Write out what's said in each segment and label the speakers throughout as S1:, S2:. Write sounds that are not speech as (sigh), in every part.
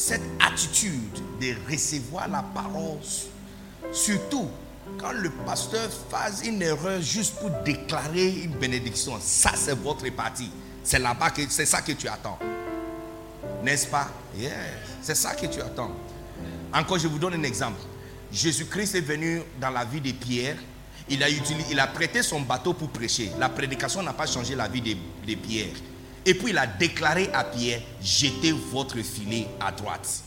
S1: cette attitude de recevoir la parole, surtout quand le pasteur fasse une erreur juste pour déclarer une bénédiction. Ça, c'est votre partie. C'est là-bas que c'est ça que tu attends. N'est-ce pas? Yes. C'est ça que tu attends. Encore, je vous donne un exemple. Jésus-Christ est venu dans la vie de Pierre. Il a, prêté son bateau pour prêcher. La prédication n'a pas changé la vie de Pierre. Et puis il a déclaré à Pierre, jetez votre filet à droite.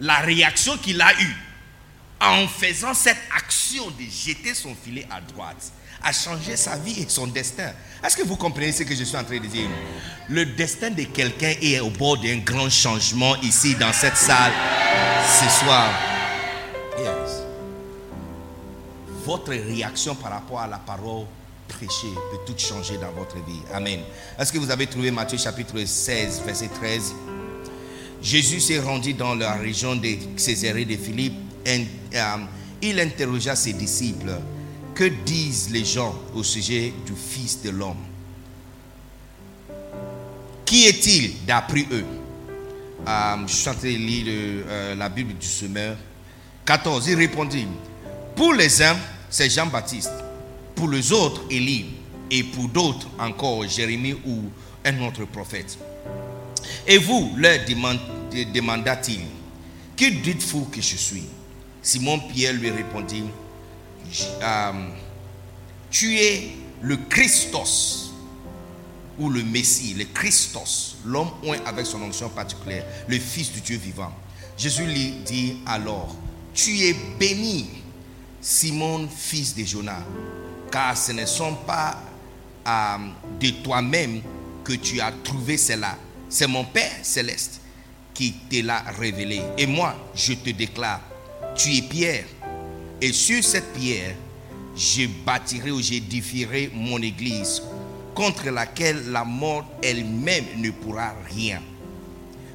S1: La réaction qu'il a eue en faisant cette action de jeter son filet à droite a changé sa vie et son destin. Est-ce que vous comprenez ce que je suis en train de dire? Le destin de quelqu'un est au bord d'un grand changement ici dans cette salle ce soir. Votre réaction par rapport à la parole prêchée peut tout changer dans votre vie. Amen. Est-ce que vous avez trouvé Matthieu chapitre 16, verset 13 Jésus s'est rendu dans la région de Césarée de Philippe. Euh, il interrogea ses disciples Que disent les gens au sujet du Fils de l'homme? Qui est-il d'après eux? Euh, Je suis en train de lire euh, la Bible du semeur. 14. Il répondit Pour les uns, c'est Jean-Baptiste. Pour les autres, Élie. Et pour d'autres encore, Jérémie ou un autre prophète. Et vous, leur demanda-t-il, que dites-vous que je suis? Simon Pierre lui répondit, euh, tu es le Christos ou le Messie, le Christos, l'homme oint avec son onction particulière, le Fils du Dieu vivant. Jésus lui dit alors, tu es béni, Simon, fils de Jonas, car ce ne sont pas euh, de toi-même que tu as trouvé cela. C'est mon Père céleste qui te l'a révélé. Et moi, je te déclare, tu es Pierre. Et sur cette pierre, je bâtirai ou j'édifierai mon église, contre laquelle la mort elle-même ne pourra rien.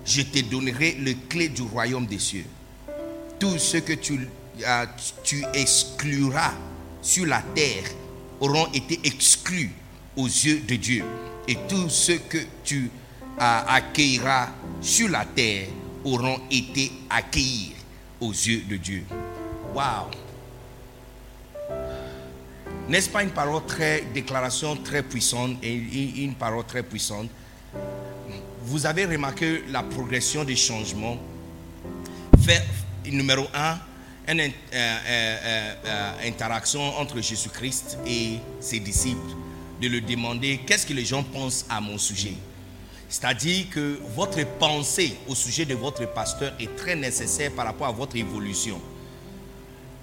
S1: Je te donnerai le clé du royaume des cieux. Tout ce que tu, euh, tu excluras sur la terre auront été exclus aux yeux de Dieu. Et tout ce que tu accueilleras sur la terre auront été accueillis aux yeux de Dieu. Waouh! N'est-ce pas une parole très, déclaration très puissante et une parole très puissante? Vous avez remarqué la progression des changements? Fait, numéro un, une euh, euh, euh, interaction entre Jésus-Christ et ses disciples, de lui demander qu'est-ce que les gens pensent à mon sujet? C'est-à-dire que votre pensée au sujet de votre pasteur est très nécessaire par rapport à votre évolution.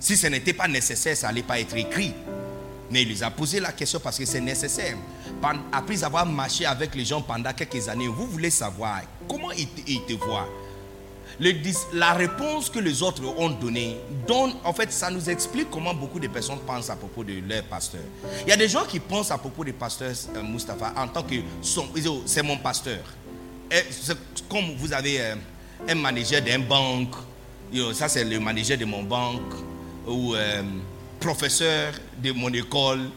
S1: Si ce n'était pas nécessaire, ça n'allait pas être écrit. Mais il les a posé la question parce que c'est nécessaire. Après avoir marché avec les gens pendant quelques années, vous voulez savoir comment ils te, voient? La réponse que les autres ont donnée donne, en fait, ça nous explique comment beaucoup de personnes pensent à propos de leur pasteur. Il y a des gens qui pensent à propos du pasteur euh, Mustapha en tant que c'est mon pasteur. comme vous avez euh, un manager d'une banque, ça c'est le manager de mon banque, ou euh, professeur de mon école.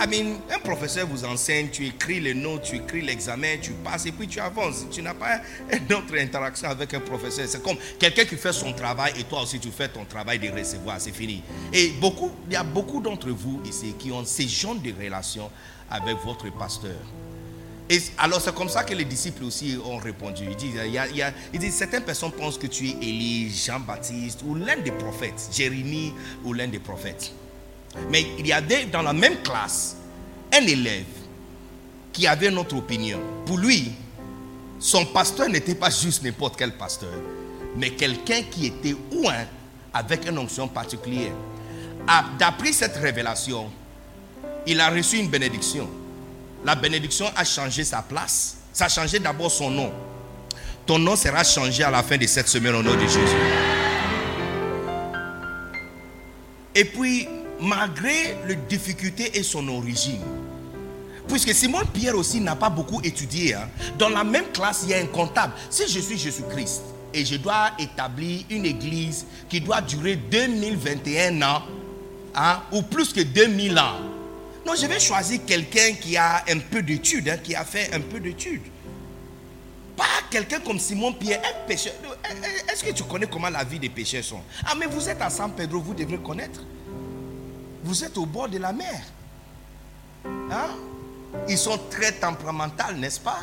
S1: I mean, un professeur vous enseigne, tu écris les notes, tu écris l'examen, tu passes et puis tu avances. Tu n'as pas une autre interaction avec un professeur. C'est comme quelqu'un qui fait son travail et toi aussi tu fais ton travail de recevoir. C'est fini. Et beaucoup, il y a beaucoup d'entre vous ici qui ont ces genres de relations avec votre pasteur. Et alors c'est comme ça que les disciples aussi ont répondu. Ils il y a, il disent certaines personnes pensent que tu es Élie, Jean-Baptiste ou l'un des prophètes, Jérémie ou l'un des prophètes. Mais il y avait dans la même classe un élève qui avait une autre opinion. Pour lui, son pasteur n'était pas juste n'importe quel pasteur, mais quelqu'un qui était ouin avec une onction particulière. D'après cette révélation, il a reçu une bénédiction. La bénédiction a changé sa place. Ça a changé d'abord son nom. ton nom sera changé à la fin de cette semaine au nom de Jésus. Et puis, malgré les difficultés et son origine, puisque Simon Pierre aussi n'a pas beaucoup étudié, hein, dans la même classe, il y a un comptable. Si je suis Jésus-Christ et je dois établir une église qui doit durer 2021 ans, hein, ou plus que 2000 ans, non, je vais choisir quelqu'un qui a un peu d'études, hein, qui a fait un peu d'études. Pas quelqu'un comme Simon Pierre, un pécheur. Est-ce que tu connais comment la vie des pécheurs sont? Ah, mais vous êtes à San Pedro, vous devrez connaître. Vous êtes au bord de la mer. Hein? Ils sont très tempéramentaux, n'est-ce pas?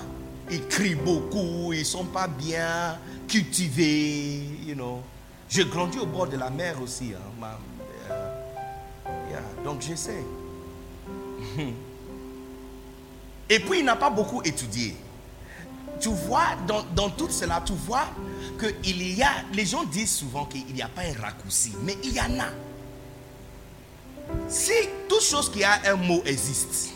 S1: Ils crient beaucoup, ils ne sont pas bien cultivés, you know. J'ai grandi au bord de la mer aussi. Hein, euh, donc je sais. (laughs) Et puis il n'a pas beaucoup étudié. Tu vois, dans, tout cela, tu vois qu'il y a, les gens disent souvent qu'il n'y a pas un raccourci, mais il y en a. Si toute chose qui a un mot existe,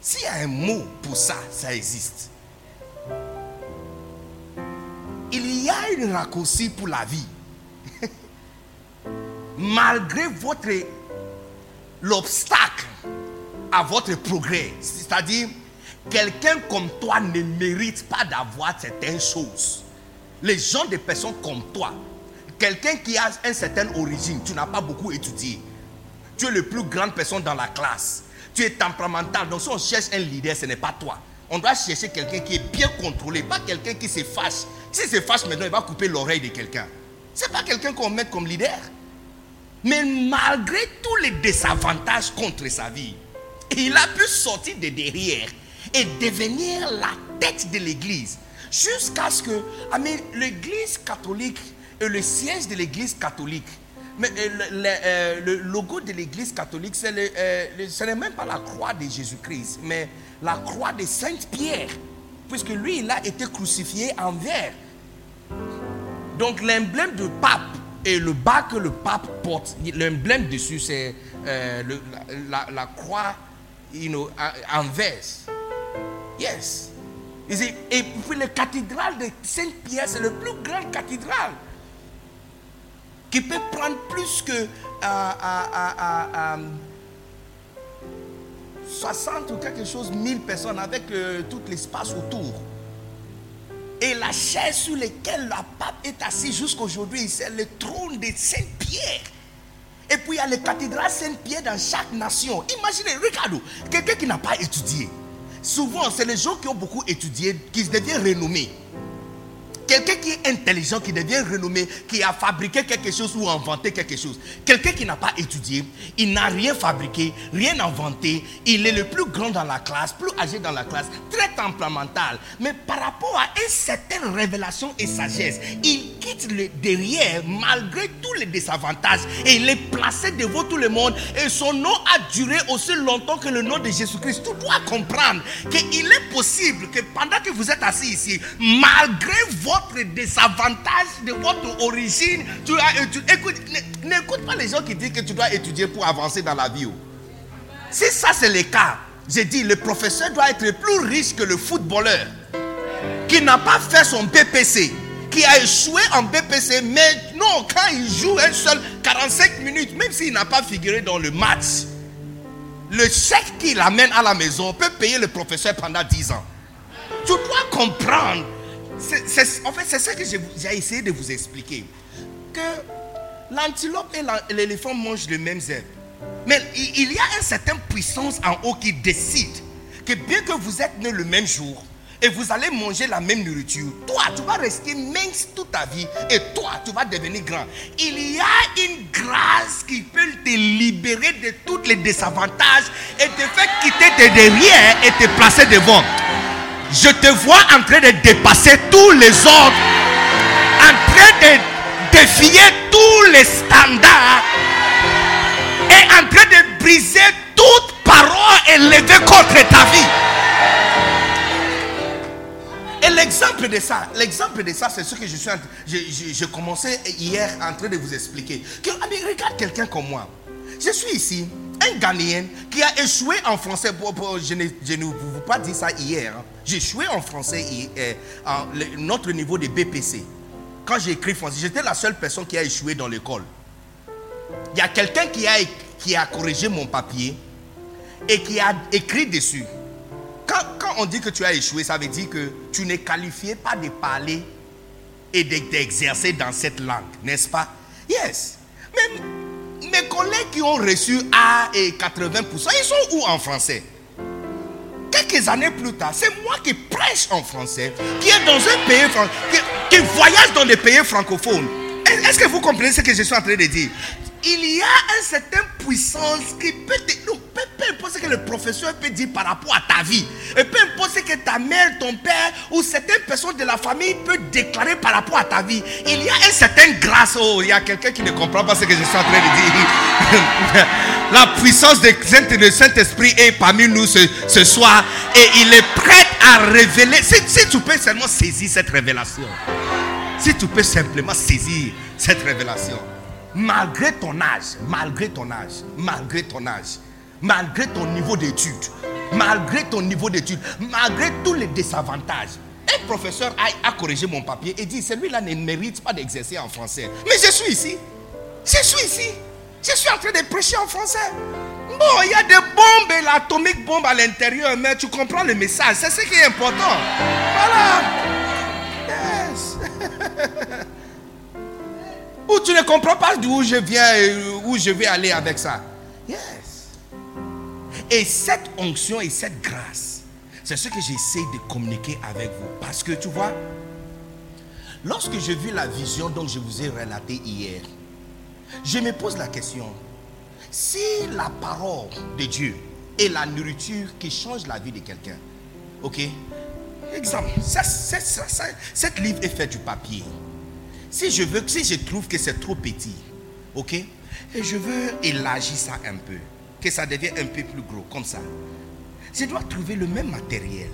S1: s'il y a un mot pour ça, ça existe. Il y a un raccourci pour la vie. (laughs) Malgré votre l'obstacle à votre progrès, c'est-à-dire quelqu'un comme toi ne mérite pas d'avoir certaines choses. Les gens des personnes comme toi, quelqu'un qui a une certaine origine, tu n'as pas beaucoup étudié. Tu es le plus grande personne dans la classe. Tu es temperamental. Donc si on cherche un leader, ce n'est pas toi. On doit chercher quelqu'un qui est bien contrôlé, pas quelqu'un qui se fâche. Si se fâche maintenant, il va couper l'oreille de quelqu'un. Ce n'est pas quelqu'un qu'on met comme leader. Mais malgré tous les désavantages contre sa vie, il a pu sortir de derrière et devenir la tête de l'église. Jusqu'à ce que l'église catholique le siège de l'église catholique, mais euh, euh, le, logo de l'église catholique, euh, ce n'est même pas la croix de Jésus-Christ, mais la croix de Sainte-Pierre, puisque lui, il a été crucifié en verre. Donc l'emblème du pape et le bas que le pape porte, l'emblème dessus, c'est la, croix en verre. Yes. Et puis la cathédrale de Sainte-Pierre, c'est le plus grand cathédrale qui peut prendre plus que 60 ou quelque chose, 1000 personnes avec euh, tout l'espace autour. Et la chaise sur laquelle la pape est assis jusqu'aujourd'hui, c'est le trône de Saint-Pierre. Et puis il y a les cathédrales Saint-Pierre dans chaque nation. Imaginez, regardez, quelqu'un qui n'a pas étudié. Souvent, c'est les gens qui ont beaucoup étudié qui deviennent renommés. Quelqu'un qui est intelligent, qui devient renommé, qui a fabriqué quelque chose ou inventé quelque chose. Quelqu'un qui n'a pas étudié, il n'a rien fabriqué, rien inventé. Il est le plus grand dans la classe, plus âgé dans la classe, très temperamental. Mais par rapport à une certaine révélation et sagesse, il quitte le derrière malgré tous les désavantages et il est placé devant tout le monde. Et son nom a duré aussi longtemps que le nom de Jésus-Christ. Tu dois comprendre qu'il est possible que pendant que vous êtes assis ici, malgré votre votre désavantage de votre origine, tu as étudié. Écoute, n'écoute pas les gens qui disent que tu dois étudier pour avancer dans la vie. Oh. Si ça c'est le cas, j'ai dit le professeur doit être plus riche que le footballeur qui n'a pas fait son BPC, qui a échoué en BPC, mais non, quand il joue un seul 45 minutes, même s'il n'a pas figuré dans le match, le chèque qu'il amène à la maison peut payer le professeur pendant 10 ans. Tu dois comprendre en fait, c'est ça que j'ai essayé de vous expliquer. Que l'antilope et l'éléphant mangent les mêmes herbes. Mais il y a une certaine puissance en haut qui décide que bien que vous êtes nés le même jour et vous allez manger la même nourriture, toi, tu vas rester mince toute ta vie et toi, tu vas devenir grand. Il y a une grâce qui peut te libérer de tous les désavantages et te faire quitter tes derrière et te placer devant je te vois en train de dépasser tous les ordres, en train de défier tous les standards et en train de briser toute parole élevée contre ta vie. Et l'exemple de ça, l'exemple de ça, c'est ce que je suis, je, je, commençais hier en train de vous expliquer. Que, regarde quelqu'un comme moi. Je suis ici, un Ghanéen qui a échoué en français. je, ne, vous pas dit ça hier. Hein. J'ai échoué en français hier, à notre niveau de BPC. Quand j'ai écrit français, j'étais la seule personne qui a échoué dans l'école. Il y a quelqu'un qui a, qui a corrigé mon papier et qui a écrit dessus. Quand, quand on dit que tu as échoué, ça veut dire que tu n'es qualifié pas de parler et d'exercer dans cette langue, n'est-ce pas? Yes. Mes collègues qui ont reçu A et 80%, ils sont où en français? Quelques années plus tard, c'est moi qui prêche en français, qui est dans un pays, qui, qui voyage dans des pays francophones. Est-ce que vous comprenez ce que je suis en train de dire? Il y a une certaine puissance qui peut te... peu, importe ce que le professeur peut dire par rapport à ta vie, et peu importe ce que ta mère, ton père ou certaines personnes de la famille peuvent déclarer par rapport à ta vie, il y a une certaine grâce. Oh, il y a quelqu'un qui ne comprend pas ce que je suis en train de dire. (laughs) la puissance de Saint-Esprit est parmi nous ce, soir et il est prêt à révéler. si tu peux seulement saisir cette révélation, si tu peux simplement saisir cette révélation malgré ton âge, malgré ton âge, malgré ton âge, malgré ton niveau d'études, malgré ton niveau d'études, malgré tous les désavantages. Un professeur a, corrigé mon papier et dit, celui-là ne mérite pas d'exercer en français. Mais je suis ici. Je suis ici. Je suis en train de prêcher en français. Bon, il y a des bombes l'atomique bombe à l'intérieur, mais tu comprends le message. C'est ce qui est important. Voilà. Yes. (laughs) Ou tu ne comprends pas d'où je viens et où je vais aller avec ça. Yes. Et cette onction et cette grâce, c'est ce que j'essaie de communiquer avec vous. Parce que tu vois, lorsque j'ai vu la vision dont je vous ai relaté hier, je me pose la question, si la parole de Dieu est la nourriture qui change la vie de quelqu'un, ok? Exemple, cette livre est fait du papier. Si je trouve que c'est trop petit, ok, et je veux élargir ça un peu, que ça devienne un peu plus gros, comme ça. Je dois trouver le même matériel,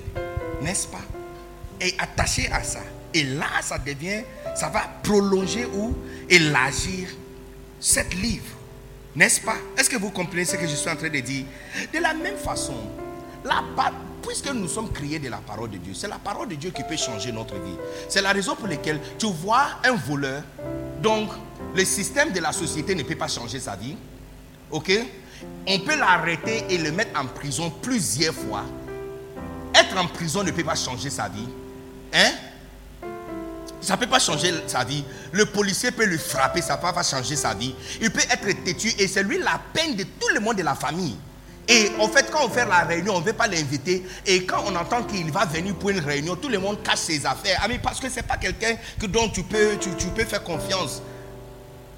S1: n'est-ce pas? Et attacher à ça. Et là, ça devient, ça va prolonger ou élargir cette livre. N'est-ce pas? Est-ce que vous comprenez ce que je suis en train de dire? De la même façon, la, puisque nous sommes créés de la parole de Dieu, c'est la parole de Dieu qui peut changer notre vie. C'est la raison pour laquelle tu vois un voleur, donc le système de la société ne peut pas changer sa vie. Ok? On peut l'arrêter et le mettre en prison plusieurs fois. Être en prison ne peut pas changer sa vie. Hein? Ça ne peut pas changer sa vie. Le policier peut le frapper, ça ne peut pas changer sa vie. Il peut être têtu et c'est lui la peine de tout le monde de la famille. Et en fait, quand on fait la réunion, on ne veut pas l'inviter. Et quand on entend qu'il va venir pour une réunion, tout le monde cache ses affaires. Ah, mais parce que ce n'est pas quelqu'un dont tu peux, tu, peux faire confiance.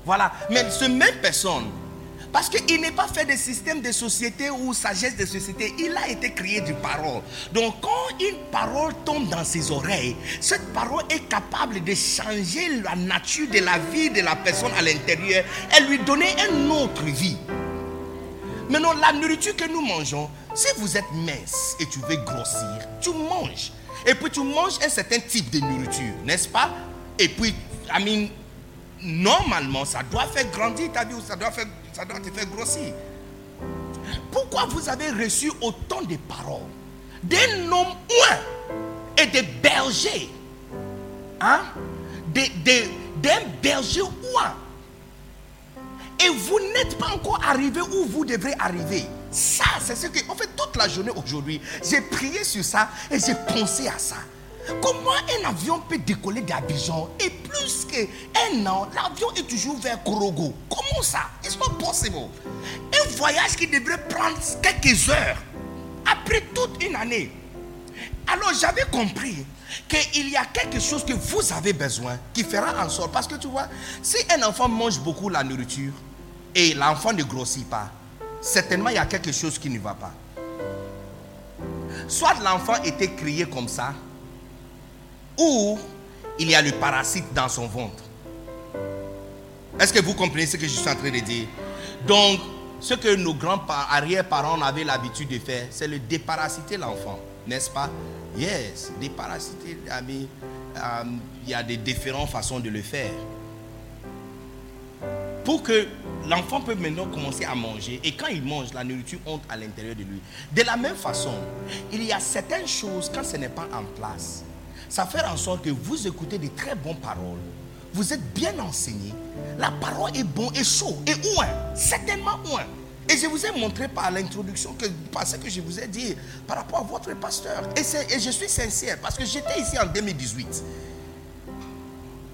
S1: Voilà. Mais ce même personne, parce qu'il n'est pas fait de système de société ou sagesse de société. Il a été créé de parole. Donc quand une parole tombe dans ses oreilles, cette parole est capable de changer la nature de la vie de la personne à l'intérieur et lui donner une autre vie. Maintenant, la nourriture que nous mangeons, si vous êtes mince et tu veux grossir, tu manges. Et puis tu manges un certain type de nourriture, n'est-ce pas? Et puis, I normalement, ça doit faire grandir ta vie ou ça doit, faire, ça doit te faire grossir. Pourquoi vous avez reçu autant de paroles? D'un homme ouin et des bergers hein? D'un berger ouin et vous n'êtes pas encore arrivé où vous devrez arriver. Ça, c'est ce que, en fait, toute la journée aujourd'hui, j'ai prié sur ça et j'ai pensé à ça. Comment un avion peut décoller d'Abidjan et plus qu'un an, l'avion est toujours vers Korogo? Comment ça? It's not possible? Un voyage qui devrait prendre quelques heures après toute une année. Alors j'avais compris qu'il y a quelque chose que vous avez besoin qui fera en sorte. Parce que tu vois, si un enfant mange beaucoup la nourriture, et l'enfant ne grossit pas, certainement il y a quelque chose qui ne va pas. Soit l'enfant était crié comme ça, ou il y a le parasite dans son ventre. Est-ce que vous comprenez ce que je suis en train de dire? Donc, ce que nos grands arrière-parents avaient l'habitude de faire, c'est le déparasiter l'enfant, n'est-ce pas? Yes, déparasiter, euh, il y a des différentes façons de le faire. Pour que l'enfant peut maintenant commencer à manger. Et quand il mange, la nourriture entre à l'intérieur de lui. De la même façon, il y a certaines choses, quand ce n'est pas en place, ça fait en sorte que vous écoutez des très bonnes paroles. Vous êtes bien enseigné. La parole est bon et chaud et ouin. Certainement ouin. Et je vous ai montré par l'introduction, que, par ce que je vous ai dit par rapport à votre pasteur. Et, et je suis sincère parce que j'étais ici en 2018.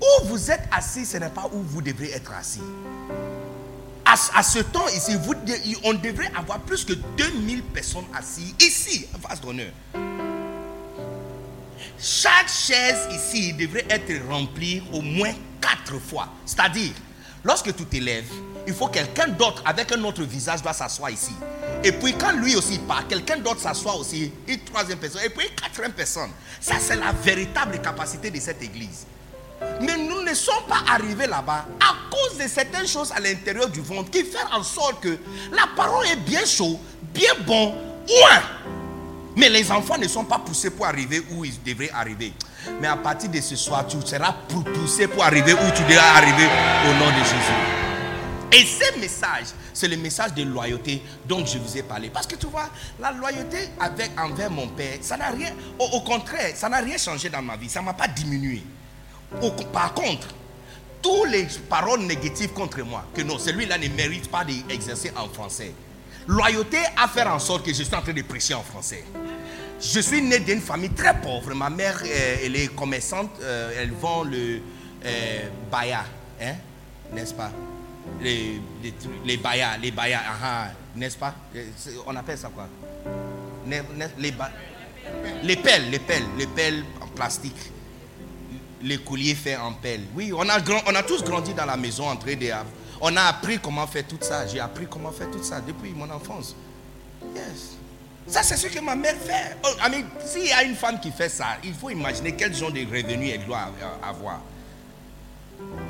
S1: Où vous êtes assis, ce n'est pas où vous devrez être assis. À, ce temps ici, on devrait avoir plus que 2000 personnes assises ici, en face d'honneur. Chaque chaise ici devrait être remplie au moins quatre fois. C'est-à-dire, lorsque tu t'élèves, il faut quelqu'un d'autre avec un autre visage doit s'asseoir ici. Et puis quand lui aussi part, quelqu'un d'autre s'assoit aussi, une troisième personne, et puis une quatrième personne. Ça, c'est la véritable capacité de cette église. Mais nous ne sommes pas arrivés là-bas à cause de certaines choses à l'intérieur du ventre qui font en sorte que la parole est bien chaude, bien bon, ouin. Mais les enfants ne sont pas poussés pour arriver où ils devraient arriver. Mais à partir de ce soir, tu seras poussé pour arriver où tu devras arriver au nom de Jésus. Et ce message, c'est le message de loyauté dont je vous ai parlé. Parce que tu vois, la loyauté avec, envers mon père, ça n'a rien, au, contraire, ça n'a rien changé dans ma vie. Ça ne m'a pas diminué. Par contre, toutes les paroles négatives contre moi, que non, celui-là ne mérite pas d'exercer en français. Loyauté à faire en sorte que je suis en train de prêcher en français. Je suis né d'une famille très pauvre. Ma mère, euh, elle est commerçante. Euh, elle vend le euh, baya, hein, n'est-ce pas? Les, les, les bayas, les bayas, ah, ah, n'est-ce pas? On appelle ça quoi? Les, pelles, les pelles, les pelles en plastique. Les colliers faits en pelle. Oui, on a, on a tous grandi dans la maison en train de on a appris comment faire tout ça. J'ai appris comment faire tout ça depuis mon enfance. Yes. Ça, c'est ce que ma mère fait. Oh, s'il y a une femme qui fait ça, il faut imaginer quel genre de revenus elle doit avoir.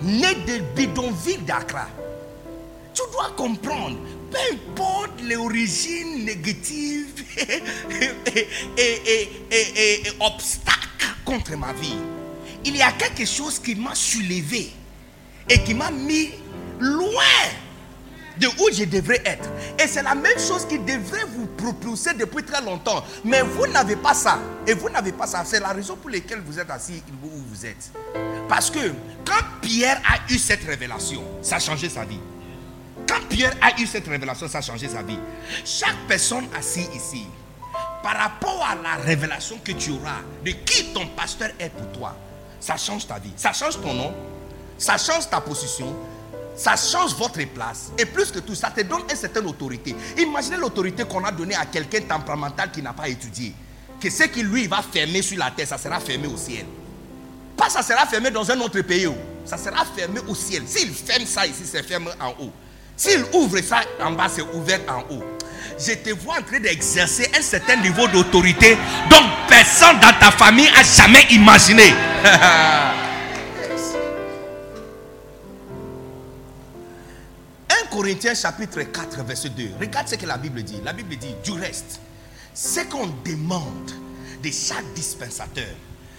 S1: Né de bidonville d'Accra. Tu dois comprendre, peu importe l'origine négative (laughs) et, et, et, et obstacle contre ma vie, il y a quelque chose qui m'a soulevé et qui m'a mis loin de où je devrais être. Et c'est la même chose qui devrait vous propulser depuis très longtemps. Mais vous n'avez pas ça. Et vous n'avez pas ça. C'est la raison pour laquelle vous êtes assis où vous êtes. Parce que quand Pierre a eu cette révélation, ça a changé sa vie. Quand Pierre a eu cette révélation, ça a changé sa vie. Chaque personne assise ici, par rapport à la révélation que tu auras de qui ton pasteur est pour toi, ça change ta vie. Ça change ton nom. Ça change ta position ça change votre place. Et plus que tout, ça te donne une certaine autorité. Imaginez l'autorité qu'on a donnée à quelqu'un temperamental qui n'a pas étudié. Que ce qui lui va fermer sur la terre, ça sera fermé au ciel. Pas ça sera fermé dans un autre pays. Oh. Ça sera fermé au ciel. S'il ferme ça ici, c'est fermé en haut. S'il ouvre ça en bas, c'est ouvert en haut. Je te vois en train d'exercer un certain niveau d'autorité dont personne dans ta famille a jamais imaginé. (laughs) 1 Corinthiens chapitre 4, verset 2. Regarde ce que la Bible dit. La Bible dit, du reste, ce qu'on demande de chaque dispensateur,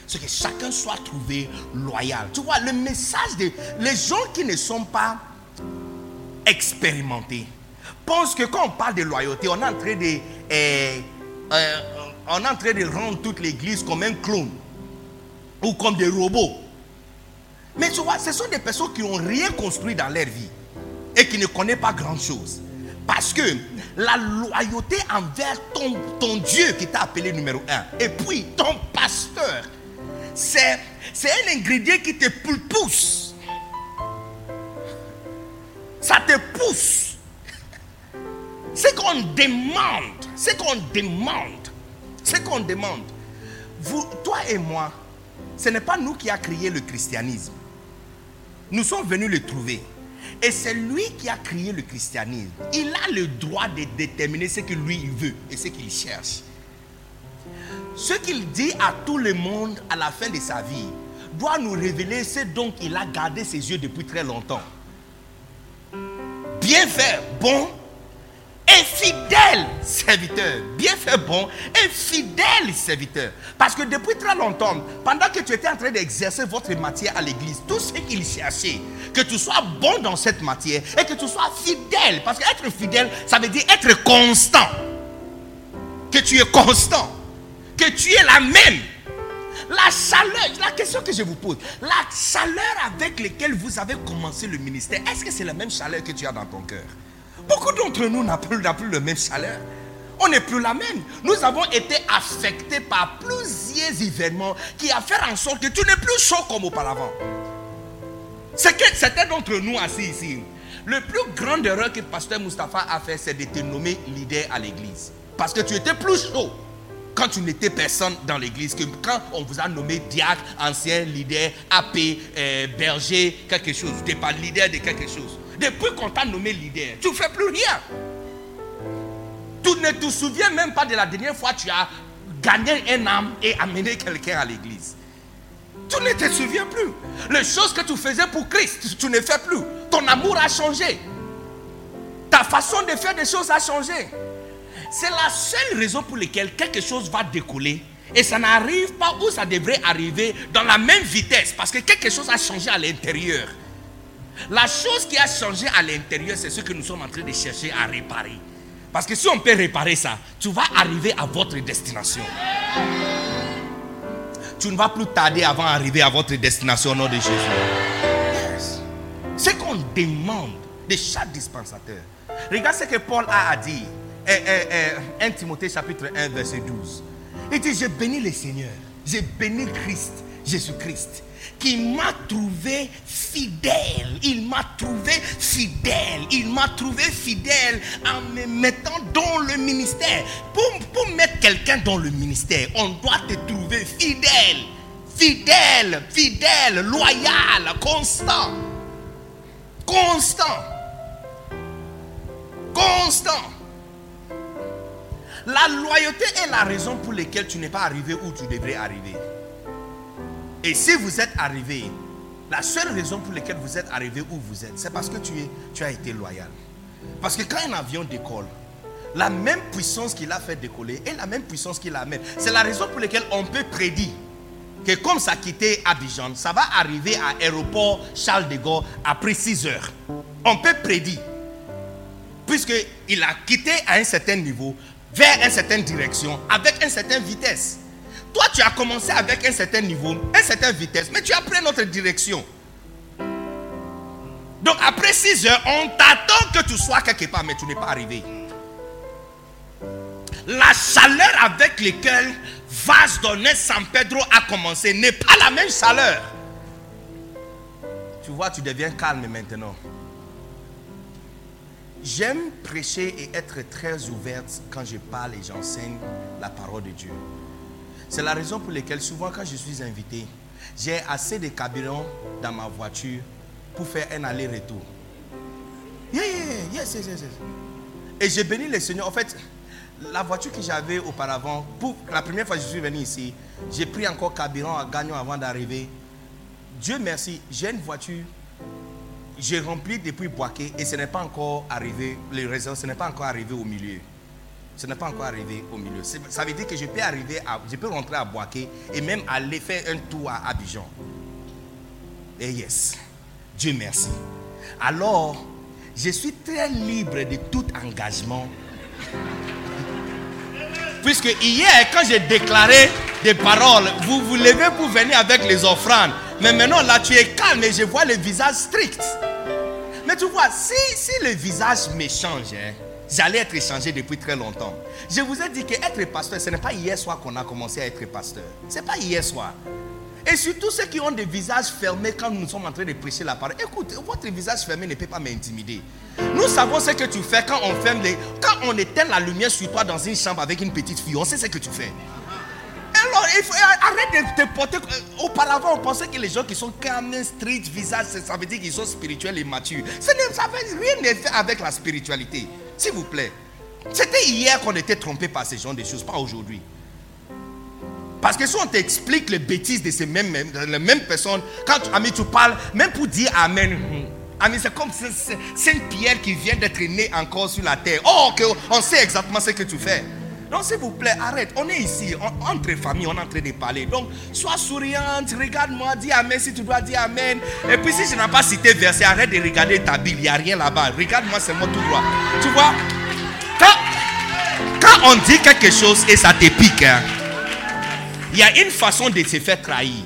S1: c'est que chacun soit trouvé loyal. Tu vois, le message de les gens qui ne sont pas expérimentés pensent que quand on parle de loyauté, on est en train de, eh, euh, on est en train de rendre toute l'église comme un clone ou comme des robots. Mais tu vois, ce sont des personnes qui n'ont rien construit dans leur vie et qui ne connaît pas grand-chose. Parce que la loyauté envers ton, ton Dieu qui t'a appelé numéro un, et puis ton pasteur, c'est un ingrédient qui te pousse. Ça te pousse. C'est qu'on demande, c'est qu'on demande, c'est qu'on demande. Toi et moi, ce n'est pas nous qui a créé le christianisme. Nous sommes venus le trouver. Et c'est lui qui a créé le christianisme. Il a le droit de déterminer ce que lui veut et ce qu'il cherche. Ce qu'il dit à tout le monde à la fin de sa vie doit nous révéler ce dont il a gardé ses yeux depuis très longtemps. Bien faire, bon et fidèle serviteur. Bien fait bon et fidèle serviteur. Parce que depuis très longtemps, pendant que tu étais en train d'exercer votre matière à l'église, tout ce qu'il cherchait, que tu sois bon dans cette matière et que tu sois fidèle. Parce qu'être fidèle, ça veut dire être constant. Que tu es constant. Que tu es la même. La chaleur, la question que je vous pose, la chaleur avec laquelle vous avez commencé le ministère, est-ce que c'est la même chaleur que tu as dans ton cœur? Beaucoup d'entre nous n'ont plus, plus le même chaleur. On n'est plus la même. Nous avons été affectés par plusieurs événements qui a fait en sorte que tu n'es plus chaud comme auparavant. C'est que certains d'entre nous assis ici, le plus grand erreur que pasteur Mustapha a fait, c'est de te nommer leader à l'église. Parce que tu étais plus chaud quand tu n'étais personne dans l'église que quand on vous a nommé diacre, ancien leader, AP, euh, berger, quelque chose. Tu n'es pas leader de quelque chose. Depuis qu'on t'a nommé leader, tu ne fais plus rien. Tu ne te souviens même pas de la dernière fois que tu as gagné un âme et amené quelqu'un à l'église. Tu ne te souviens plus. Les choses que tu faisais pour Christ, tu ne fais plus. Ton amour a changé. Ta façon de faire des choses a changé. C'est la seule raison pour laquelle quelque chose va décoller et ça n'arrive pas où ça devrait arriver dans la même vitesse parce que quelque chose a changé à l'intérieur. La chose qui a changé à l'intérieur, c'est ce que nous sommes en train de chercher à réparer. Parce que si on peut réparer ça, tu vas arriver à votre destination. Tu ne vas plus tarder avant d'arriver à votre destination au nom de Jésus. Ce qu'on demande de chaque dispensateur. Regarde ce que Paul a dit. 1 eh, Timothée chapitre 1 verset 12. Il dit, j'ai béni le Seigneur. J'ai béni Christ, Jésus-Christ qui m'a trouvé fidèle. Il m'a trouvé fidèle. Il m'a trouvé fidèle en me mettant dans le ministère. Pour, pour mettre quelqu'un dans le ministère, on doit te trouver fidèle. Fidèle, fidèle, loyal, constant. Constant. Constant. La loyauté est la raison pour laquelle tu n'es pas arrivé où tu devrais arriver. Et si vous êtes arrivé, la seule raison pour laquelle vous êtes arrivé où vous êtes, c'est parce que tu, as été loyal. Parce que quand un avion décolle, la même puissance qu'il a fait décoller est la même puissance qu'il amène. C'est la raison pour laquelle on peut prédire que comme ça a quitté Abidjan, ça va arriver à l'aéroport Charles de Gaulle après 6 heures. On peut prédire. Puisqu'il a quitté à un certain niveau, vers une certaine direction, avec une certaine vitesse. Toi, tu as commencé avec un certain niveau, une certaine vitesse, mais tu as pris notre direction. Donc après 6 heures, on t'attend que tu sois quelque part, mais tu n'es pas arrivé. La chaleur avec laquelle Vase donner San Pedro a commencé n'est pas la même chaleur. Tu vois, tu deviens calme maintenant. J'aime prêcher et être très ouverte quand je parle et j'enseigne la parole de Dieu. C'est la raison pour laquelle souvent quand je suis invité, j'ai assez de carburant dans ma voiture pour faire un aller-retour. Yeah, yes, yes, yes, Et j'ai béni le Seigneur. En fait, la voiture que j'avais auparavant, pour la première fois que je suis venu ici, j'ai pris encore carburant à gagnant avant d'arriver. Dieu merci, j'ai une voiture, j'ai rempli depuis Boaké et ce n'est pas encore arrivé, les réserves, ce n'est pas encore arrivé au milieu. Ce n'est pas encore arrivé au milieu. Ça veut dire que je peux arriver, je peux rentrer à Boaké et même aller faire un tour à Abidjan. Et yes, Dieu merci. Alors, je suis très libre de tout engagement. (laughs) Puisque hier, quand j'ai déclaré des paroles, vous vous levez pour venir avec les offrandes. Mais maintenant, là, tu es calme et je vois le visage strict. Mais tu vois, si, si le visage me change, hein, J'allais être changé depuis très longtemps. Je vous ai dit que être pasteur, ce n'est pas hier soir qu'on a commencé à être pasteur. Ce n'est pas hier soir. Et surtout ceux qui ont des visages fermés quand nous sommes en train de prêcher la parole. Écoute, votre visage fermé ne peut pas m'intimider. Nous savons ce que tu fais quand on ferme les. Quand on éteint la lumière sur toi dans une chambre avec une petite fille, on sait ce que tu fais. Alors, faut, arrête de te porter. Auparavant, on pensait que les gens qui sont calmes, street, visage, ça veut dire qu'ils sont spirituels et matures. Ça n'a rien à faire avec la spiritualité. S'il vous plaît. C'était hier qu'on était trompé par ces gens de choses, pas aujourd'hui. Parce que si on t'explique les bêtises de ces mêmes, les mêmes personnes, quand ami, tu parles, même pour dire Amen, Ami, c'est comme Sainte Pierre qui vient d'être née encore sur la terre. Oh, que on sait exactement ce que tu fais. Donc, s'il vous plaît, arrête. On est ici, entre familles, on est en train de parler. Donc, sois souriante, regarde-moi, dis Amen si tu dois dire Amen. Et puis, si je n'ai pas cité verset, arrête de regarder ta Bible, il n'y a rien là-bas. Regarde-moi seulement tout droit. Tu vois, quand, quand on dit quelque chose et ça te pique, hein, il y a une façon de se faire trahir.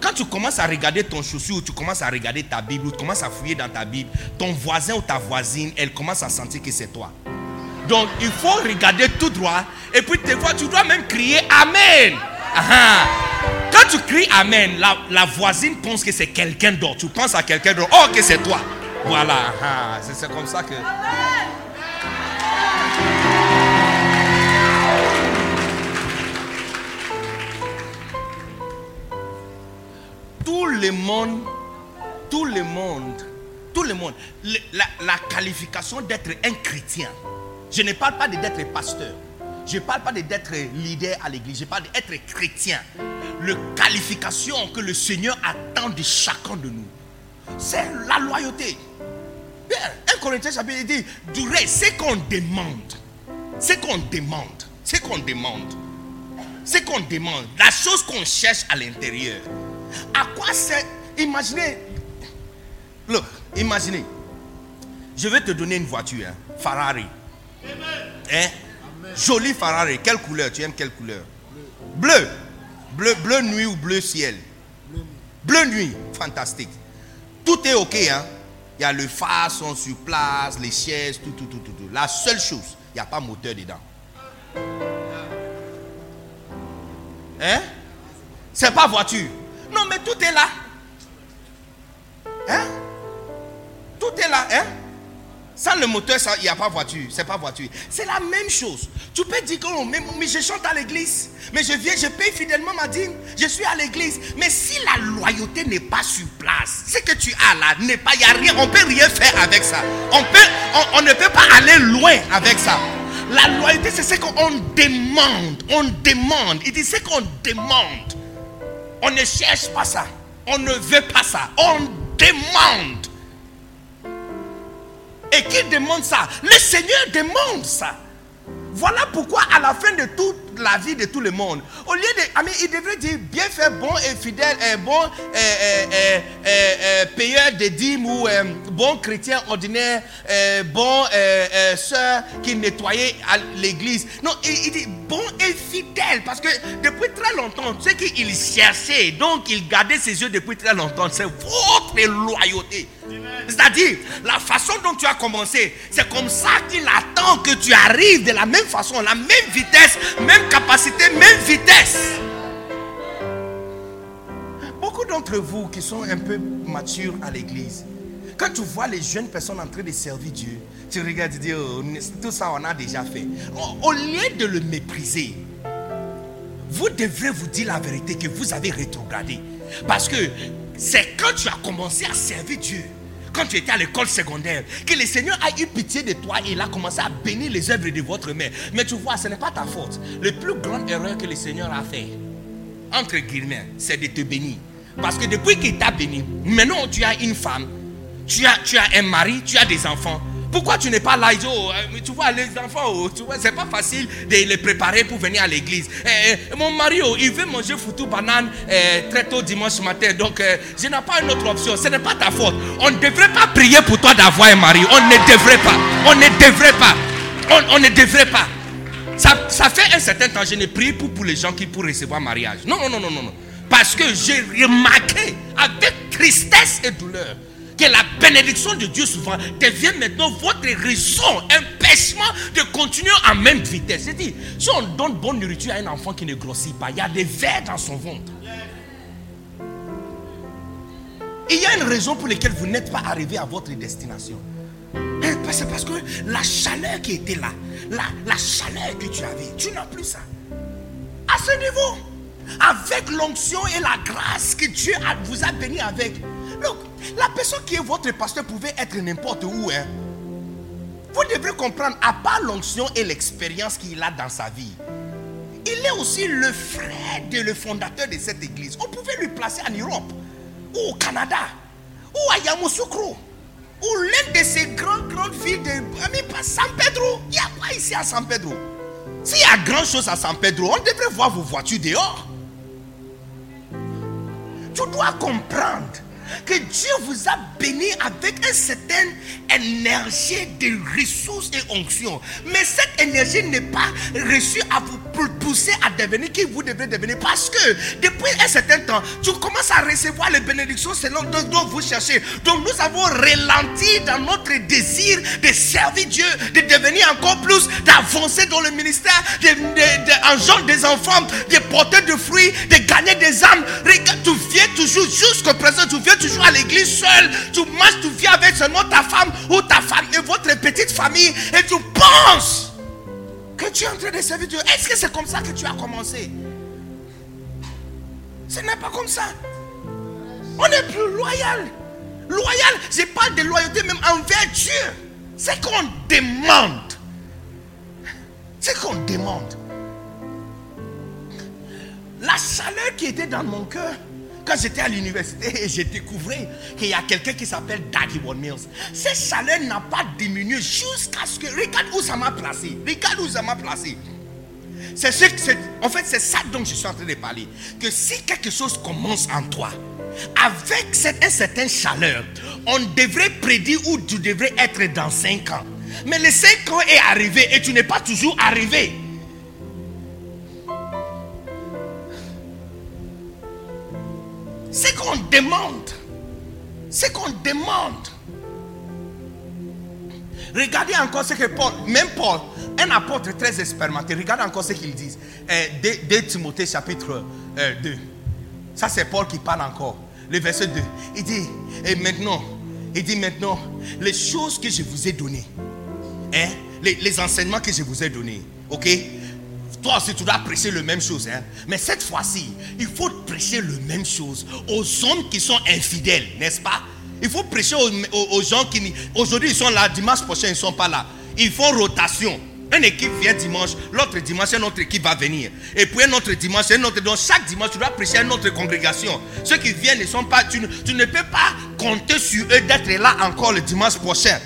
S1: Quand tu commences à regarder ton chaussure ou tu commences à regarder ta Bible ou tu commences à fouiller dans ta Bible, ton voisin ou ta voisine, elle commence à sentir que c'est toi. Donc il faut regarder tout droit et puis te vois, tu dois même crier Amen. Quand tu cries Amen, la, voisine pense que c'est quelqu'un d'autre. Tu penses à quelqu'un d'autre. Oh, que c'est toi. Voilà. C'est comme ça que. tout le monde, tout le monde, tout le monde, la, qualification d'être un chrétien, je ne parle pas d'être pasteur, je ne parle pas d'être leader à l'église, je parle d'être chrétien. La qualification que le Seigneur attend de chacun de nous, c'est la loyauté. 1 Corinthiens chapitre dit, c'est qu'on demande, c'est qu'on demande, c'est qu'on demande, c'est qu'on demande, la chose qu'on cherche à l'intérieur. À quoi c'est Imaginez. Look, imaginez. Je vais te donner une voiture, hein, Ferrari. Hein? Jolie Ferrari. Quelle couleur? Tu aimes quelle couleur? Bleu. Bleu, bleu nuit ou bleu ciel? Bleu nuit. Fantastique. Tout est ok. Hein? Il y a le phare sont sur place, les chaises, tout, tout, tout, tout. tout. La seule chose, il n'y a pas moteur dedans. Hein? C'est pas voiture. Non, mais tout est là. Hein? Tout est là. Hein? Sans le moteur, il n'y a pas voiture. C'est pas voiture. C'est la même chose. Tu peux dire que oh, mais, je chante à l'église. Mais je viens, je paye fidèlement ma dîme. Je suis à l'église. Mais si la loyauté n'est pas sur place, ce que tu as là n'est pas, il n'y a rien. On ne peut rien faire avec ça. On, peut, on ne peut pas aller loin avec ça. La loyauté, c'est ce qu'on demande. On demande. Il dit ce qu'on demande. On ne cherche pas ça. On ne veut pas ça. On demande. Et qui demande ça Le Seigneur demande ça. Voilà pourquoi à la fin de toute la vie de tout le monde, au lieu de... Ah, il devrait dire bien fait, bon et fidèle, et bon payeur de dîmes ou bon chrétien ordinaire, bon soeur qui nettoyait à l'église. Non, il, dit bon et fidèle parce que depuis très longtemps, ce qu'il cherchait, donc il gardait ses yeux depuis très longtemps, c'est votre loyauté. C'est-à-dire, la façon dont tu as commencé, c'est comme ça qu'il attend que tu arrives de la même façon, la même vitesse, même capacité, même vitesse. Beaucoup d'entre vous qui sont un peu matures à l'église, quand tu vois les jeunes personnes en train de servir Dieu, tu regardes et dis, oh, tout ça on a déjà fait. Au lieu de le mépriser, vous devrez vous dire la vérité que vous avez rétrogradé. Parce que c'est quand tu as commencé à servir Dieu quand tu étais à l'école secondaire, que le Seigneur a eu pitié de toi et il a commencé à bénir les œuvres de votre mère. Mais tu vois, ce n'est pas ta faute. Le plus grande erreur que le Seigneur a fait, entre guillemets, c'est de te bénir. Parce que depuis qu'il t'a béni, maintenant tu as une femme, tu as, tu as un mari, tu as des enfants. Pourquoi tu n'es pas là? Oh, euh, Tu vois, les enfants, oh, tu vois, c'est pas facile de les préparer pour venir à l'église. Eh, eh, mon mari, oh, il veut manger foutu banane eh, très tôt dimanche matin. Donc, je n'ai pas une autre option. Ce n'est pas ta faute. On ne devrait pas prier pour toi d'avoir un mari. On ne devrait pas. On ne devrait pas. On, ne devrait pas. Ça, fait un certain temps, je ne prie pour, pour les gens qui pour recevoir mariage. Non, non, non, non, non. Parce que j'ai remarqué avec tristesse et douleur la bénédiction de Dieu souvent devient maintenant votre raison, empêchement de continuer en même vitesse. C'est-à-dire, si on donne bonne nourriture à un enfant qui ne grossit pas, il y a des vers dans son ventre. Il y a une raison pour laquelle vous n'êtes pas arrivé à votre destination. Eh, c'est parce que la chaleur qui était là, la, la chaleur que tu avais, tu n'as plus ça. À ce niveau, avec l'onction et la grâce que Dieu vous a béni avec, la personne qui est votre pasteur pouvait être n'importe où. Hein. Vous devrez comprendre, à part l'onction et l'expérience qu'il a dans sa vie, il est aussi le frère et le fondateur de cette église. On pouvait lui placer en Europe, ou au Canada, ou à Yamoussoukro. ou l'un de ces grandes, grandes villes de pas San Pedro. Il y a quoi ici à San Pedro? S'il y a grand chose à San Pedro, on devrait voir vos voitures dehors. Tu dois comprendre que Dieu vous a béni avec une certaine énergie de ressources et onctions. Mais cette énergie n'est pas reçue à vous pousser à devenir qui vous devez devenir. Parce que depuis un certain temps, tu commences à recevoir les bénédictions selon dont vous cherchez. Donc nous avons ralenti dans notre désir de servir Dieu, de devenir encore plus, d'avancer dans le ministère, de, des enfants, de porter de fruits, de gagner des âmes. Regarde, tu viens toujours jusqu'au présent, tu viens toujours à l'église seul. Tu marches, tu viens avec seulement ta femme ou ta femme et votre petite famille et tu penses que tu es en train de servir Dieu. Est-ce que c'est comme ça que tu as commencé? Ce n'est pas comme ça. On est plus loyal. Loyal, je parle de loyauté même envers Dieu. C'est qu'on demande. C'est qu'on demande. La chaleur qui était dans mon cœur, j'étais à l'université, (laughs) j'ai découvert qu'il y a quelqu'un qui s'appelle Daddy One Mills. Cette chaleur n'a pas diminué jusqu'à ce que. Regarde où ça m'a placé. Regarde où ça m'a placé. C'est ce que en fait, c'est ça dont je suis en train de parler. Que si quelque chose commence en toi, avec cette, une certaine chaleur, on devrait prédire où tu devrais être dans 5 ans. Mais les 5 ans est arrivé et tu n'es pas toujours arrivé. C'est qu'on demande. C'est qu'on demande. Regardez encore ce que Paul, même Paul, un apôtre très expérimenté, regardez encore ce qu'il dit. Euh, de, Timothée chapitre 2. Euh, Ça c'est Paul qui parle encore. Le verset 2. Il dit, et maintenant, il dit maintenant, les choses que je vous ai données, hein, les enseignements que je vous ai donnés, ok? Toi aussi, tu dois prêcher le même chose. Hein? Mais cette fois-ci, il faut prêcher le même chose aux hommes qui sont infidèles, n'est-ce pas? Il faut prêcher aux, gens qui... Aujourd'hui, ils sont là, dimanche prochain, ils ne sont pas là. Ils font rotation. Une équipe vient dimanche, l'autre dimanche, une autre équipe va venir. Et puis un autre dimanche, un autre. Donc chaque dimanche, tu dois prêcher à une autre congrégation. Ceux qui viennent ne sont pas. Tu ne peux pas compter sur eux d'être là encore le dimanche prochain.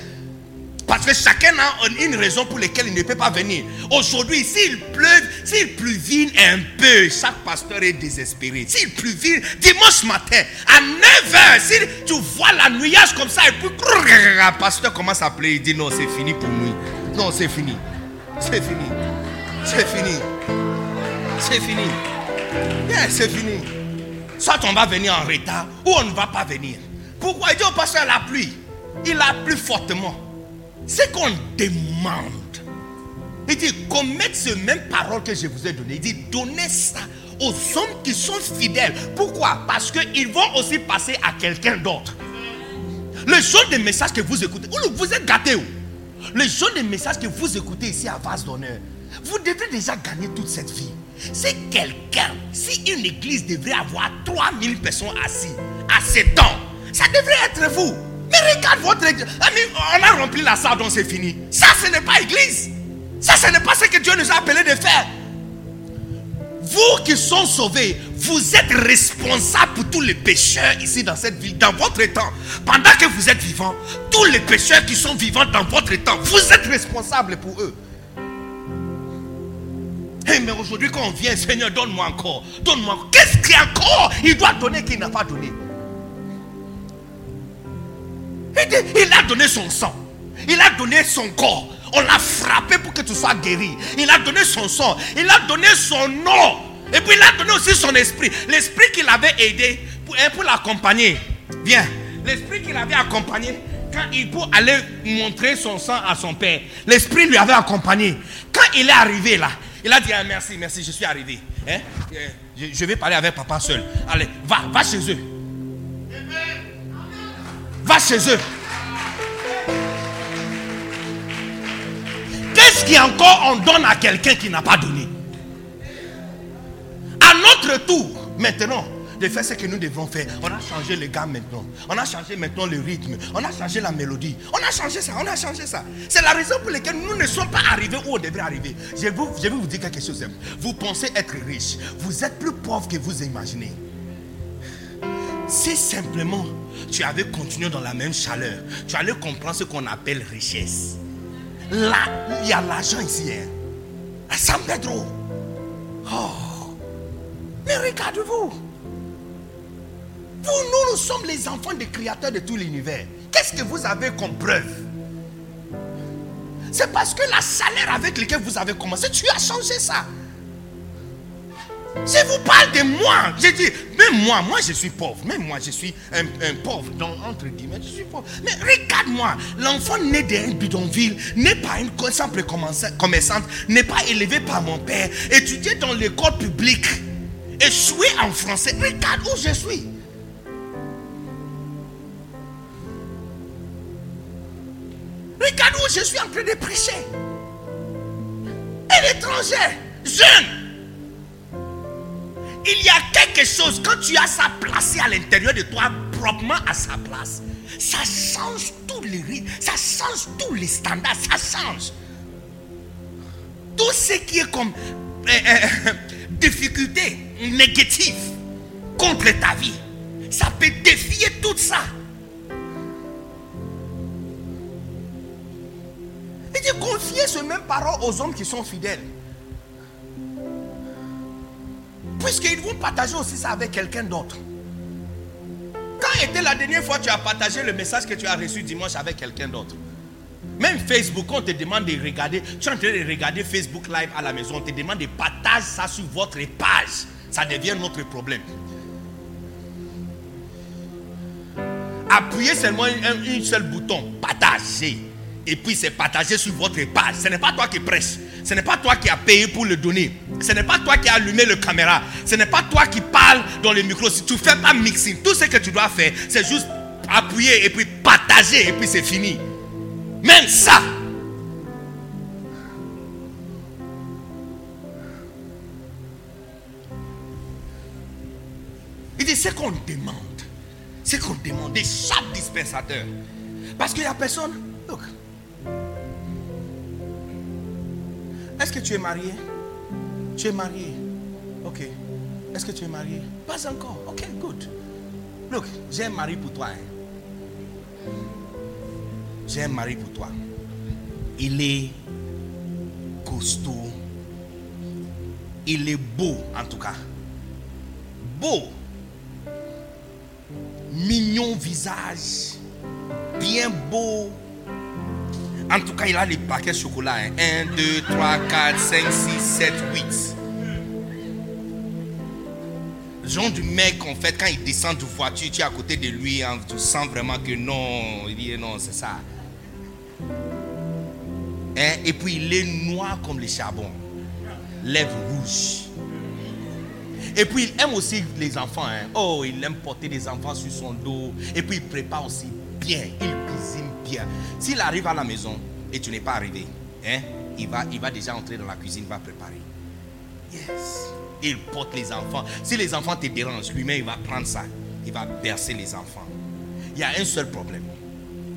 S1: Parce que chacun a une raison pour laquelle il ne peut pas venir. Aujourd'hui, s'il pleut, s'il pluvine un peu, chaque pasteur est désespéré. S'il pluvine dimanche matin à 9h, si tu vois la nuage comme ça et puis le pasteur commence à pleurer, il dit non, c'est fini pour nous. Non, c'est fini. C'est fini. C'est fini. C'est fini. c'est fini. Soit on va venir en retard ou on ne va pas venir. Pourquoi il dit au pasteur la pluie Il a plu fortement. C'est qu'on demande. Il dit, commettez ce même parole que je vous ai donné. Il dit, donnez ça aux hommes qui sont fidèles. Pourquoi? Parce qu'ils vont aussi passer à quelqu'un d'autre. Le genre de message que vous écoutez, vous êtes gâté où Le genre de message que vous écoutez ici à Vase d'honneur, vous devez déjà gagner toute cette vie. C'est quelqu'un, si une église devrait avoir 3000 personnes assises à ce temps, ça devrait être vous. Mais regarde votre église. On a rempli la salle, donc c'est fini. Ça, ce n'est pas église. Ça, ce n'est pas ce que Dieu nous a appelé de faire. Vous qui sont sauvés, vous êtes responsables pour tous les pécheurs ici dans cette ville, dans votre temps. Pendant que vous êtes vivants, tous les pécheurs qui sont vivants dans votre temps, vous êtes responsables pour eux. Hey, mais aujourd'hui, quand on vient, Seigneur, donne-moi encore. Donne-moi. Qu'est-ce qu'il encore? Il doit donner qu'il n'a pas donné il a donné son sang. Il a donné son corps. On l'a frappé pour que tu sois guéri. Il a donné son sang. Il a donné son nom. Et puis il a donné aussi son esprit. L'esprit qu'il avait aidé pour, hein, pour l'accompagner. Bien. L'esprit qu'il avait accompagné quand il pour aller montrer son sang à son père. L'esprit lui avait accompagné. Quand il est arrivé là, il a dit ah, merci, merci, je suis arrivé. Hein? Je vais parler avec papa seul. Allez, va, va chez eux. Va chez eux. Qu'est-ce qui encore on donne à quelqu'un qui n'a pas donné? À notre tour, maintenant, de faire ce que nous devons faire. On a changé les gars maintenant. On a changé maintenant le rythme. On a changé la mélodie. On a changé ça. On a changé ça. C'est la raison pour laquelle nous ne sommes pas arrivés où on devrait arriver. Je vous, je vais vous dire quelque chose. Vous pensez être riche. Vous êtes plus pauvre que vous imaginez. Si simplement tu avais continué dans la même chaleur, tu allais comprendre ce qu'on appelle richesse. Là, il y a l'argent ici. Hein. À San Pedro. Oh. Mais regardez-vous. Vous, nous, nous sommes les enfants des créateurs de tout l'univers. Qu'est-ce que vous avez comme preuve? C'est parce que la salaire avec laquelle vous avez commencé, tu as changé ça. Si vous parlez de moi, j'ai dit, même moi, moi je suis pauvre. Même moi je suis un, pauvre, donc entre guillemets, je suis pauvre. Mais regarde-moi, l'enfant né d'un bidonville n'est pas une simple commerçante, n'est pas élevé par mon père, étudié dans l'école publique, échoué en français. Regarde où je suis. Regarde où je suis en train de prêcher. Un étranger, jeune il y a quelque chose, quand tu as ça placé à l'intérieur de toi, proprement à sa place, ça change tous les rythmes, ça change tous les standards, ça change. Tout ce qui est comme euh, euh, (laughs) difficulté négative contre ta vie, ça peut défier tout ça. Et de confier ce même parole aux hommes qui sont fidèles. Puisqu'ils vont partager aussi ça avec quelqu'un d'autre. Quand était la dernière fois que tu as partagé le message que tu as reçu dimanche avec quelqu'un d'autre? Même Facebook, on te demande de regarder, tu es en train de regarder Facebook Live à la maison, on te demande de partager ça sur votre page. Ça devient notre problème. Appuyez seulement un, seul bouton, partager. Et puis c'est partager sur votre page. Ce n'est pas toi qui prêches. Ce n'est pas toi qui as payé pour le donner. Ce n'est pas toi qui as allumé le caméra. Ce n'est pas toi qui parles dans le micro. Si tu ne fais pas mixing, tout ce que tu dois faire, c'est juste appuyer et puis partager et puis c'est fini. Même ça. Il dit ce qu'on demande. Ce qu'on demande de chaque dispensateur. Parce qu'il n'y a personne. Est-ce que tu es marié? Tu es marié. Ok. Est-ce que tu es marié? Pas encore. Ok, good. Look, j'ai un mari pour toi. Hein. J'ai un mari pour toi. Il est costaud. Il est beau, en tout cas. Beau. Mignon visage. Bien beau en tout cas, il a les paquets de chocolat. 1, 2, 3, 4, 5, 6, 7, 8. Le genre du mec, en fait, quand il descend de voiture, tu es à côté de lui, hein, tu sens vraiment que non, il dit non, c'est ça. Hein? Et puis il est noir comme le charbon, lèvres rouges. Et puis il aime aussi les enfants. Hein. Oh, il aime porter des enfants sur son dos. Et puis il prépare aussi Il cuisine bien. S'il arrive à la maison et tu n'es pas arrivé, hein, il, va, il va déjà entrer dans la cuisine, va préparer. Yes. Il porte les enfants. Si les enfants te dérangent, lui-même, il va prendre ça. Il va bercer les enfants. Il y a un seul problème.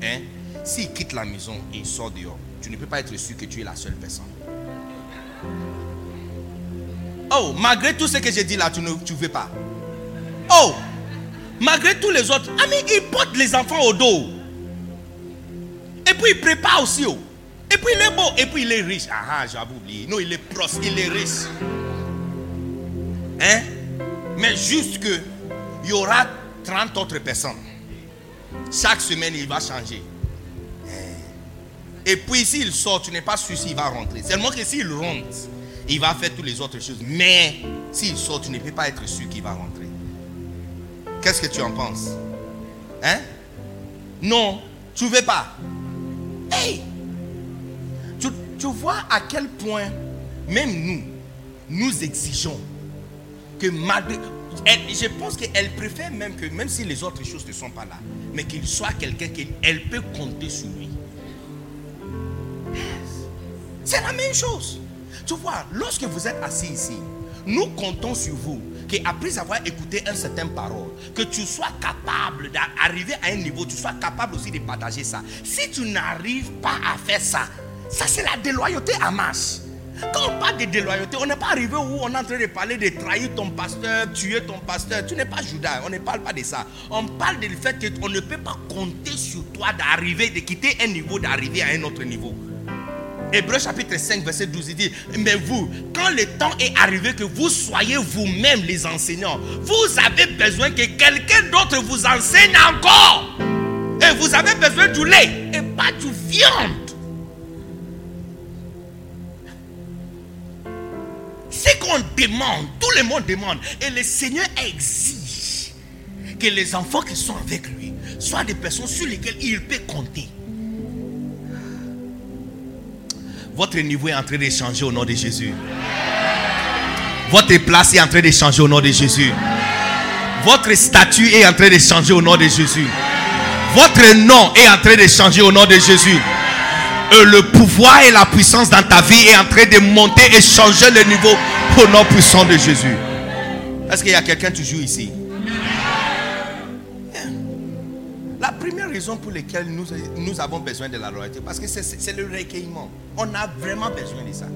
S1: Hein? S'il quitte la maison et sort dehors, tu ne peux pas être sûr que tu es la seule personne. Oh, malgré tout ce que j'ai dit là, tu ne tu veux pas. Oh, malgré tous les autres, amis, il porte les enfants au dos. Et puis il prépare aussi. Oh. Et puis il est beau. Et puis il est riche. Ah, ah j'avais oublié. Non, il est proche, il est riche. Hein? Mais juste que il y aura 30 autres personnes. Chaque semaine, il va changer. Hein? Et puis s'il sort, tu n'es pas sûr s'il va rentrer. Seulement que s'il rentre, il va faire toutes les autres choses. Mais s'il sort, tu ne peux pas être sûr qu'il va rentrer. Qu'est-ce que tu en penses? Hein? Non, tu ne veux pas. Hey tu, tu vois à quel point, même nous, nous exigeons que malgré. je pense qu'elle préfère même que, même si les autres choses ne sont pas là, mais qu'il soit quelqu'un qu'elle peut compter sur lui. C'est la même chose. Tu vois, lorsque vous êtes assis ici, nous comptons sur vous qu'après avoir écouté un certain parole, que tu sois capable d'arriver à un niveau, tu sois capable aussi de partager ça. Si tu n'arrives pas à faire ça, ça c'est la déloyauté à marche. Quand on parle de déloyauté, on n'est pas arrivé où on est en train de parler de trahir ton pasteur, tuer ton pasteur. Tu n'es pas Judas, on ne parle pas de ça. On parle du fait qu'on ne peut pas compter sur toi d'arriver, de quitter un niveau, d'arriver à un autre niveau. Hébreu chapitre 5, verset 12, il dit, mais vous, quand le temps est arrivé que vous soyez vous-même les enseignants, vous avez besoin que quelqu'un d'autre vous enseigne encore. Et vous avez besoin du lait et pas du viande. C'est qu'on demande, tout le monde demande. Et le Seigneur exige que les enfants qui sont avec lui soient des personnes sur lesquelles il peut compter. Votre niveau est en train de changer au nom de Jésus. Votre place est en train de changer au nom de Jésus. Votre statut est en train de changer au nom de Jésus. Votre nom est en train de changer au nom de Jésus. Le pouvoir et la puissance dans ta vie est en train de monter et changer le niveau au nom puissant de Jésus. Est-ce qu'il y a quelqu'un toujours ici? La première raison pour laquelle nous, avons besoin de la loyauté, parce que c'est le recueillement. On a vraiment besoin de ça.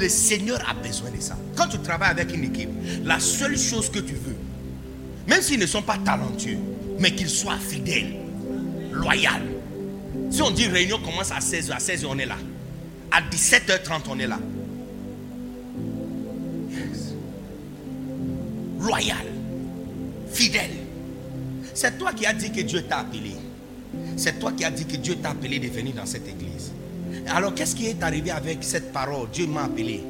S1: Le Seigneur a besoin de ça. Quand tu travailles avec une équipe, la seule chose que tu veux, même s'ils ne sont pas talentueux, mais qu'ils soient fidèles, loyaux. Si on dit réunion commence à 16h, à 16h on est là. À 17h30 on est là. Loyal, fidèle. C'est toi qui as dit que Dieu t'a appelé. C'est toi qui as dit que Dieu t'a appelé de venir dans cette église. Alors qu'est-ce qui est arrivé avec cette parole? Dieu m'a appelé.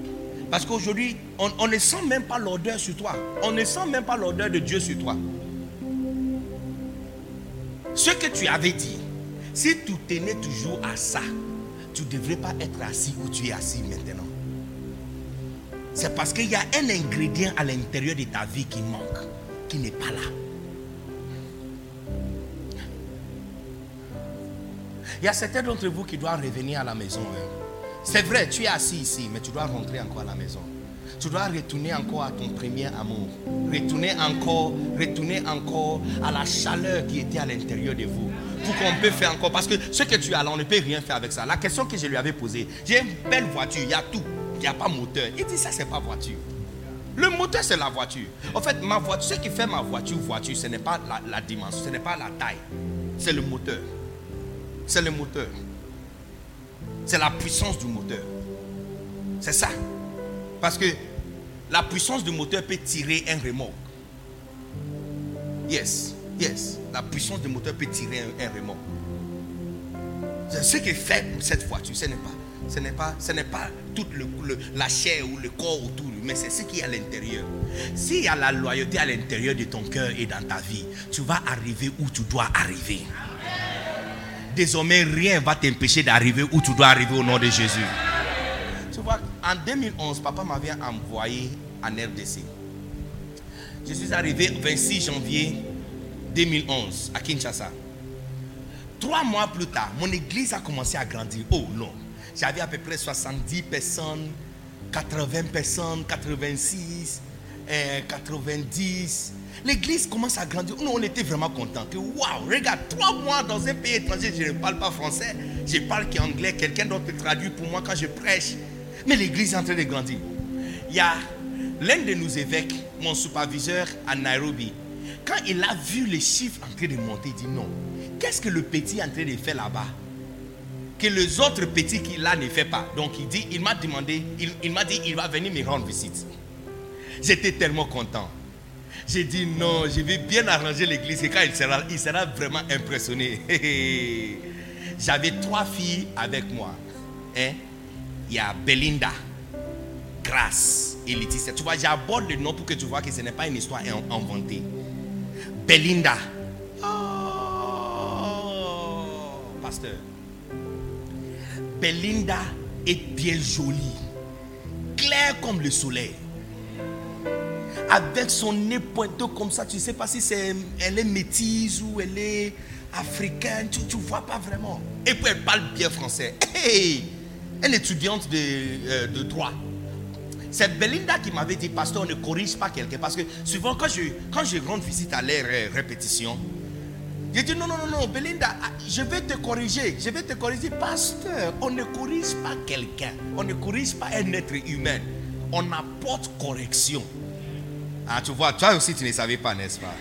S1: Parce qu'aujourd'hui, on, ne sent même pas l'odeur sur toi. On ne sent même pas l'odeur de Dieu sur toi. Ce que tu avais dit, si tu tenais toujours à ça, tu ne devrais pas être assis où tu es assis maintenant. C'est parce qu'il y a un ingrédient à l'intérieur de ta vie qui manque, qui n'est pas là. Il y a certains d'entre vous qui doivent revenir à la maison. Hein. C'est vrai, tu es assis ici, mais tu dois rentrer encore à la maison. Tu dois retourner encore à ton premier amour. Retourner encore, retourner encore à la chaleur qui était à l'intérieur de vous. Pour qu'on peut faire encore. Parce que ce que tu as là, on ne peut rien faire avec ça. La question que je lui avais posée, j'ai une belle voiture, il y a tout. Il n'y a pas moteur. Il dit ça, c'est pas voiture. Le moteur, c'est la voiture. En fait, ma ce qui fait ma voiture voiture, ce n'est pas la dimension, ce n'est pas la taille. C'est le moteur. C'est le moteur. C'est la puissance du moteur. C'est ça. Parce que la puissance du moteur peut tirer un remorque. Yes, yes. La puissance du moteur peut tirer un, remorque. C'est ce qui fait cette voiture. Ce n'est pas, ce n'est pas, ce n'est pas toute la chair ou le corps autour, mais c'est ce qui est à l'intérieur. S'il y a la loyauté à l'intérieur de ton cœur et dans ta vie, tu vas arriver où tu dois arriver. Désormais, rien va t'empêcher d'arriver où tu dois arriver au nom de Jésus. Tu vois, en 2011, papa m'avait envoyé en RDC. Je suis arrivé le 26 janvier 2011 à Kinshasa. Trois mois plus tard, mon église a commencé à grandir. Oh non, j'avais à peu près 70 personnes, 80 personnes, 86, 90. L'église commence à grandir. Nous, on était vraiment contents. Waouh, regarde, trois mois dans un pays étranger, je ne parle pas français, je parle qu'anglais. Quelqu'un d'autre traduit pour moi quand je prêche. Mais l'église est en train de grandir. Il y a l'un de nos évêques, mon superviseur à Nairobi, quand il a vu les chiffres en train de monter, il dit non. Qu'est-ce que le petit est en train de faire là-bas Que les autres petits qu'il a ne fait pas? Donc il dit, il m'a demandé, il, il m'a dit, il va venir me rendre visite. J'étais tellement content. J'ai dit non, je vais bien arranger l'église et quand il sera, il sera vraiment impressionné. (laughs) J'avais trois filles avec moi. Hein? Il y a Belinda, Grace et Laetitia. Tu vois, j'aborde le nom pour que tu vois que ce n'est pas une histoire inventée. Belinda. Oh, pasteur. Belinda est bien jolie. Claire comme le soleil avec son nez pointeux comme ça, tu ne sais pas si c'est, elle est métisse ou elle est africaine, tu ne vois pas vraiment. Et puis elle parle bien français. Hey, elle est étudiante de, euh, de droit. C'est Belinda qui m'avait dit, pasteur, ne corrige pas quelqu'un. Parce que souvent, quand je, quand je rends visite à l'air euh, répétition, J'ai dit non, non, non, non, Belinda, ah, je vais te corriger. Je vais te corriger. Pasteur, on ne corrige pas quelqu'un. On ne corrige pas un être humain. On apporte correction. Ah, tu vois, toi aussi, tu ne savais pas, n'est-ce pas?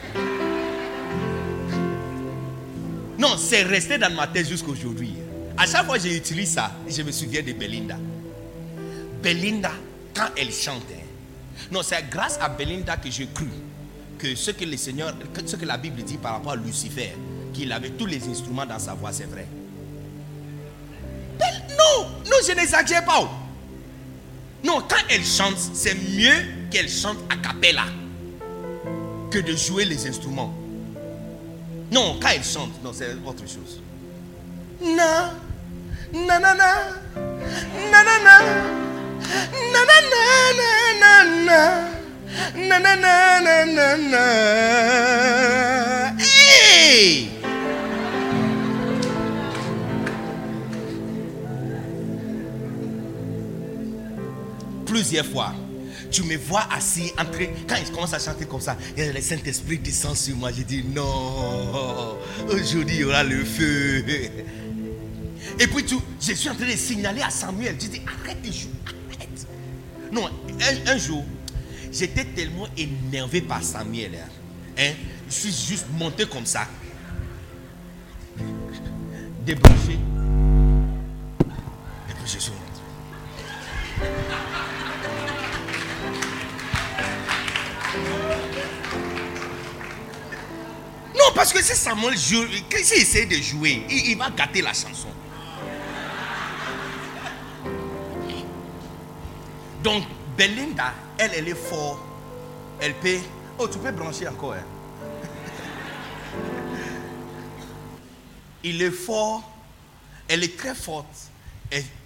S1: Non, c'est resté dans ma tête jusqu'à aujourd'hui. À chaque fois que j'utilise ça, je me souviens de Belinda. Belinda, quand elle chantait, non, c'est grâce à Belinda que j'ai cru que ce que le Seigneur, ce que la Bible dit par rapport à Lucifer, qu'il avait tous les instruments dans sa voix, c'est vrai. non, non, je n'exagère pas. Non, quand elle chante, c'est mieux qu'elle chante a cappella que de jouer les instruments. Non, quand elle chante, non, c'est autre chose. Na, na, na, na, na, na, na. Hey! Plusieurs fois, tu me vois assis, entrer. Quand il commence à chanter comme ça, et le Saint-Esprit descend sur moi. Je dis non, aujourd'hui il y aura le feu. Et puis tu, je suis en train de signaler à Samuel. Je dis arrête de jouer, arrête. Non, un jour, J'étais tellement énervé par Samuel. Hein. hein. Je suis juste monté comme ça. Débranché. Et puis je suis rentré. Non, parce que si Samuel joue, s'il essaie de jouer, il, va gâter la chanson. Donc, Belinda elle, elle est forte. Elle peut. Oh, tu peux brancher encore. Hein. Il est fort. Elle est très forte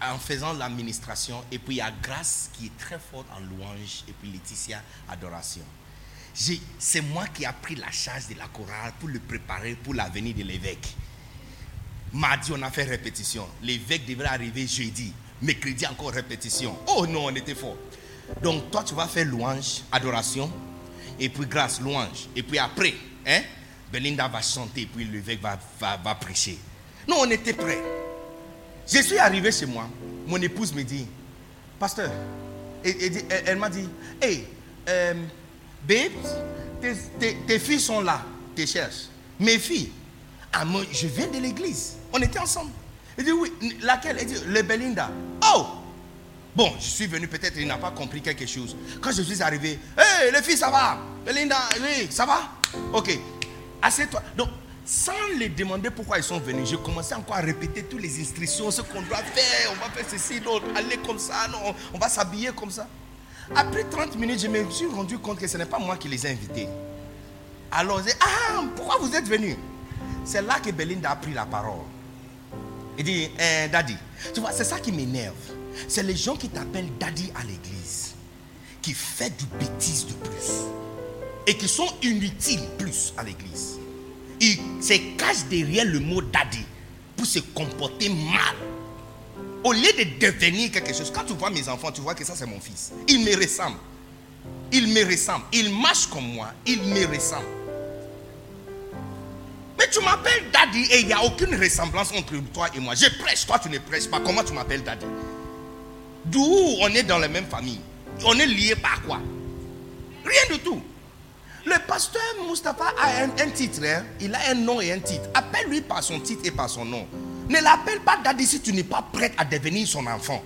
S1: en faisant l'administration. Et puis il y a Grâce qui est très forte en louange. Et puis Laetitia, adoration. C'est moi qui ai pris la charge de la chorale pour le préparer pour la venue de l'évêque. Mardi, on a fait répétition. L'évêque devrait arriver jeudi. Mercredi, encore répétition. Oh non, on était fort. Donc toi, tu vas faire louange, adoration, et puis grâce, louange. Et puis après, hein, Belinda va chanter, et puis l'évêque va, va, prêcher. Non, on était prêts. Je suis arrivé chez moi, mon épouse me dit, pasteur, elle, m'a dit, hey, euh, babe, tes, filles sont là, tes cherches. Mes filles, ah, moi, je viens de l'église. On était ensemble. Elle dit, oui, laquelle? Elle dit, le Belinda. Oh, Bon, je suis venu, peut-être il n'a pas compris quelque chose. Quand je suis arrivé, hé, les filles, ça va? Belinda, oui, ça va? Ok, assieds-toi. Donc, sans les demander pourquoi ils sont venus, j'ai commencé encore à répéter toutes les instructions, ce qu'on doit faire, on va faire ceci, non, aller comme ça, non, on va s'habiller comme ça. Après 30 minutes, je me suis rendu compte que ce n'est pas moi qui les ai invités. Alors, j'ai ah, pourquoi vous êtes venus? C'est là que Belinda a pris la parole. Il dit, eh, Daddy, tu vois, c'est ça qui m'énerve. C'est les gens qui t'appellent daddy à l'église, qui font du bêtise de plus et qui sont inutiles plus à l'église. Ils se cachent derrière le mot daddy pour se comporter mal. Au lieu de devenir quelque chose, quand tu vois mes enfants, tu vois que ça c'est mon fils. Il me ressemble. Il me ressemble. Il marche comme moi. Il me ressemble. Mais tu m'appelles daddy et il n'y a aucune ressemblance entre toi et moi. Je prêche, toi tu ne prêches pas. Comment tu m'appelles daddy? D'où on est dans la même famille? On est lié par quoi? Rien du tout. Le pasteur Mustapha a un, titre. Hein. Il a un nom et un titre. Appelle-lui par son titre et par son nom. Ne l'appelle pas Daddy si tu n'es pas prête à devenir son enfant.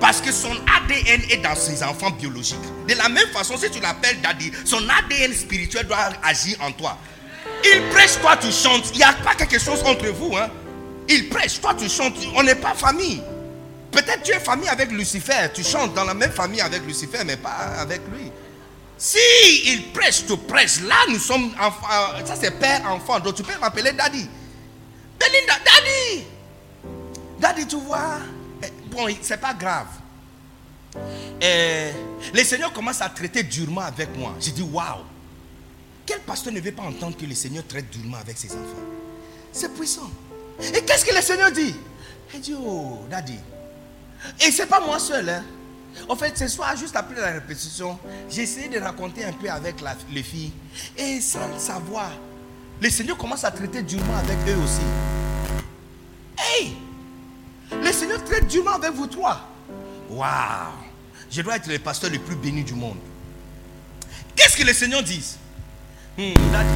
S1: Parce que son ADN est dans ses enfants biologiques. De la même façon, si tu l'appelles Daddy, son ADN spirituel doit agir en toi. Il prêche, toi tu chantes. Il n'y a pas quelque chose entre vous. Hein. Il prêche, toi tu chantes. On n'est pas famille. Peut-être tu es famille avec Lucifer, tu chantes dans la même famille avec Lucifer, mais pas avec lui. Si il prêche, tu prêches, là nous sommes enfants, ça c'est père-enfant, donc tu peux m'appeler daddy. Belinda, daddy. Daddy, tu vois, eh, bon, c'est pas grave. Eh, le Seigneur commence à traiter durement avec moi. J'ai dit, waouh, quel pasteur ne veut pas entendre que le Seigneur traite durement avec ses enfants? C'est puissant. Et qu'est-ce que le Seigneur dit? Il dit, oh, daddy, et c'est pas moi seul. Hein. En fait, ce soir, juste après la répétition, j'ai essayé de raconter un peu avec les filles. Et sans savoir, le Seigneur commence à traiter durement avec eux aussi. Hey! Le Seigneur traite durement avec vous trois. Waouh! Je dois être le pasteur le plus béni du monde. Qu'est-ce que le Seigneur dit hmm, Daddy.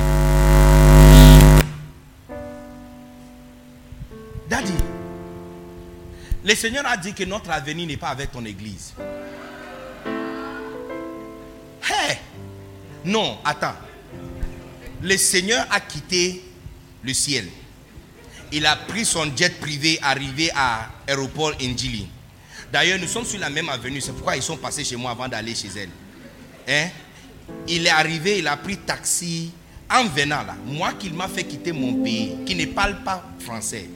S1: Daddy. Le Seigneur a dit que notre avenir n'est pas avec ton église. Hey! Non, attends. Le Seigneur a quitté le ciel. Il a pris son jet privé arrivé à l'aéroport Njili. D'ailleurs, nous sommes sur la même avenue. C'est pourquoi ils sont passés chez moi avant d'aller chez elle. Hein? Il est arrivé, il a pris taxi en venant là. Moi qui m'a fait quitter mon pays, qui ne parle pas français,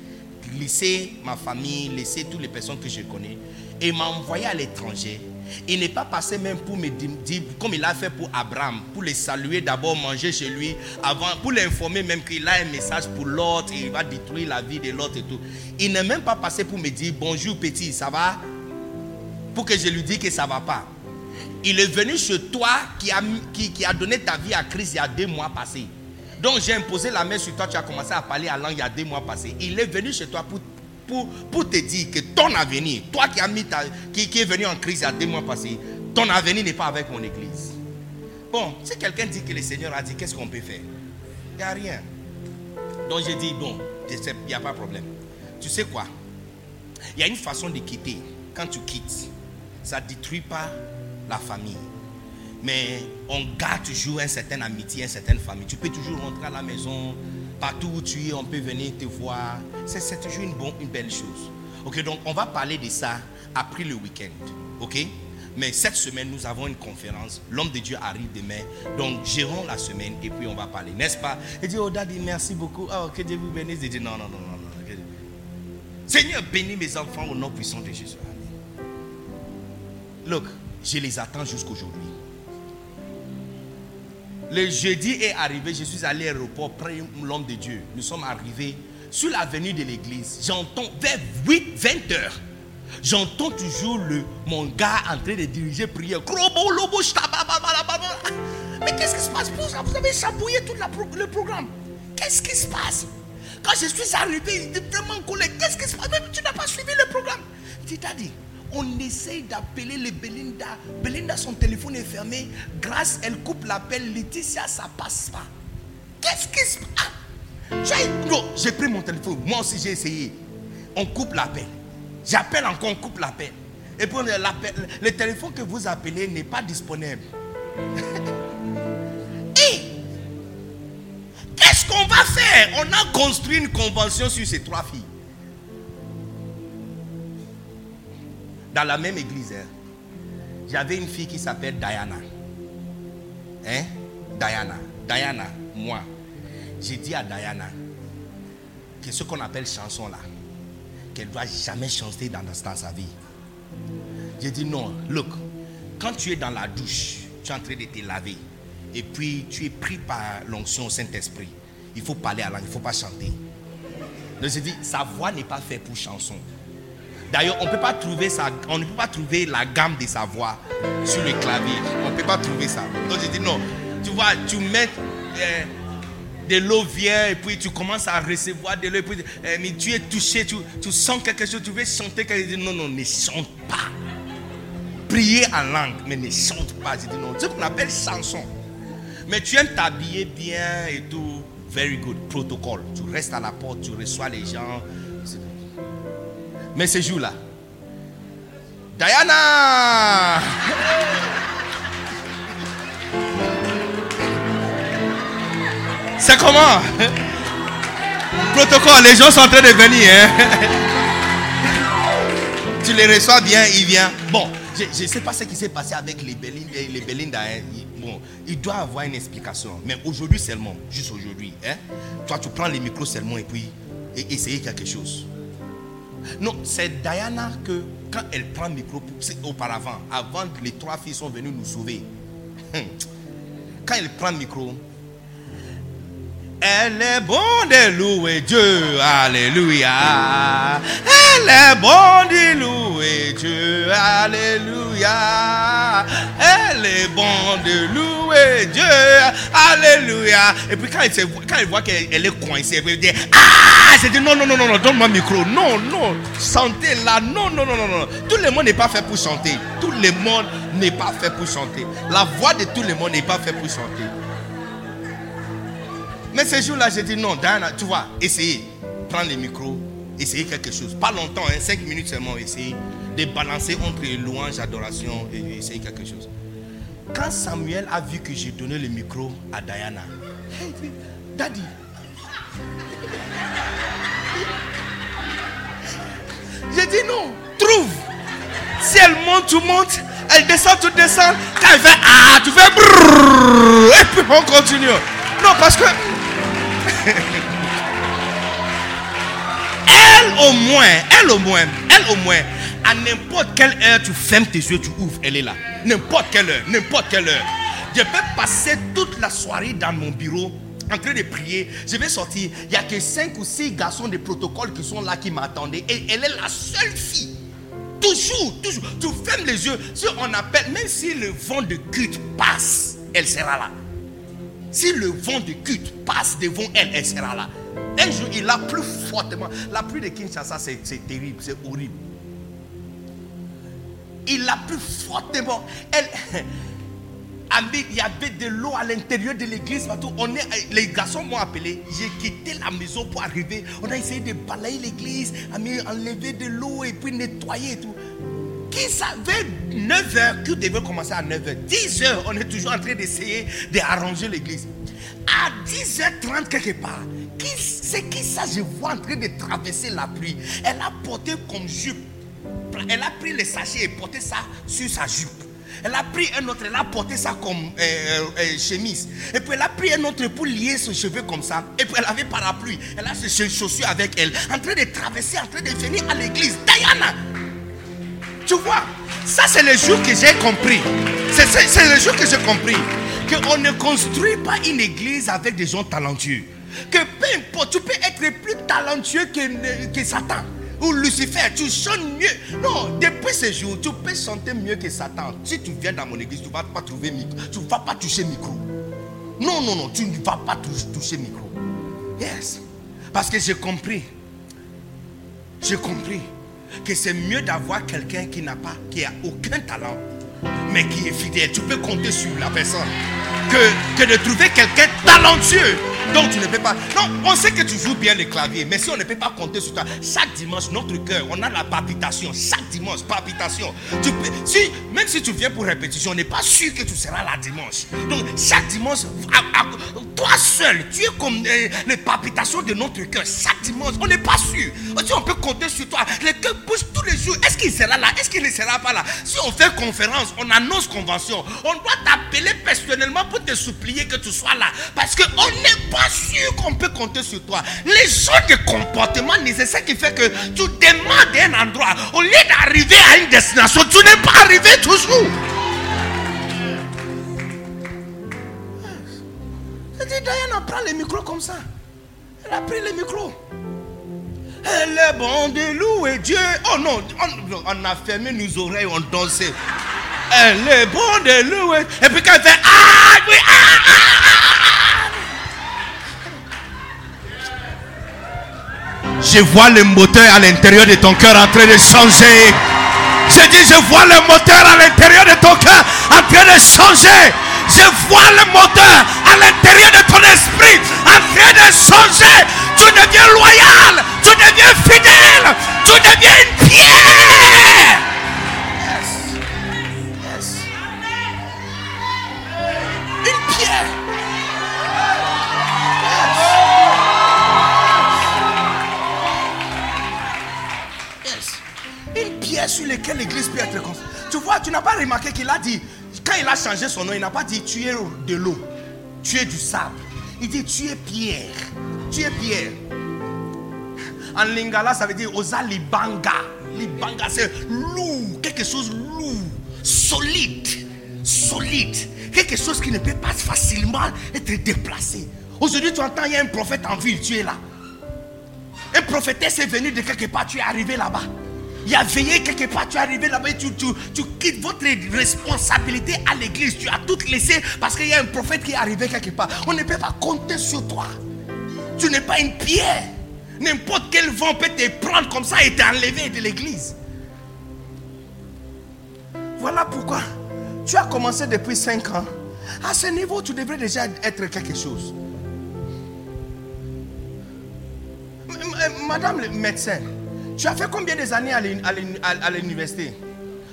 S1: laisser ma famille, laisser toutes les personnes que je connais, et m'a envoyé à l'étranger. Il n'est pas passé même pour me dire, comme il a fait pour Abraham, pour les saluer d'abord, manger chez lui, avant, pour l'informer même qu'il a un message pour l'autre et il va détruire la vie de l'autre et tout. Il n'est même pas passé pour me dire bonjour petit, ça va? Pour que je lui dise que ça va pas. Il est venu chez toi qui a, qui, a donné ta vie à Christ il y a deux mois passés. Donc j'ai imposé la main sur toi, tu as commencé à parler à langue il y a deux mois passés. Il est venu chez toi pour, pour, te dire que ton avenir, toi qui, as mis qui est venu en crise il y a deux mois passés, ton avenir n'est pas avec mon église. Bon, si quelqu'un dit que le Seigneur a dit, qu'est-ce qu'on peut faire? Il n'y a rien. Donc j'ai dit, bon, il n'y a pas de problème. Tu sais quoi? Il y a une façon de quitter. Quand tu quittes, ça ne détruit pas la famille. Mais on garde toujours une certaine amitié, une certaine famille. Tu peux toujours rentrer à la maison, partout où tu es, on peut venir te voir. C'est toujours une, bonne, une belle chose. Ok, donc on va parler de ça après le week-end. Ok? Mais cette semaine, nous avons une conférence. L'homme de Dieu arrive demain. Donc, gérons la semaine et puis on va parler. N'est-ce pas? Il dit, oh daddy, merci beaucoup. Oh, que Dieu vous bénisse. Il dit, non, non, non, non. non. Seigneur, bénis mes enfants au nom puissant de Jésus. Look, je les attends jusqu'aujourd'hui. Le jeudi est arrivé, je suis allé à l'aéroport près l'homme de Dieu. Nous sommes arrivés sur l'avenue de l'église. J'entends vers 8, 20 heures. J'entends toujours le, mon gars en train de diriger prière. Mais qu'est-ce qui se passe Vous avez chambouillé tout le programme. Qu'est-ce qui se passe? Quand je suis arrivé, il était vraiment collègue. Qu'est-ce qui se passe? Même tu n'as pas suivi le programme. Dit, on essaye d'appeler les Belinda. Belinda, son téléphone est fermé. Grâce, elle coupe l'appel. Laetitia, ça passe pas. Qu'est-ce qui se passe? J'ai pris mon téléphone. Moi aussi, j'ai essayé. On coupe l'appel. J'appelle encore, on coupe l'appel. Et puis le téléphone que vous appelez n'est pas disponible. (laughs) Et qu'est-ce qu'on va faire? On a construit une convention sur ces trois filles. Dans la même église, hein, j'avais une fille qui s'appelle Diana. Hein? Diana. Diana, moi. J'ai dit à Diana que ce qu'on appelle chanson là, qu'elle ne doit jamais chanter dans, dans sa vie. J'ai dit non, look, quand tu es dans la douche, tu es en train de te laver, et puis tu es pris par l'onction Saint-Esprit, il faut parler à langue, il ne faut pas chanter. Donc j'ai dit, sa voix n'est pas faite pour chanson. D'ailleurs, on ne peut pas trouver la gamme de sa voix sur le clavier. On ne peut pas trouver ça. Donc j'ai dit non. Tu vois, tu mets euh, de l'eau vient et puis tu commences à recevoir de l'eau. Puis euh, mais tu es touché, tu, sens quelque chose, tu veux chanter quelque chose. Non, non, ne chante pas. Prier en langue, mais ne chante pas. J'ai dit non. C'est ce qu'on appelle chanson. Mais tu aimes t'habiller bien et tout. Very good. Protocole. Tu restes à la porte, tu reçois les gens. Mais ce jour-là, Diana C'est comment? Protocole, les gens sont en train de venir. Hein? Tu les reçois bien, ils viennent. Bon, je ne sais pas ce qui s'est passé avec les Belinda. Les Belinda hein. Bon, il doit avoir une explication. Mais aujourd'hui seulement, juste aujourd'hui. Hein? Toi, tu prends les micros seulement et puis et essayer quelque chose. Non, c'est Diana que quand elle prend le micro, auparavant, avant que les trois filles sont venues nous sauver, (laughs) quand elle prend le micro, Elle est bonne de louer Dieu, Alléluia. Elle est bonne de louer Dieu, Alléluia. Elle est bonne de louer Dieu, Alléluia. Et puis quand il, il voit qu'elle est coincée, il dit Ah C'est dit non, non, non, non, donne-moi le micro. Non, non, chantez là. Non, non, non, non, non. Tout le monde n'est pas fait pour chanter. Tout le monde n'est pas fait pour chanter. La voix de tout le monde n'est pas fait pour chanter. Mais ce jour-là, j'ai dit non, Diana, tu vois, essayez. Prends le micro, essayez quelque chose. Pas longtemps, hein, 5 minutes seulement, essayez de balancer entre louange, adoration et essayer quelque chose. Quand Samuel a vu que j'ai donné le micro à Diana, Daddy, j'ai dit non, trouve. Si elle monte, tu montes. Elle descend, tu descends. Quand elle fait Ah, tu fais brrr, Et puis on continue. Non, parce que elle au moins, elle au moins, elle au moins, à n'importe quelle heure tu fermes tes yeux, tu ouvres, elle est là. N'importe quelle heure, n'importe quelle heure. Je peux passer toute la soirée dans mon bureau en train de prier. Je vais sortir. Il n'y a que cinq ou six garçons de protocole qui sont là qui m'attendaient. Et elle est la seule fille. Toujours, toujours. Tu fermes les yeux. Si on appelle, même si le vent de culte passe, elle sera là. Si le vent de culte passe devant elle, elle sera là. Un jour, il a plu fortement. La pluie de Kinshasa, c'est terrible, c'est horrible. Il a plu fortement. (laughs) Il y avait de l'eau à l'intérieur de l'église. Les garçons m'ont appelé. J'ai quitté la maison pour arriver. On a essayé de balayer l'église, enlever de l'eau et puis nettoyer et tout. Qui savait 9h, qui devait commencer à 9h 10h, on est toujours en train d'essayer d'arranger l'église. À 10h30 quelque part, c'est qui ça je vois en train de traverser la pluie Elle a porté comme jupe. Elle a pris le sachet et porté ça sur sa jupe. Elle a pris un autre, elle a porté ça comme euh, euh, euh, chemise. Et puis elle a pris un autre pour lier ses cheveux comme ça. Et puis elle avait parapluie. Elle a ses chaussures avec elle. En train de traverser, en train de venir à l'église. Diana, tu vois, ça c'est le jour que j'ai compris. C'est le jour que j'ai compris. Qu'on ne construit pas une église avec des gens talentueux. Que peu importe, tu peux être plus talentueux que, que Satan ou Lucifer, tu chantes mieux. Non, depuis ce jour, tu peux chanter mieux que Satan. Si tu viens dans mon église, tu ne vas pas trouver micro. Tu vas pas toucher micro. Non, non, non, tu ne vas pas toucher micro. Yes. Parce que j'ai compris. J'ai compris que c'est mieux d'avoir quelqu'un qui n'a pas, qui a aucun talent, mais qui est fidèle. Tu peux compter sur la personne. Que, que de trouver quelqu'un talentueux donc tu ne peux pas. Non, on sait que tu joues bien le clavier, mais si on ne peut pas compter sur toi, chaque dimanche, notre cœur, on a la palpitation. Chaque dimanche, palpitation. Tu peux, si, même si tu viens pour répétition, on n'est pas sûr que tu seras là dimanche. Donc chaque dimanche, toi seul, tu es comme euh, les palpitations de notre cœur. Chaque dimanche, on n'est pas sûr. On peut compter sur toi, le cœur bouge tous les jours. Est-ce qu'il sera là? Est-ce qu'il ne sera pas là? Si on fait conférence, on annonce convention, on doit t'appeler personnellement pour te supplier que tu sois là. Parce qu'on n'est pas sûr qu'on peut compter sur toi. Les gens de comportement nécessaire qui fait que tu demandes un endroit. Au lieu d'arriver à une destination, tu n'es pas arrivé toujours. Je dis, Diana prend le micro comme ça. Elle a pris le micro. Elle est bonne de louer Dieu. Oh non, on, a fermé nos oreilles, on dansait. Elle est bonne de louer. Et puis quand elle fait Ah, oui, ah, ah, ah, Je vois le moteur à l'intérieur de ton cœur en train de changer. Je dis, je vois le moteur à l'intérieur de ton cœur en train de changer. Je vois le moteur à l'intérieur de ton esprit en train de changer. Tu deviens loyal, tu deviens fidèle, tu deviens une pierre. Tu n'as pas remarqué qu'il a dit, quand il a changé son nom, il n'a pas dit tu es de l'eau, tu es du sable. Il dit tu es pierre. Tu es pierre. En lingala, ça veut dire osa libanga. Libanga, c'est lourd, quelque chose lourd, solide, solide. Quelque chose qui ne peut pas facilement être déplacé. Aujourd'hui, tu entends, il y a un prophète en ville, tu es là. Un prophétesse est venu de quelque part, tu es arrivé là-bas. Il a veillé quelque part, tu es arrivé là-bas tu, tu, tu quittes votre responsabilité à l'église. Tu as tout laissé parce qu'il y a un prophète qui est arrivé quelque part. On ne peut pas compter sur toi. Tu n'es pas une pierre. N'importe quel vent peut te prendre comme ça et t'enlever de l'église. Voilà pourquoi tu as commencé depuis 5 ans. À ce niveau, tu devrais déjà être quelque chose. Madame le médecin, tu as fait combien des années à l'université?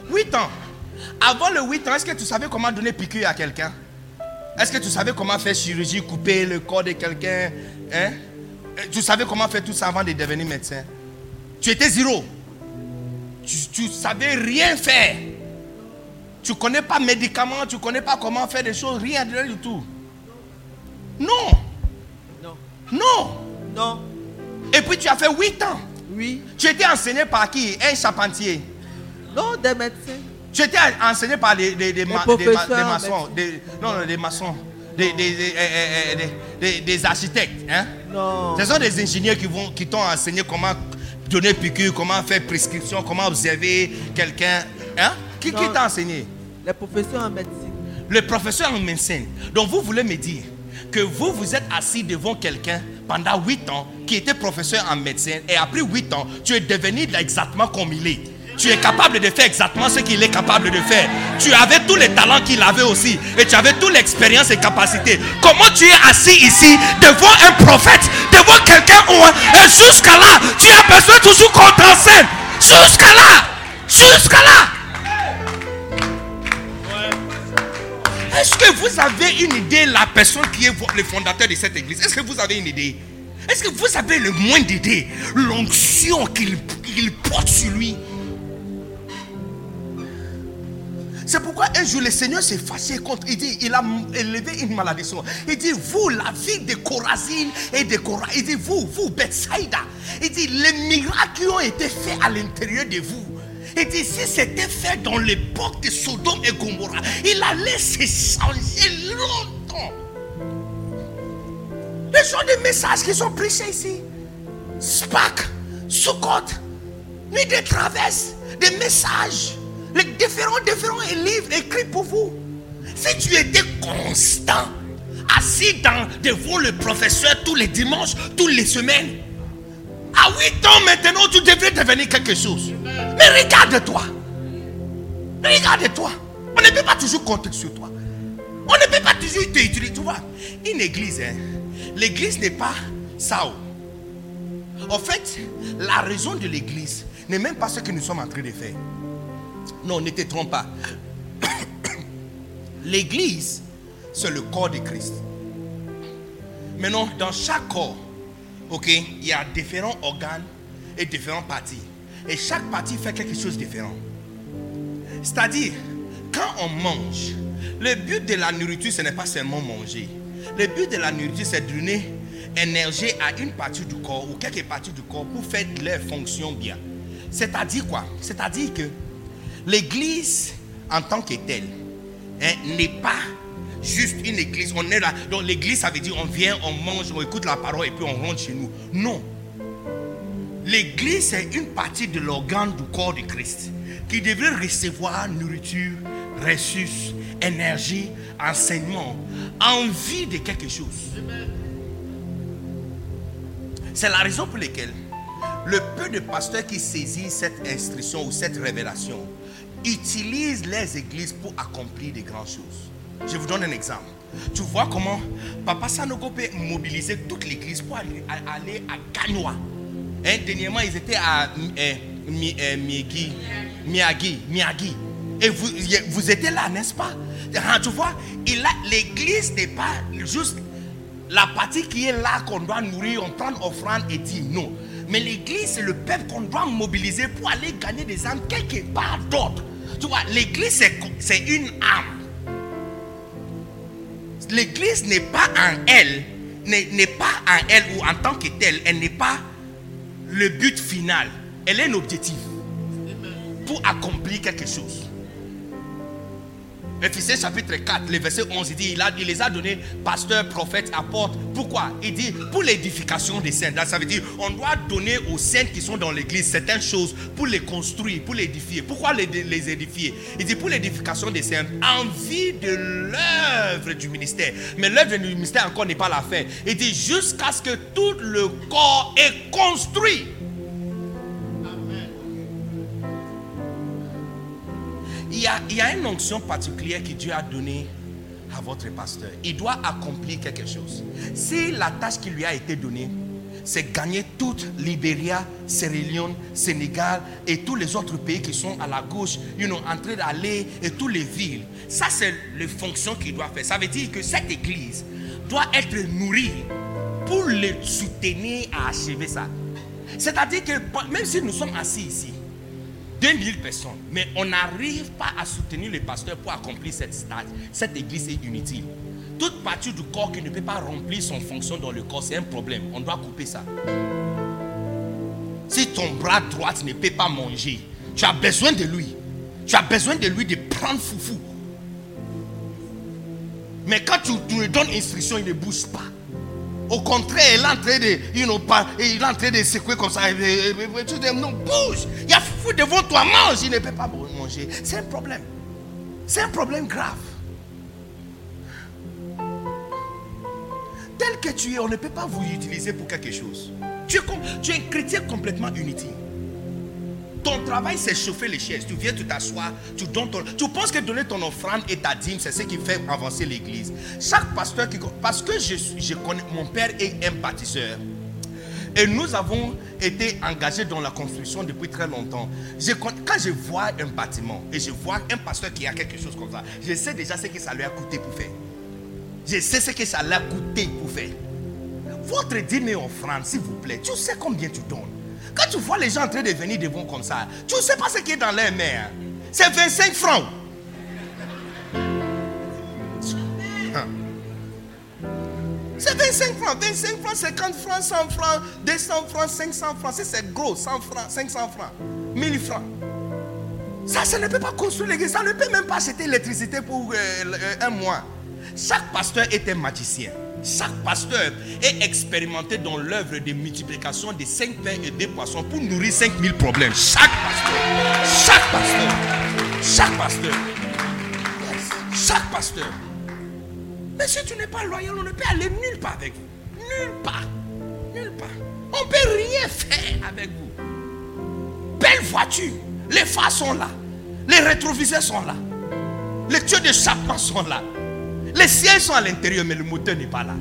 S1: 8 ans. Avant le 8 ans, est-ce que tu savais comment donner piqûre à quelqu'un? Est-ce que tu savais comment faire chirurgie, couper le corps de quelqu'un hein? Tu savais comment faire tout ça avant de devenir médecin? Tu étais zéro. Tu ne savais rien faire. Tu ne connais pas médicaments, tu ne connais pas comment faire des choses, rien, du tout. Non.
S2: Non.
S1: Non.
S2: Non.
S1: Et puis tu as fait 8 ans.
S2: Oui.
S1: Tu étais enseigné par qui? Un charpentier
S2: Non, des médecins.
S1: Tu étais enseigné par des, des, des, maçons. non, non, des maçons. Des, des, architectes. Hein?
S2: Non.
S1: Ce sont des ingénieurs qui, vont, qui t'ont enseigné comment donner piqûre, comment faire prescription, comment observer quelqu'un. Hein? Qui, qui t'a enseigné?
S2: Les professeurs en médecine.
S1: Le professeur en médecine. Donc vous voulez me dire que vous, vous êtes assis devant quelqu'un pendant 8 ans qui était professeur en médecine et après 8 ans, tu es devenu exactement comme il est. Tu es capable de faire exactement ce qu'il est capable de faire. Tu avais tous les talents qu'il avait aussi. Et tu avais toute l'expérience et capacité. Comment tu es assis ici devant un prophète, devant quelqu'un et jusqu'à là, tu as besoin toujours qu'on t'enseigne. Jusqu'à là. Jusqu'à là. Est-ce que vous avez une idée, la personne qui est le fondateur de cette église Est-ce que vous avez une idée? Est-ce que vous avez le moins d'idée L'onction qu'il porte sur lui. C'est pourquoi un jour le Seigneur s'est fâché contre. Il dit, il a élevé une malédiction. Il dit, vous, la ville de Corazine et de Cora. Il dit, vous, vous, Bethsaida. Il dit, les miracles qui ont été faits à l'intérieur de vous et dit, si c'était fait dans l'époque de Sodome et Gomorrah, il allait se changer longtemps. Les gens des messages qui sont prêchés ici, SPAC, Sukkot, ni des traverses, des messages, les différents, différents livres écrits pour vous. Si tu étais constant, assis dans, devant le professeur tous les dimanches, toutes les semaines, à 8 ans maintenant, tu devrais devenir quelque chose. Mais regarde-toi. Regarde-toi. On ne peut pas toujours compter sur toi. On ne peut pas toujours te utiliser. Tu vois, une église, hein, l'église n'est pas ça. Oh. En fait, la raison de l'église n'est même pas ce que nous sommes en train de faire. Non, ne te trompe pas. (coughs) L'église, c'est le corps de Christ. Maintenant, dans chaque corps, ok, il y a différents organes et différentes parties. Et chaque partie fait quelque chose de différent. C'est-à-dire, quand on mange, le but de la nourriture, ce n'est pas seulement manger. Le but de la nourriture, c'est donner énergie à une partie du corps ou quelques parties du corps pour faire leur fonction bien. C'est-à-dire quoi? C'est-à-dire que l'église en tant que telle hein, n'est pas juste une église. On est là. Donc l'église, ça veut dire on vient, on mange, on écoute la parole et puis on rentre chez nous. Non. L'église, c'est une partie de l'organe du corps de Christ qui devrait recevoir nourriture, ressources, énergie, enseignement, envie de quelque chose. C'est la raison pour laquelle le peu de pasteurs qui saisissent cette instruction ou cette révélation utilisent les églises pour accomplir de grandes choses. Je vous donne un exemple. Tu vois comment Papa Sanogo peut mobiliser toute l'église pour aller, à Ganoa Hein, dernièrement, ils étaient à eh, eh, Miyagi, Miyagi, Et vous, vous étiez là, n'est-ce pas? Ah, Tu vois, l'église n'est pas juste la partie qui est là qu'on doit nourrir, on prend offrande et dit non. Mais l'église, c'est le peuple qu'on doit mobiliser pour aller gagner des âmes quelque part d'autre. Tu vois, l'église, c'est une âme. L'église n'est pas en elle, n'est pas en elle ou en tant que telle, elle n'est pas le but final. Elle est un objectif pour accomplir quelque chose. Ephésiens chapitre 4, le verset 11, il dit, il, a, il les a donnés pasteurs, prophètes, apôtres. Pourquoi? Il dit, pour l'édification des saints. Ça veut dire, on doit donner aux saints qui sont dans l'église certaines choses pour les construire, pour les édifier. Pourquoi les, les édifier? Il dit, pour l'édification des saints, en vue de l'œuvre du ministère. Mais l'œuvre du ministère encore n'est pas la fin. Il dit, jusqu'à ce que tout le corps est construit. Il y, a, une onction particulière que Dieu a donnée à votre pasteur. Il doit accomplir quelque chose. Si la tâche qui lui a été donnée, c'est gagner toute Libéria, Sierra Sénégal et tous les autres pays qui sont à la gauche, you know, en train d'aller et toutes les villes. Ça, c'est les fonctions qu'il doit faire. Ça veut dire que cette église doit être nourrie pour le soutenir à achever ça. C'est-à-dire que même si nous sommes assis ici, 2000 personnes, mais on n'arrive pas à soutenir le pasteur pour accomplir cette stage. Cette église est inutile. Toute partie du corps qui ne peut pas remplir son fonction dans le corps, c'est un problème. On doit couper ça. Si ton bras droit ne peut pas manger, tu as besoin de lui. Tu as besoin de lui de prendre foufou. Mais quand tu, tu lui donnes instruction, il ne bouge pas. Au contraire, il est en train de, you know, il est en train de secouer comme ça. Non, bouge. Il y a fou devant toi, mange. Il ne peut pas manger. C'est un problème. C'est un problème grave. Tel que tu es, on ne peut pas vous utiliser pour quelque chose. Tu es, tu es un chrétien complètement inutile. Ton travail, c'est chauffer les chaises. Tu viens, tu t'assois, tu donnes ton... Tu penses que donner ton offrande et ta dîme, c'est ce qui fait avancer l'église. Chaque pasteur qui... Parce que je, je connais... Mon père est un bâtisseur. Et nous avons été engagés dans la construction depuis très longtemps. Quand je vois un bâtiment et je vois un pasteur qui a quelque chose comme ça, je sais déjà ce que ça lui a coûté pour faire. Je sais ce que ça lui a coûté pour faire. Votre dîme et offrande, s'il vous plaît, tu sais combien tu donnes? Quand tu vois les gens en train de venir devant comme ça, tu ne sais pas ce qui est dans leur main. C'est 25 francs. C'est 25 francs, 25 francs, 50 francs, 100 francs, 200 francs, 500 francs. C'est gros, 100 francs, 500 francs, 1000 francs. Ça, ça ne peut pas construire l'église. Ça ne peut même pas acheter l'électricité pour euh, un mois. Chaque pasteur est un magicien. Chaque pasteur est expérimenté dans l'œuvre de multiplication de 5 pains et 2 poissons pour nourrir 5000 problèmes. Chaque pasteur. Chaque pasteur. Chaque pasteur. Chaque pasteur. Mais si tu n'es pas loyal, on ne peut aller nulle part avec vous. Nulle part. Nulle part. On ne peut rien faire avec vous. Belle voiture. Les phares sont là. Les rétroviseurs sont là. Les tuyaux d'échappement sont là. Les sièges sont à l'intérieur, mais le moteur n'est pas là.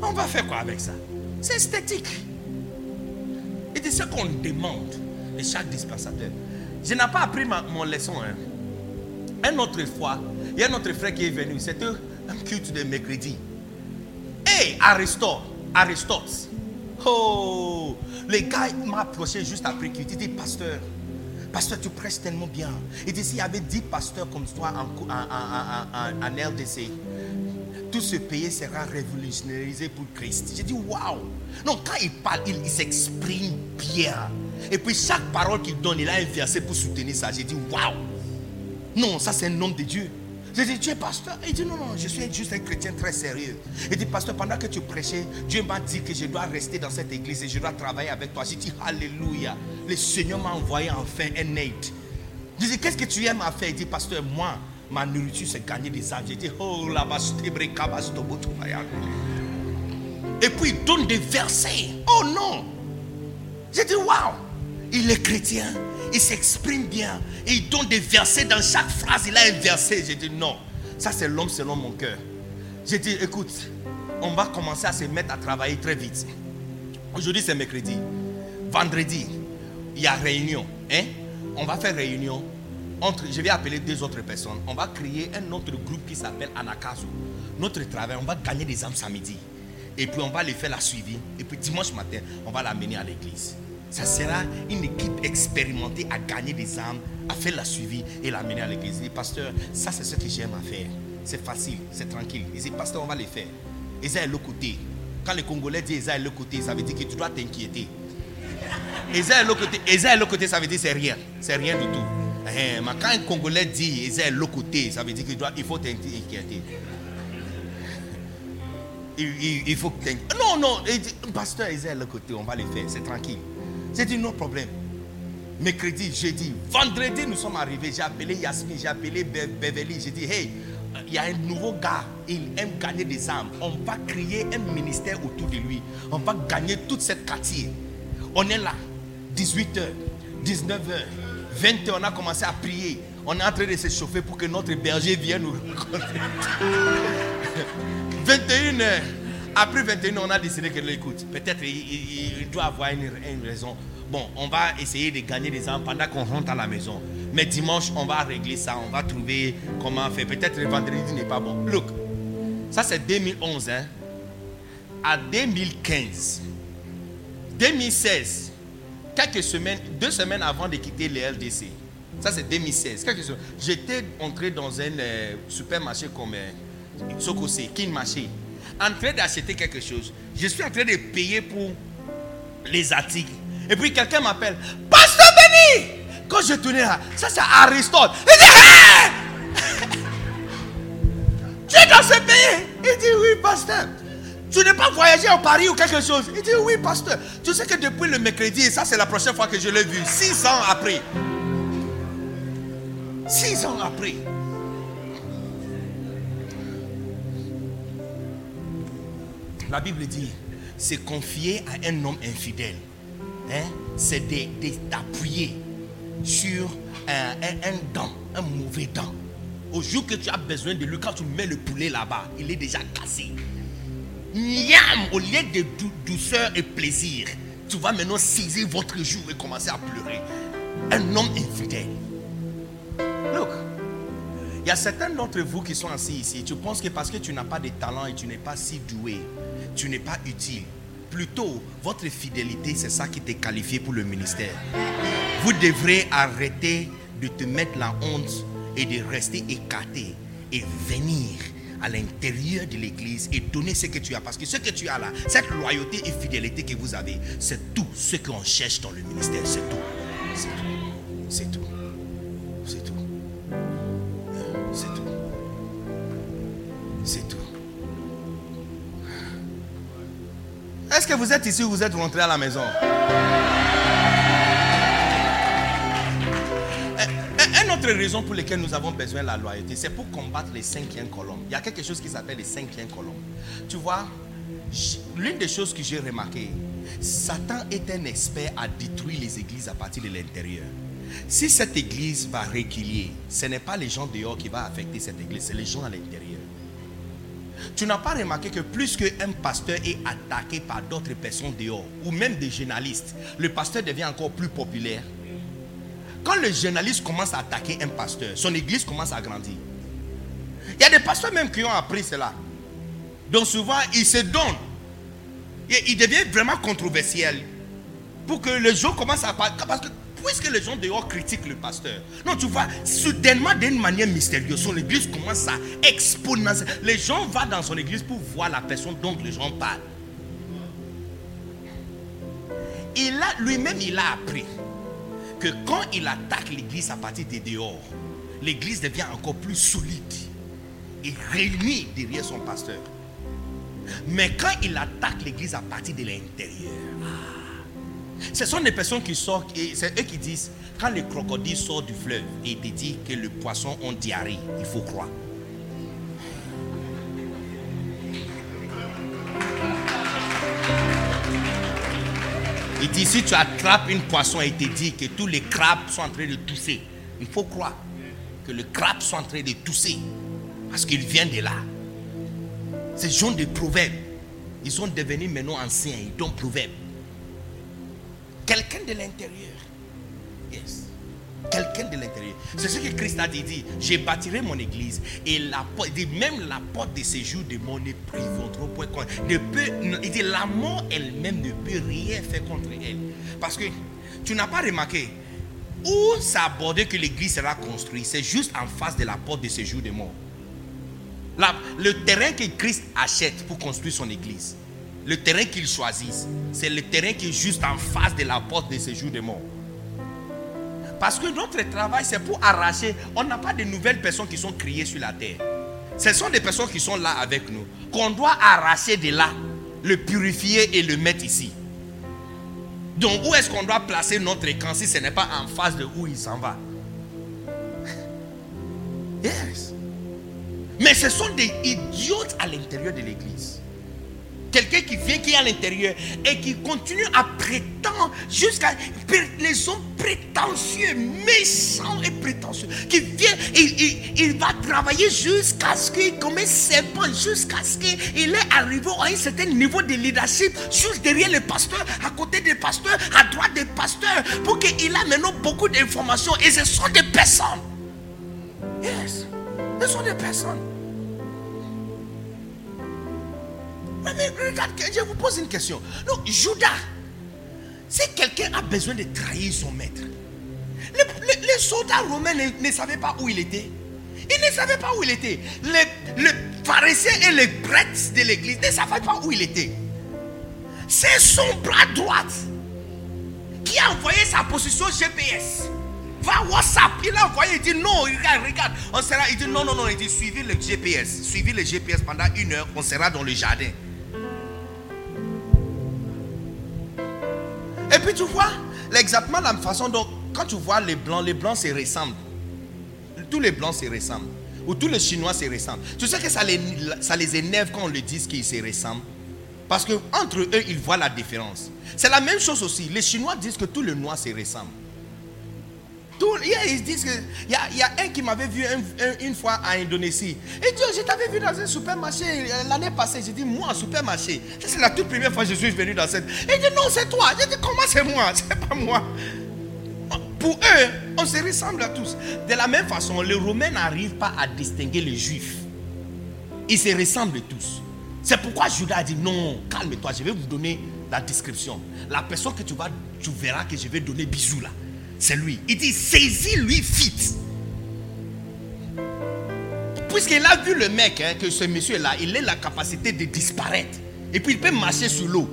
S1: On va faire quoi avec ça? C'est esthétique. Et c'est ce qu'on demande de chaque dispensateur. Je n'ai pas appris ma, mon leçon. Hein. Une autre fois, il y a un autre frère qui est venu. C'était un culte de mercredi. Hey, Aristote, Aristote. Oh, le gars m'a approché juste après culte. Il dit, pasteur, pasteur, tu prêches tellement bien. Il dit, s'il y avait 10 pasteurs comme toi en, en, RDC, tout ce pays sera révolutionnarisé pour Christ. J'ai dit, waouh! Non, quand il parle, il, il s'exprime bien. Et puis chaque parole qu'il donne, il a un verset pour soutenir ça. J'ai dit, waouh! Non, ça c'est un homme de Dieu. J'ai dit, tu es pasteur Il dit, non, non, je suis juste un chrétien très sérieux. Il dit, pasteur, pendant que tu prêchais, Dieu m'a dit que je dois rester dans cette église et je dois travailler avec toi. J'ai dit, Alléluia. Le Seigneur m'a envoyé enfin un aide. Je dis, qu'est-ce que tu aimes à faire? Il dit, pasteur, moi, ma nourriture, c'est gagner des âmes. J'ai dit, oh la Et puis il donne des versets. Oh non. J'ai dit, waouh. Il est chrétien. Il s'exprime bien. Et il donne des versets dans chaque phrase. Il a un verset. J'ai dit, non. Ça, c'est l'homme selon mon cœur. J'ai dit, écoute, on va commencer à se mettre à travailler très vite. Aujourd'hui, c'est mercredi. Vendredi, il y a réunion. Hein? On va faire réunion entre, je vais appeler deux autres personnes. On va créer un autre groupe qui s'appelle Anakazo. Notre travail, on va gagner des âmes samedi. Et puis on va les faire la suivi. Et puis dimanche matin, on va l'amener à l'église. Ça sera une équipe expérimentée à gagner des âmes, à faire la suivi et l'amener à l'église. Et pasteur, ça c'est ce que j'aime à faire. C'est facile, c'est tranquille. Il dit, pasteur, on va les faire. Esa est le côté. Quand les Congolais disent Esa est le côté, ça veut dire que tu dois t'inquiéter. (laughs) Est le côté. Esa est le côté, ça veut dire c'est rien. C'est rien du tout. Eh, mais quand un Congolais dit ils est l'autre côté, ça veut dire qu'il doit, il faut t'inquiéter. Il, il- il faut. Non, non, il dit, pasteur, ils est l'autre côté, on va les faire, c'est tranquille. C'est dit, non problème. Mercredi, jeudi, vendredi, nous sommes arrivés. J'ai appelé Yasmine, j'ai appelé Be- Beverly. J'ai dit, hey, il y a un nouveau gars, il aime gagner des âmes. On va créer un ministère autour de lui. On va gagner toute cette quartier. On est là, 18h, 19h, 20h, on a commencé à prier. On est en train de se chauffer pour que notre berger vienne nous (laughs) rencontrer. 21h. (laughs) Après 21h, on a décidé que l'écoute. Peut-être il, doit avoir une, raison. Bon, on va essayer de gagner des ans pendant qu'on rentre à la maison. Mais dimanche, on va régler ça. On va trouver comment faire. Peut-être le vendredi n'est pas bon. Look, ça c'est 2011. Hein. À 2015, 2016, quelques semaines, deux semaines avant de quitter les LDC. Ça, c'est 2016. Quelques semaines. J'étais entré dans un euh, supermarché comme euh, Sokose, King Marché, en train d'acheter quelque chose. Je suis en train de payer pour les articles. Et puis quelqu'un m'appelle, Pasteur Béni Quand je tournais là, ça c'est Aristote. Il dit, Hey (laughs) Tu es dans ce pays Il dit, oui, pasteur. Tu n'es pas voyagé en Paris ou quelque chose Il dit, oui, pasteur. Tu sais que depuis le mercredi, et ça c'est la prochaine fois que je l'ai vu, six ans après. Six ans après. La Bible dit, c'est confier à un homme infidèle. Hein, c'est d'appuyer sur un, un, dent, un mauvais dent. Au jour que tu as besoin de lui, quand tu mets le poulet là-bas, il est déjà cassé. Niam, au lieu de dou- douceur et plaisir, tu vas maintenant saisir votre jour et commencer à pleurer. Un homme infidèle. Look, il y a certains d'entre vous qui sont assis ici. Tu penses que parce que tu n'as pas de talent et tu n'es pas si doué, tu n'es pas utile. Plutôt, votre fidélité, c'est ça qui t'est qualifié pour le ministère. Vous devrez arrêter de te mettre la honte et de rester écarté et venir à l'intérieur de l'église et donner ce que tu as. Parce que ce que tu as là, cette loyauté et fidélité que vous avez, c'est tout ce qu'on cherche dans le ministère. C'est tout. C'est tout. C'est tout. C'est tout. C'est tout. C'est tout. Est-ce que vous êtes ici ou vous êtes rentré à la maison? Un- Une autre raison pour laquelle nous avons besoin de la loyauté, c'est pour combattre les cinquièmes colonnes. Il y a quelque chose qui s'appelle les cinquièmes colonnes. Tu vois, l'une des choses que j'ai remarqué, Satan est un expert à détruire les églises à partir de l'intérieur. Si cette église va reculer, ce n'est pas les gens dehors qui vont affecter cette église, c'est les gens à l'intérieur. Tu n'as pas remarqué que plus qu'un pasteur est attaqué par d'autres personnes dehors, ou même des journalistes, le pasteur devient encore plus populaire. Quand le journaliste commence à attaquer un pasteur, son église commence à grandir. Il y a des pasteurs même qui ont appris cela. Donc souvent, ils se donnent. Et il devient vraiment controversiel. Pour que les gens commencent à. Parce que puisque les gens dehors critiquent le pasteur? Non, tu vois, soudainement, d'une manière mystérieuse, son église commence à exponentiel. Les gens vont dans son église pour voir la personne dont les gens parlent. Il a lui-même, il a appris que quand il attaque l'église à partir des dehors, l'église devient encore plus solide et réunie derrière son pasteur. Mais quand il attaque l'église à partir de l'intérieur, ce sont des personnes qui sortent et c'est eux qui disent quand le crocodile sort du fleuve et te dit que le poisson ont diarrhée, il faut croire. Il dit si tu attrapes une poisson et il te dit que tous les crabes sont en train de tousser, il faut croire que le crabe sont en train de tousser parce qu'il vient de là. Ces gens de proverbes, ils sont devenus maintenant anciens, ils donnent proverbes. Quelqu'un de l'intérieur. Yes. Quelqu'un de l'intérieur. C'est ce que Christ a dit. Dit, je bâtirai mon église et la dit, même la porte de séjour de mon épris votre point. Ne peut, il dit, la mort elle-même ne peut rien faire contre elle. Parce que tu n'as pas remarqué où ça abordé que l'église sera construite. C'est juste en face de la porte de séjour de mort. La- le terrain que Christ achète pour construire son église, le terrain qu'il choisisse, c'est le terrain qui est juste en face de la porte de séjour des morts. Parce que notre travail, c'est pour arracher. On n'a pas de nouvelles personnes qui sont créées sur la terre. Ce sont des personnes qui sont là avec nous. Qu'on doit arracher de là, le purifier et le mettre ici. Donc, où est-ce qu'on doit placer notre camp si ce n'est pas en face de où il s'en va? (laughs) Yes. Mais ce sont des idiotes à l'intérieur de l'église. Quelqu'un qui vient, qui est à l'intérieur et qui continue à prétendre jusqu'à les hommes prétentieux, méchants et prétentieux, qui vient, il, va travailler jusqu'à ce qu'il commet serpent, jusqu'à ce qu'il est arrivé à un certain niveau de leadership, juste derrière le pasteur, à côté des pasteurs, à droite des pasteurs, pour qu'il a maintenant beaucoup d'informations. Et ce sont des personnes. Yes, ce sont des personnes. Mais, regarde, je vous pose une question. Donc, Judas, si quelqu'un a besoin de trahir son maître, les, soldats romains ne, savaient pas où il était. Ils ne savaient pas où il était. Les, les pharisiens et les prêtres de l'église ne savaient pas où il était. C'est son bras droit qui a envoyé sa position GPS. Va WhatsApp, il a envoyé, il dit non, regarde, regarde, on sera, il dit non, non, non, il dit suivez le GPS, suivez le GPS pendant une heure, on sera dans le jardin. Et puis tu vois, exactement la même façon dont, quand tu vois les blancs, les blancs se ressemblent. Tous les blancs se ressemblent. Ou tous les chinois se ressemblent. Tu sais que ça les, ça les énerve quand on leur dit qu'ils se ressemblent. Parce que entre eux, ils voient la différence. C'est la même chose aussi. Les chinois disent que tous les noirs se ressemblent. Il y, a, un qui m'avait vu une fois en Indonésie. Il dit oh, Je t'avais vu dans un supermarché euh, l'année passée. J'ai dit Moi, supermarché. C'est la toute première fois que je suis venu dans cette. Il dit Non, c'est toi. J'ai dit Comment c'est moi? (laughs) C'est pas moi. Pour eux, on se ressemble à tous. De la même façon, les Romains n'arrivent pas à distinguer les Juifs. Ils se ressemblent tous. C'est pourquoi Judas a dit Non, calme-toi, je vais vous donner la description. La personne que tu, vas, tu verras que je vais donner bisous là. C'est lui. Il dit, saisis-lui vite. Puisqu'il a vu le mec, hein, que ce monsieur-là, il a la capacité de disparaître. Et puis il peut marcher sur l'eau.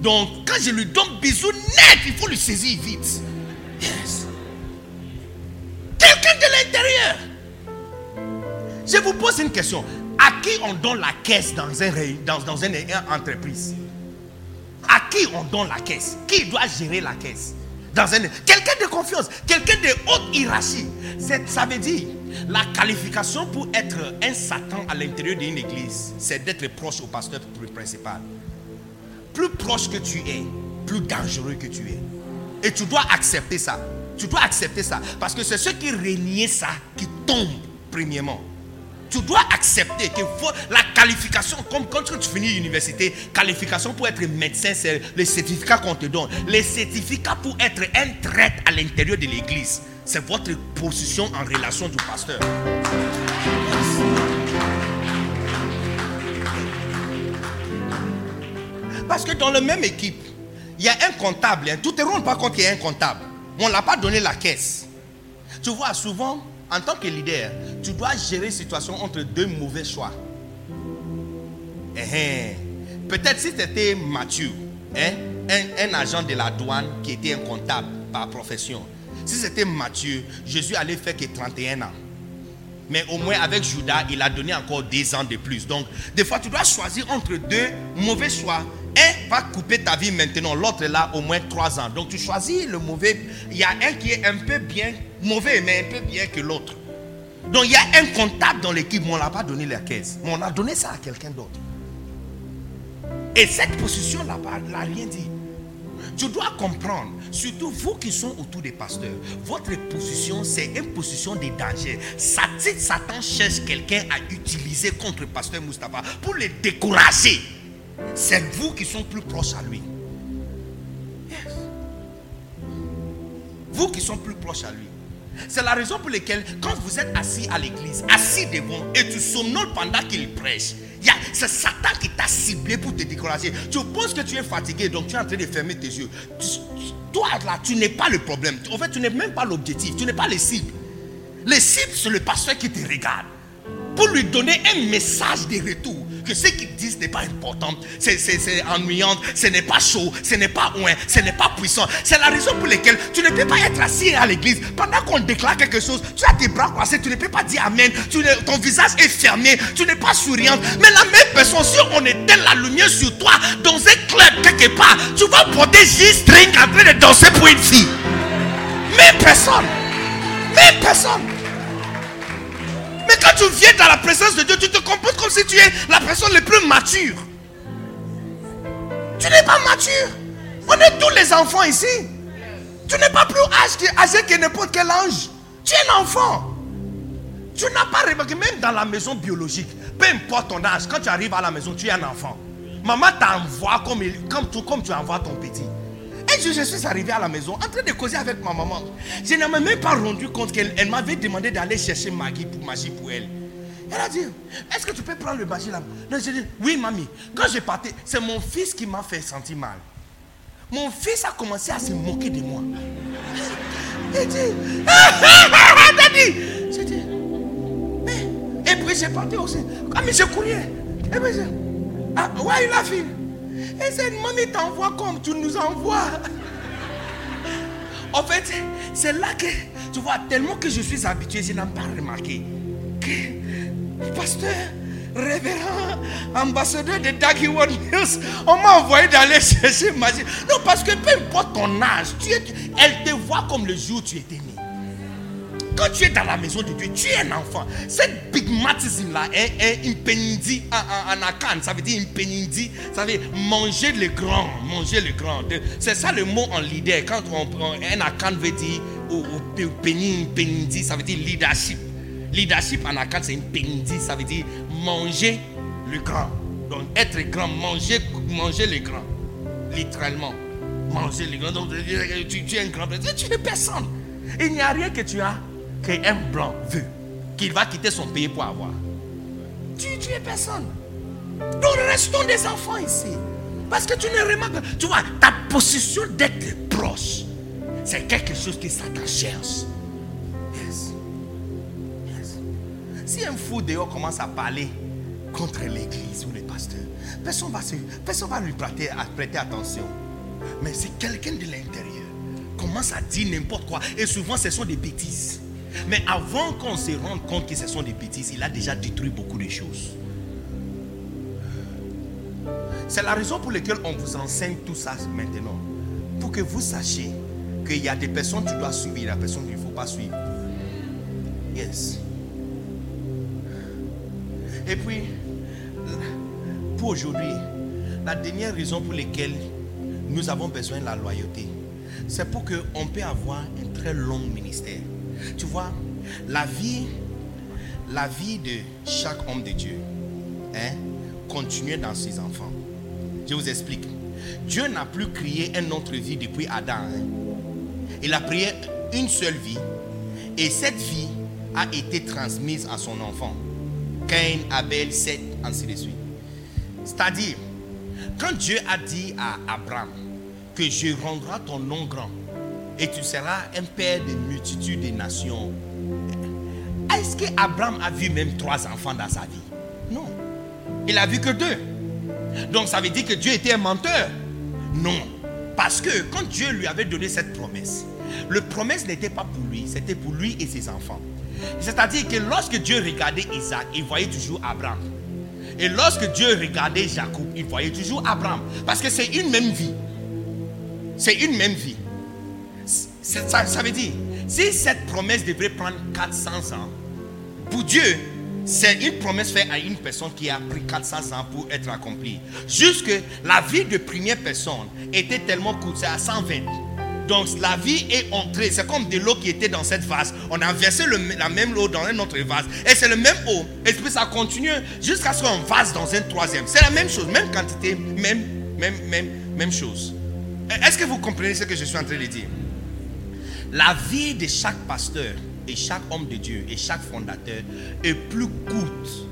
S1: Donc, quand je lui donne bisou net, il faut le saisir vite. Yes. Quelqu'un de l'intérieur. Je vous pose une question. À qui on donne la caisse dans, un, dans, dans une entreprise? À qui on donne la caisse? Qui doit gérer la caisse? Dans un quelqu'un de confiance, quelqu'un de haute hiérarchie. Ça veut dire la qualification pour être un Satan à l'intérieur d'une église, c'est d'être proche au pasteur principal. Plus proche que tu es, plus dangereux que tu es. Et tu dois accepter ça. Tu dois accepter ça. Parce que c'est ceux qui régnaient ça qui tombent premièrement tu dois accepter que la qualification, comme quand tu finis l'université, qualification pour être médecin, c'est le certificat qu'on te donne. Les certificats pour être un traître à l'intérieur de l'église, c'est votre position en relation du pasteur. Parce que dans la même équipe, il y a un comptable. Hein. Tout ne rend pas compte qu'il y a un comptable. On ne l'a pas donné la caisse. Tu vois, souvent, en tant que leader, tu dois gérer situation entre deux mauvais choix. Eh, eh. Peut-être si c'était Mathieu, hein, un, agent de la douane qui était un comptable par profession. Si c'était Mathieu, je suis allé faire que 31 ans. Mais au moins avec Judas, il a donné encore 10 ans de plus. Donc, des fois, tu dois choisir entre deux mauvais choix. Un va couper ta vie maintenant, l'autre là au moins 3 ans. Donc tu choisis le mauvais. Il y a un qui est un peu bien mauvais, mais un peu bien que l'autre. Donc il y a un comptable dans l'équipe, mais on n'a pas donné la caisse. Mais on a donné ça à quelqu'un d'autre. Et cette position là n'a rien dit. Tu dois comprendre, surtout vous qui sont autour des pasteurs, votre position, c'est une position de danger. Satan cherche quelqu'un à utiliser contre pasteur Mustapha pour le décourager. C'est vous qui sont plus proches à lui. Vous qui sont plus proches à lui. C'est la raison pour laquelle, quand vous êtes assis à l'église, assis devant, et tu somnoles pendant qu'il prêche, c'est Satan qui t'a ciblé pour te décourager. Tu penses que tu es fatigué, donc tu es en train de fermer tes yeux. toi, là, tu n'es pas le problème. En fait, tu n'es même pas l'objectif. Tu n'es pas le cible. Le cible, c'est le pasteur qui te regarde. Pour lui donner un message de retour. Ce qu'ils disent n'est pas important, c'est c'est ennuyant, ce n'est pas chaud, ce n'est pas loin, ce n'est pas puissant. C'est la raison pour laquelle tu ne peux pas être assis à l'église pendant qu'on déclare quelque chose. Tu as tes bras croisés, tu ne peux pas dire Amen. Tu ne- ton visage est fermé, tu n'es pas souriante. Mais la même personne, si on éteint la lumière sur toi dans un club quelque part, tu vas porter juste string en train de danser pour une fille. Même personne. Même personne. Mais quand tu viens dans la présence de Dieu, tu te comportes comme si tu es la personne la plus mature. Tu n'es pas mature. On est tous les enfants ici. Tu n'es pas plus âgé, que n'importe quel ange. Tu es un enfant. Tu n'as pas remarqué, même dans la maison biologique, peu importe ton âge, quand tu arrives à la maison, tu es un enfant. Maman t'envoie comme, comme, comme tu envoies ton petit. Et je, je suis arrivé à la maison en train de causer avec ma maman. Je ne m'ai même pas rendu compte qu'elle elle m'avait demandé d'aller chercher Maggie pour magie pour elle. Elle a dit, est-ce que tu peux prendre le magie là? Non, j'ai dit, oui, mamie. Quand je partais, c'est mon fils qui m'a fait sentir mal. Mon fils a commencé à se moquer de moi. Il dit, (laughs) Daddy J'ai dit, mais, et puis j'ai parti aussi. Ah, mais j'ai couru. Et puis j'ai, ah, ouais, la fille? Et cette mamie t'envoie comme tu nous envoies. En fait, c'est là que, tu vois, tellement que je suis habitué, je n'ai pas remarqué que pasteur, révérend, ambassadeur de Daggy One News, on m'a envoyé d'aller chercher magie. Non, parce que peu importe ton âge, tu es, elle te voit comme le jour où tu étais né. Quand tu es dans la maison de Dieu, tu es un enfant. Cette bigmatisme-là est, est une pénidi en, en. Ça veut dire une pénidi. Ça veut dire manger le grand. Manger le grand. C'est ça le mot en leader. Quand on prend un akan veut dire ou, ou pe- péni- pénidi, ça veut dire leadership. Leadership en akan, c'est une pénidi. Ça veut dire manger le grand. Donc être grand, manger, manger le grand. Littéralement. Manger le grand. Donc tu, tu es un grand. Tu es personne. Il n'y a rien que tu as qu'un blanc veut. Qu'il va quitter son pays pour avoir. Tu, tu es personne. Donc restons des enfants ici. Parce que tu ne remarques pas. Tu vois, ta position d'être proche, c'est quelque chose que Satan cherche. Yes. Yes. Si un fou dehors commence à parler contre l'église ou les pasteurs, personne va, personne va lui prêter, à prêter attention. Mais si quelqu'un de l'intérieur commence à dire n'importe quoi, et souvent ce sont des bêtises. Mais avant qu'on se rende compte que ce sont des bêtises, il a déjà détruit beaucoup de choses. C'est la raison pour laquelle on vous enseigne tout ça maintenant. Pour que vous sachiez qu'il y a des personnes que tu dois suivre, a des personnes qu'il ne faut pas suivre. Yes. Et puis, pour aujourd'hui, la dernière raison pour laquelle nous avons besoin de la loyauté, c'est pour qu'on puisse avoir un très long ministère. Tu vois, la vie, la vie de chaque homme de Dieu, hein, continue dans ses enfants. Je vous explique. Dieu n'a plus créé une autre vie depuis Adam. hein. Il a créé une seule vie. Et cette vie a été transmise à son enfant. Cain, Abel, Seth, ainsi de suite. C'est-à-dire, quand Dieu a dit à Abraham que je rendrai ton nom grand et tu seras un père de multitudes de nations, est-ce que Abraham a vu même trois enfants dans sa vie? Non. Il a vu que deux. Donc ça veut dire que Dieu était un menteur Non. Parce que quand Dieu lui avait donné cette promesse, le promesse n'était pas pour lui, c'était pour lui et ses enfants. C'est-à-dire que lorsque Dieu regardait Isaac, il voyait toujours Abraham. Et lorsque Dieu regardait Jacob, il voyait toujours Abraham. Parce que c'est une même vie. C'est une même vie. Ça, veut dire, si cette promesse devrait prendre 400 ans, pour Dieu, c'est une promesse faite à une personne qui a pris 400 ans pour être accomplie. Jusque la vie de première personne était tellement courte, c'est à 120. Donc la vie est entrée, c'est comme de l'eau qui était dans cette vase. On a versé la même eau dans un autre vase. Et c'est le même eau. Et puis ça continue jusqu'à ce qu'on vase dans un troisième. C'est la même chose, même quantité, même, même, même, même chose. Est-ce que vous comprenez ce que je suis en train de dire? La vie de chaque pasteur et chaque homme de Dieu et chaque fondateur est plus courte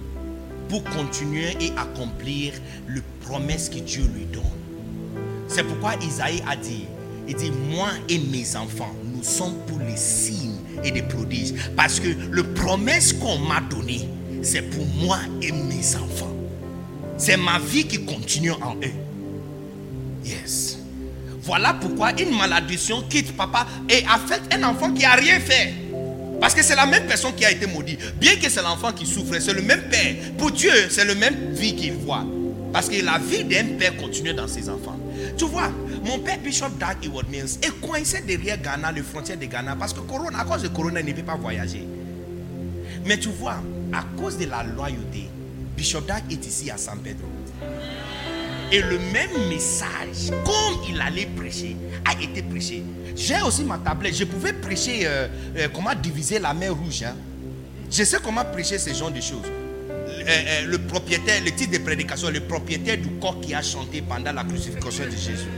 S1: pour continuer et accomplir le promesse que Dieu lui donne. C'est pourquoi Isaïe a dit, il dit, moi et mes enfants, nous sommes pour les signes et des prodiges. Parce que le promesse qu'on m'a donné, c'est pour moi et mes enfants. C'est ma vie qui continue en eux. Yes. Voilà pourquoi une malédiction quitte papa et affecte un enfant qui a rien fait. Parce que c'est la même personne qui a été maudite. Bien que c'est l'enfant qui souffre, c'est le même père. Pour Dieu, c'est le même vie qu'il voit. Parce que la vie d'un père continue dans ses enfants. Tu vois, mon père Bishop Dag Eward Mills est coincé derrière Ghana, les frontières de Ghana, parce que corona, à cause de Corona, il ne peut pas voyager. Mais tu vois, à cause de la loyauté, Bishop Dag est ici à San Pedro. Et le même message, comme il allait prêcher, a été prêché. J'ai aussi ma tablette. Je pouvais prêcher euh, euh, comment diviser la mer rouge. hein. Je sais comment prêcher ce genre de choses. Euh, le propriétaire, le titre de prédication, le propriétaire du corps qui a chanté pendant la crucifixion de Jésus.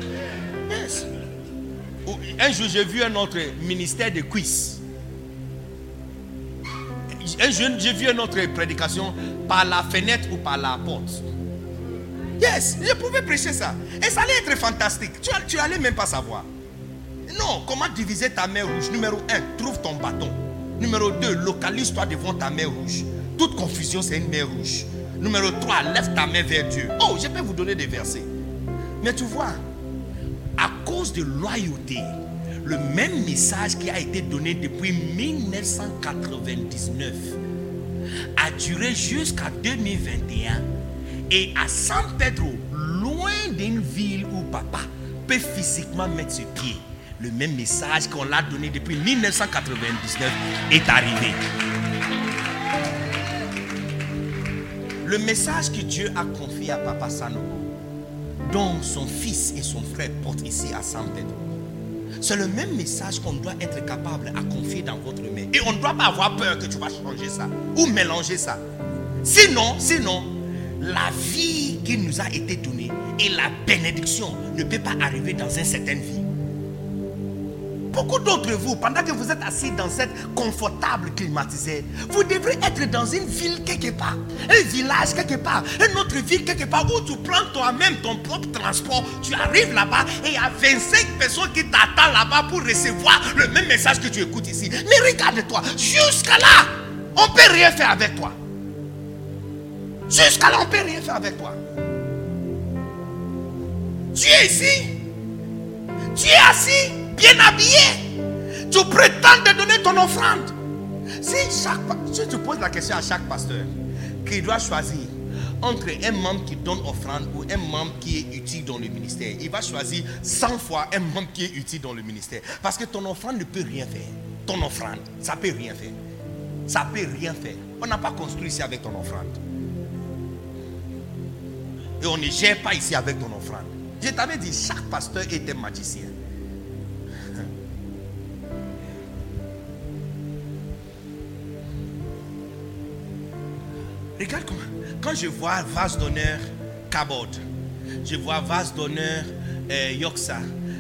S1: Un jour, j'ai vu un autre ministère de quiz. Un jour, j'ai vu une autre prédication par la fenêtre ou par la porte. Yes, je pouvais prêcher ça. Et ça allait être fantastique. Tu, tu allais même pas savoir. Non, comment diviser ta main rouge? Numéro 1, trouve ton bâton. Numéro 2, localise-toi devant ta main rouge. Toute confusion, c'est une main rouge. Numéro 3, lève ta main vers Dieu. Oh, je peux vous donner des versets. Mais tu vois, à cause de loyauté, le même message qui a été donné depuis 1999 a duré jusqu'à 2021 et à San Pedro, loin d'une ville où papa peut physiquement mettre ses pieds, le même message qu'on l'a donné depuis 1999 est arrivé. Le message que Dieu a confié à Papa Sanogo, dont son fils et son frère portent ici à San Pedro, c'est le même message qu'on doit être capable à confier dans votre main. Et on ne doit pas avoir peur que tu vas changer ça ou mélanger ça. Sinon, sinon, la vie qui nous a été donnée et la bénédiction ne peut pas arriver dans une certaine vie. Beaucoup d'entre vous, pendant que vous êtes assis dans cette confortable climatisée, vous devrez être dans une ville quelque part, un village quelque part, une autre ville quelque part où tu prends toi-même ton propre transport. Tu arrives là-bas et il y a 25 personnes qui t'attendent là-bas pour recevoir le même message que tu écoutes ici. Mais regarde-toi, jusqu'à là, on ne peut rien faire avec toi. Jusqu'à là, on ne peut rien faire avec toi. Tu es ici. Tu es assis, bien habillé. Tu prétends te donner ton offrande. Si, chaque, si tu poses la question à chaque pasteur qui doit choisir entre un membre qui donne offrande ou un membre qui est utile dans le ministère, il va choisir 100 fois un membre qui est utile dans le ministère. Parce que ton offrande ne peut rien faire. Ton offrande, ça ne peut rien faire. Ça ne peut rien faire. On n'a pas construit ici avec ton offrande. Et on ne gère pas ici avec ton offrande. Je t'avais dit, chaque pasteur est un magicien. (laughs) Regarde comment, quand je vois vase d'honneur Cabot, je vois vase d'honneur euh, Yoksa,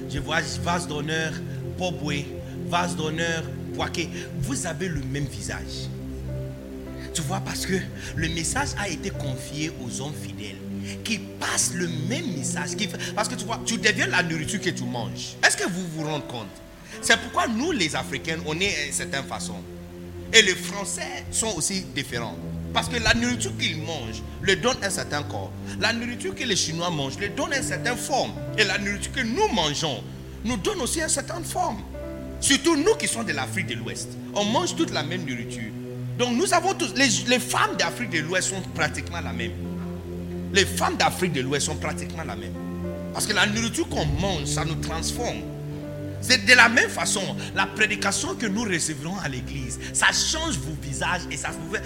S1: je vois vase d'honneur Pobwe, vase d'honneur Poaké, vous avez le même visage. Tu vois, parce que le message a été confié aux hommes fidèles qui passent le même message. parce que tu vois, tu deviens la nourriture que tu manges. Est-ce que vous vous rendez compte? C'est pourquoi nous, les Africains, on est d'une certaine façon. Et les Français sont aussi différents. Parce que la nourriture qu'ils mangent leur donne un certain corps. La nourriture que les Chinois mangent leur donne une certaine forme. Et la nourriture que nous mangeons nous donne aussi une certaine forme. Surtout nous qui sommes de l'Afrique de l'Ouest. On mange toute la même nourriture. Donc nous avons tous, les, les femmes d'Afrique de l'Ouest sont pratiquement la même. Les femmes d'Afrique de l'Ouest sont pratiquement la même. Parce que la nourriture qu'on mange, ça nous transforme. C'est de la même façon, la prédication que nous recevrons à l'église, ça change vos visages et ça vous fait.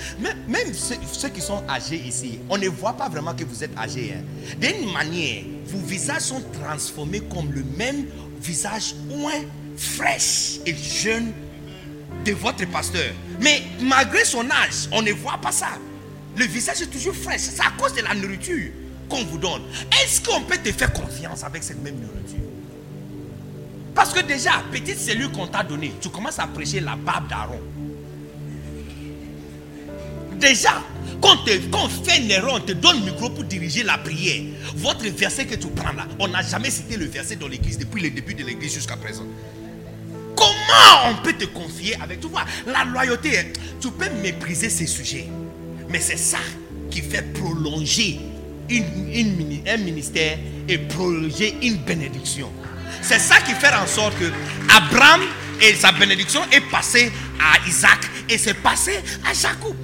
S1: Même, ceux, qui sont âgés ici, on ne voit pas vraiment que vous êtes âgés. hein. D'une manière, vos visages sont transformés comme le même visage ouin, fraîche et jeune de votre pasteur. Mais malgré son âge, on ne voit pas ça. Le visage est toujours fraîche. C'est à cause de la nourriture qu'on vous donne. Est-ce qu'on peut te faire confiance avec cette même nourriture? Parce que déjà, petite cellule qu'on t'a donnée, tu commences à prêcher la barbe d'Aaron. Déjà, quand, on fait une erreur, on te donne le micro pour diriger la prière. Votre verset que tu prends là, on n'a jamais cité le verset dans l'église depuis le début de l'église jusqu'à présent. Comment on peut te confier avec? Tu vois, la loyauté, tu peux mépriser ces sujets. Mais c'est ça qui fait prolonger un ministère et prolonger une bénédiction. C'est ça qui fait en sorte que Abraham et sa bénédiction est passée à Isaac et c'est passé à Jacob.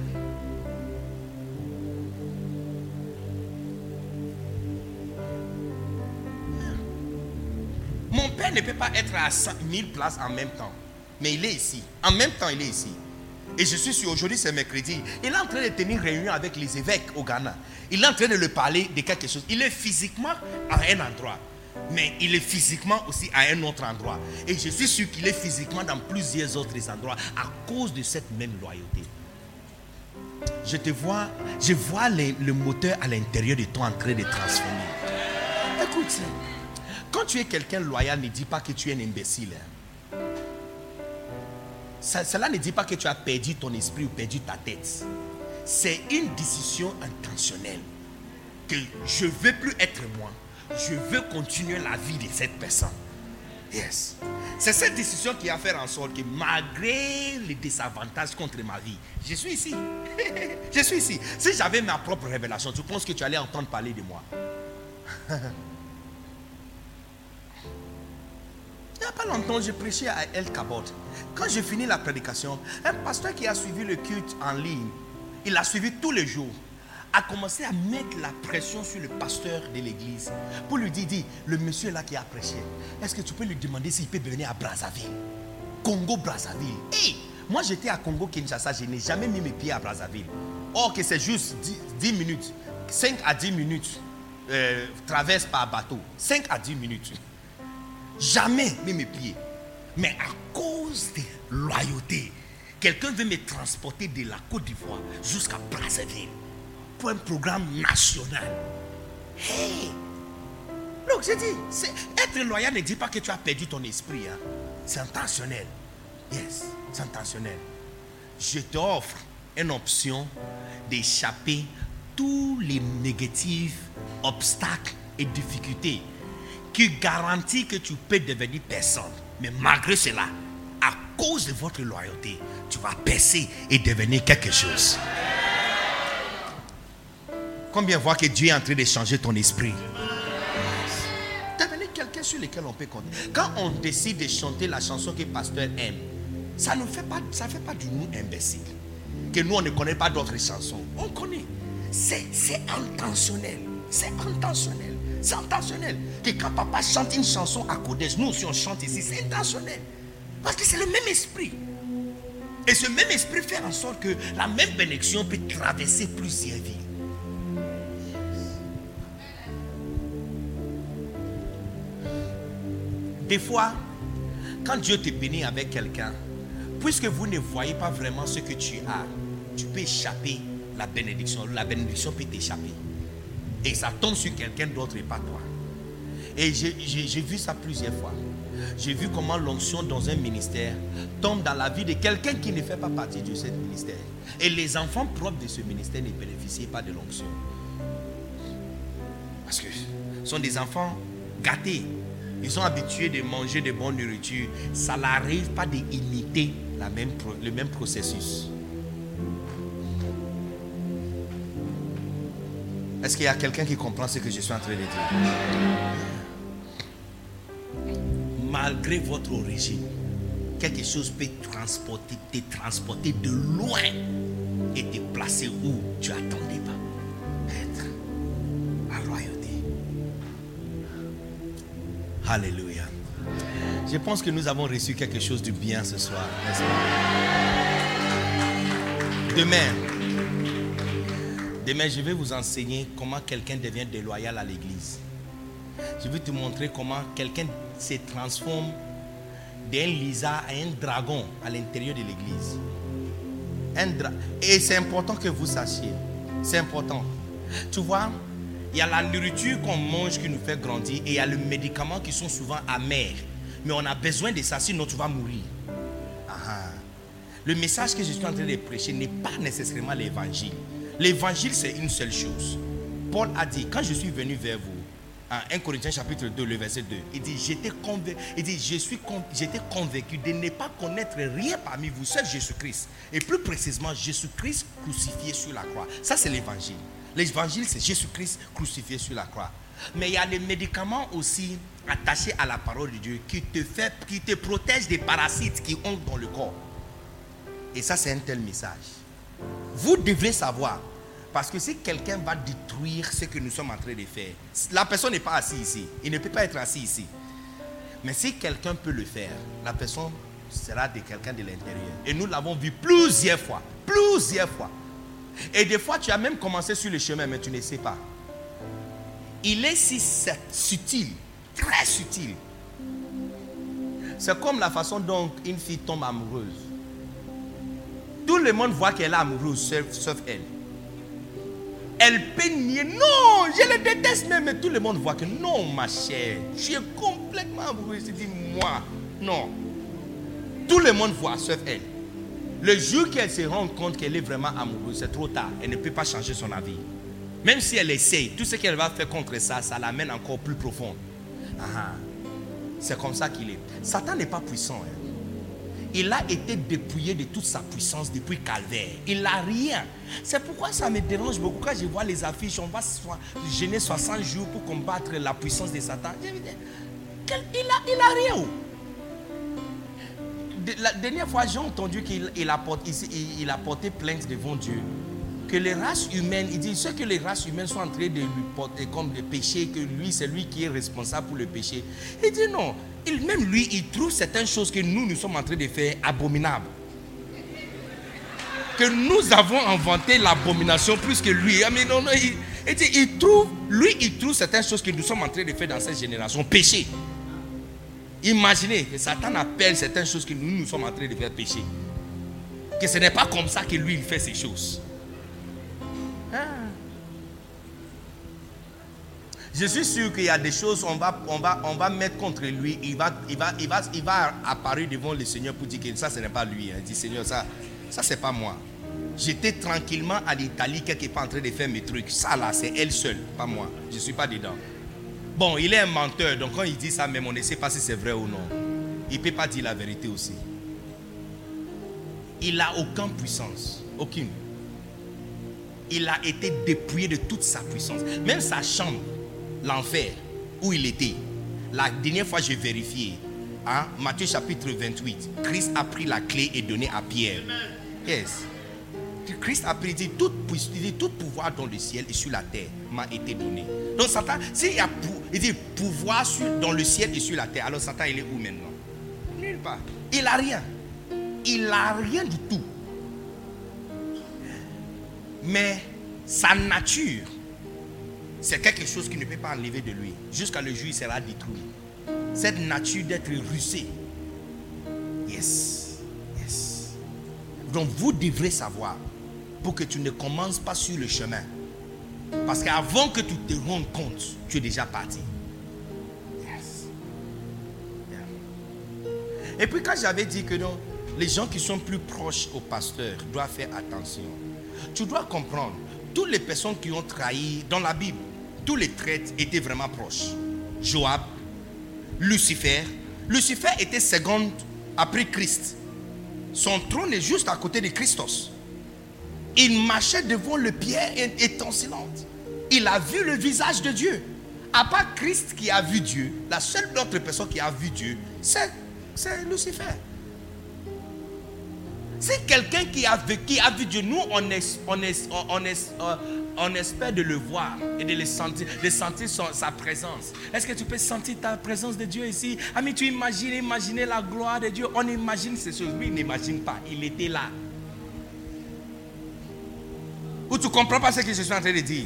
S1: Mon père ne peut pas être à 100 1000 places en même temps. Mais il est ici. En même temps, il est ici. Et je suis sûr, aujourd'hui c'est mercredi. Il est en train de tenir réunion avec les évêques au Ghana. Il est en train de leur parler de quelque chose. Il est physiquement à un endroit. Mais il est physiquement aussi à un autre endroit. Et je suis sûr qu'il est physiquement dans plusieurs autres endroits à cause de cette même loyauté. Je te vois, je vois le moteur à l'intérieur de toi en train de transformer. Écoute, quand tu es quelqu'un loyal, ne dis pas que tu es un imbécile. hein. Cela ne dit pas que tu as perdu ton esprit ou perdu ta tête. C'est une décision intentionnelle. Que je ne veux plus être moi. Je veux continuer la vie de cette personne. Yes. C'est cette décision qui a fait en sorte que malgré les désavantages contre ma vie, je suis ici. (laughs) je suis ici. Si j'avais ma propre révélation, tu penses que tu allais entendre parler de moi? (laughs) pas longtemps, j'ai prêché à El Kabot. Quand j'ai fini la prédication, un pasteur qui a suivi le culte en ligne, il a suivi tous les jours, a commencé à mettre la pression sur le pasteur de l'église pour lui dire, dis, le monsieur là qui a prêché, est-ce que tu peux lui demander s'il peut venir à Brazzaville? Congo Brazzaville. Hey, moi j'étais à Congo Kinshasa, je n'ai jamais mis mes pieds à Brazzaville. Or que c'est juste 10, 10 minutes, 5 à 10 minutes, euh, traverse par bateau, 5 à 10 minutes. Jamais mes pieds. Mais à cause de loyauté, quelqu'un veut me transporter de la Côte d'Ivoire jusqu'à Brazzaville pour un programme national. Hey! Donc j'ai dit, être loyal ne dit pas que tu as perdu ton esprit. hein. C'est intentionnel. Yes, c'est intentionnel. Je t'offre une option d'échapper tous les négatifs, obstacles et difficultés qui garantit que tu peux devenir personne. Mais malgré cela, à cause de votre loyauté, tu vas percer et devenir quelque chose. Combien voient que Dieu est en train de changer ton esprit? Devenir quelqu'un sur lequel on peut compter. Quand on décide de chanter la chanson que pasteur aime, ça ne fait pas, ça fait pas du nous imbécile. Que nous, on ne connaît pas d'autres chansons. On connaît. C'est intentionnel. C'est intentionnel. C'est intentionnel. Que quand papa chante une chanson à Codes, nous aussi on chante ici, c'est intentionnel. Parce que c'est le même esprit. Et ce même esprit fait en sorte que la même bénédiction peut traverser plusieurs vies. Des fois, quand Dieu te bénit avec quelqu'un, puisque vous ne voyez pas vraiment ce que tu as, tu peux échapper la bénédiction. La bénédiction peut t'échapper. Et ça tombe sur quelqu'un d'autre et pas toi. Et j'ai- vu ça plusieurs fois. J'ai vu comment l'onction dans un ministère tombe dans la vie de quelqu'un qui ne fait pas partie de ce ministère. Et les enfants propres de ce ministère ne bénéficient pas de l'onction. Parce que ce sont des enfants gâtés. Ils sont habitués de manger de bonnes nourritures. Ça n'arrive pas d'imiter même le même processus. Est-ce qu'il y a quelqu'un qui comprend ce que je suis en train de dire? Malgré votre origine, quelque chose peut transporter, te transporter de loin et te placer où tu n'attendais pas être. La royauté. Alléluia. Je pense que nous avons reçu quelque chose de bien ce soir, Demain, demain, je vais vous enseigner comment quelqu'un devient déloyal à l'église. Je vais te montrer comment quelqu'un se transforme d'un lisa à un dragon à l'intérieur de l'église. Et c'est important que vous sachiez. C'est important. Tu vois, il y a la nourriture qu'on mange qui nous fait grandir et il y a les médicaments qui sont souvent amers. Mais on a besoin de ça, sinon tu vas mourir. Ah ah. Le message que je suis en train de prêcher n'est pas nécessairement l'évangile. L'évangile, c'est une seule chose. Paul a dit, quand je suis venu vers vous, en 1 Corinthiens chapitre 2, le verset 2, il dit, j'étais convaincu, de ne pas connaître rien parmi vous, seul Jésus-Christ. Et plus précisément, Jésus-Christ crucifié sur la croix. Ça, c'est l'évangile. L'évangile, c'est Jésus-Christ crucifié sur la croix. Mais il y a les médicaments aussi attachés à la parole de Dieu qui te, fait, qui te protègent des parasites qui ont dans le corps. Et ça, c'est un tel message. Vous devez savoir. Parce que si quelqu'un va détruire ce que nous sommes en train de faire, la personne n'est pas assise ici. Il ne peut pas être assis ici. Mais si quelqu'un peut le faire, la personne sera de quelqu'un de l'intérieur. Et nous l'avons vu plusieurs fois. Plusieurs fois. Et des fois, tu as même commencé sur le chemin, mais tu ne sais pas. Il est si subtil, très subtil. C'est comme la façon dont une fille tombe amoureuse. Tout le monde voit qu'elle est amoureuse, sauf, elle. Elle peut nier. Non, je le déteste même, mais tout le monde voit que non, ma chère, tu es complètement amoureuse. Je dis, moi, non. Tout le monde voit, sauf elle. Le jour qu'elle se rend compte qu'elle est vraiment amoureuse, c'est trop tard. Elle ne peut pas changer son avis. Même si elle essaye, tout ce qu'elle va faire contre ça, ça l'amène encore plus profond. Ah, c'est comme ça qu'il est. Satan n'est pas puissant. Hein. Il a été dépouillé de toute sa puissance depuis Calvaire. Il n'a rien. C'est pourquoi ça me dérange beaucoup quand je vois les affiches. On va gêner 60 jours pour combattre la puissance de Satan. Il n'a a rien la dernière fois, j'ai entendu qu'il il, a porté plainte devant Dieu. Que les races humaines, il dit, ce que les races humaines sont en train de lui porter comme des péchés, que lui, c'est lui qui est responsable pour le péché. Il dit non, il, même lui, il trouve certaines choses que nous, nous sommes en train de faire abominables. Que nous avons inventé l'abomination plus que lui. Ah, mais non, non, il, il trouve, lui, il trouve certaines choses que nous sommes en train de faire dans cette génération, péché. Imaginez que Satan appelle certaines choses que nous, nous sommes en train de faire pécher. Que ce n'est pas comme ça que lui, il fait ces choses. Ah. Je suis sûr qu'il y a des choses on va, on va, on va mettre contre lui. Il va, il, va, il, va, il va apparaître devant le Seigneur pour dire que ça, ce n'est pas lui. Hein. Il dit, Seigneur, ça, ça c'est pas moi. J'étais tranquillement à l'Italie, quelque part en train de faire mes trucs. Ça là, c'est elle seule, pas moi. Je ne suis pas dedans. Bon, il est un menteur, donc quand il dit ça, même on ne sait pas si c'est vrai ou non. Il ne peut pas dire la vérité aussi. Il n'a aucune puissance. Aucune. Il a été dépouillé de toute sa puissance. Même sa chambre, l'enfer, où il était. La dernière fois, j'ai vérifié. Hein, Matthieu chapitre 28. Christ a pris la clé et donné à Pierre. Yes. Christ a pris, tout, pouvoir dans le ciel et sur la terre m'a été donné. Donc Satan, s'il y a il dit pouvoir dans le ciel et sur la terre, alors Satan il est où maintenant? Nulle part. Il n'a rien. Il n'a rien du tout. Mais sa nature, c'est quelque chose qui ne peut pas enlever de lui. Jusqu'à le jour il sera détruit. Cette nature d'être rusé. Yes. Yes. Donc vous devrez savoir pour que tu ne commences pas sur le chemin. Parce qu'avant que tu te rendes compte, tu es déjà parti. Et puis quand j'avais dit que non, les gens qui sont plus proches au pasteur doivent faire attention. Tu dois comprendre, toutes les personnes qui ont trahi dans la Bible, tous les traites étaient vraiment proches. Joab, Lucifer. Lucifer était seconde après Christ. Son trône est juste à côté de Christos. Il marchait devant le pierre étincelante. Il a vu le visage de Dieu. À part Christ qui a vu Dieu, la seule autre personne qui a vu Dieu, c'est, Lucifer. C'est quelqu'un qui a, qui a vu Dieu. Nous, on, euh, espère de le voir et de le sentir, de sa présence. Est-ce que tu peux sentir ta présence de Dieu ici? Ami, tu imagines, imaginer la gloire de Dieu. On imagine ces choses. Lui, il n'imagine pas. Il était là. Ou tu ne comprends pas ce que je suis en train de dire?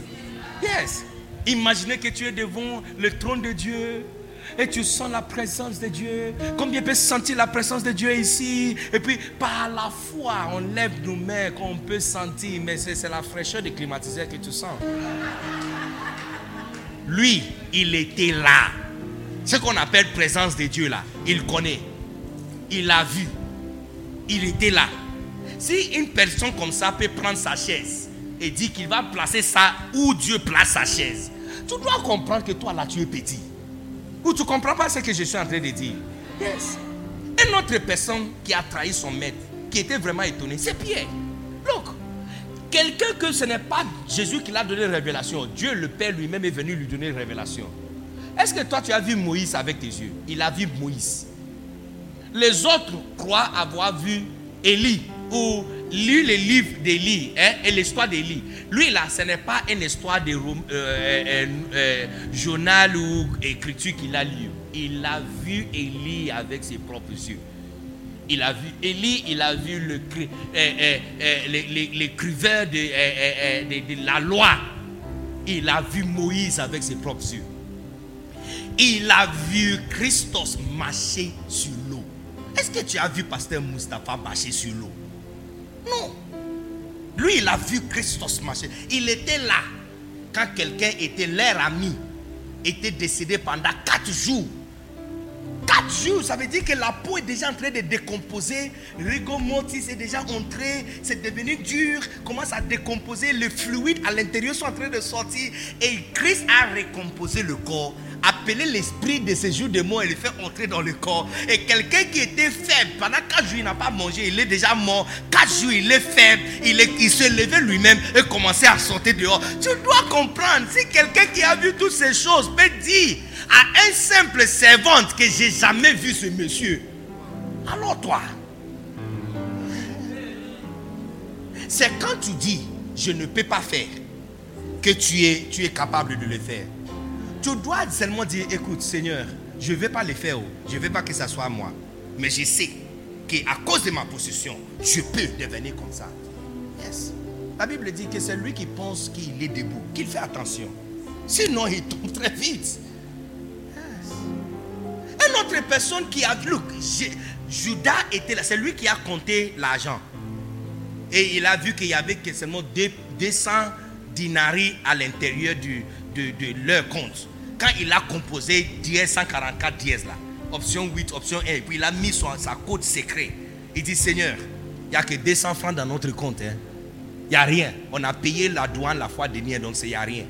S1: Yes. Imaginez que tu es devant le trône de Dieu et tu sens la présence de Dieu. Combien peut sentir la présence de Dieu ici? Et puis par la foi, on lève nos mains qu'on peut sentir, mais c'est la fraîcheur des climatiseurs que tu sens. Lui, il était là. Ce qu'on appelle présence de Dieu là, il connaît. Il a vu. Il était là. Si une personne comme ça peut prendre sa chaise et dit qu'il va placer ça où Dieu place sa chaise. Tu dois comprendre que toi là tu es petit. Ou tu ne comprends pas ce que je suis en train de dire? Yes. Une autre personne qui a trahi son maître, qui était vraiment étonné, c'est Pierre. Look, Quelqu'un que ce n'est pas Jésus qui l'a donné révélation. Dieu le Père lui-même est venu lui donner révélation. Est-ce que toi tu as vu Moïse avec tes yeux? Il a vu Moïse. Les autres croient avoir vu Élie ou lu les livres d'Élie hein, et l'histoire d'Élie. Lui là, ce n'est pas une histoire de euh, euh, euh, journal ou écriture qu'il a lu. Il a vu Élie avec ses propres yeux. Il a vu Élie, il a vu le l'écrivain de, de- de la loi. Il a vu Moïse avec ses propres yeux. Il a vu Christos marcher sur l'eau. Est-ce que tu as vu Pasteur Mustapha marcher sur l'eau? Non. Lui, il a vu Christos marcher. Il était là quand quelqu'un était leur ami, était décédé pendant quatre jours. Quatre jours, ça veut dire que la peau est déjà en train de décomposer. Rigor mortis est déjà entré, c'est devenu dur, commence à décomposer. Les fluides à l'intérieur sont en train de sortir. Et Christ a recomposé le corps, appelé l'esprit de ce jour de mort et le fait entrer dans le corps. Et quelqu'un qui était faible, pendant quatre jours, il n'a pas mangé, il est déjà mort. Quatre jours, il est faible, il, est, il se levait lui-même et commençait à sortir dehors. Tu dois comprendre, si quelqu'un qui a vu toutes ces choses peut dire à un simple servante que j'ai jamais vu ce monsieur, alors toi, c'est quand tu dis je ne peux pas faire que tu es capable de le faire. Tu dois seulement dire écoute Seigneur, je ne vais pas le faire, je ne veux pas que ça soit moi, mais je sais qu'à cause de ma position, je peux devenir comme ça. Yes. La Bible dit que c'est lui qui pense qu'il est debout, qu'il fait attention. Sinon, il tombe très vite. Une autre personne qui a vu, Judas était là, c'est lui qui a compté l'argent. Et il a vu qu'il y avait que seulement deux- 200 dinari à l'intérieur de leur compte. Quand il a composé 10, 144 dièses là, option 8, option 1, et puis il a mis sa code secret. Il dit Seigneur, il n'y a que 200 francs dans notre compte. hein. Il n'y a rien. On a payé la douane la fois dernière, donc il n'y a rien.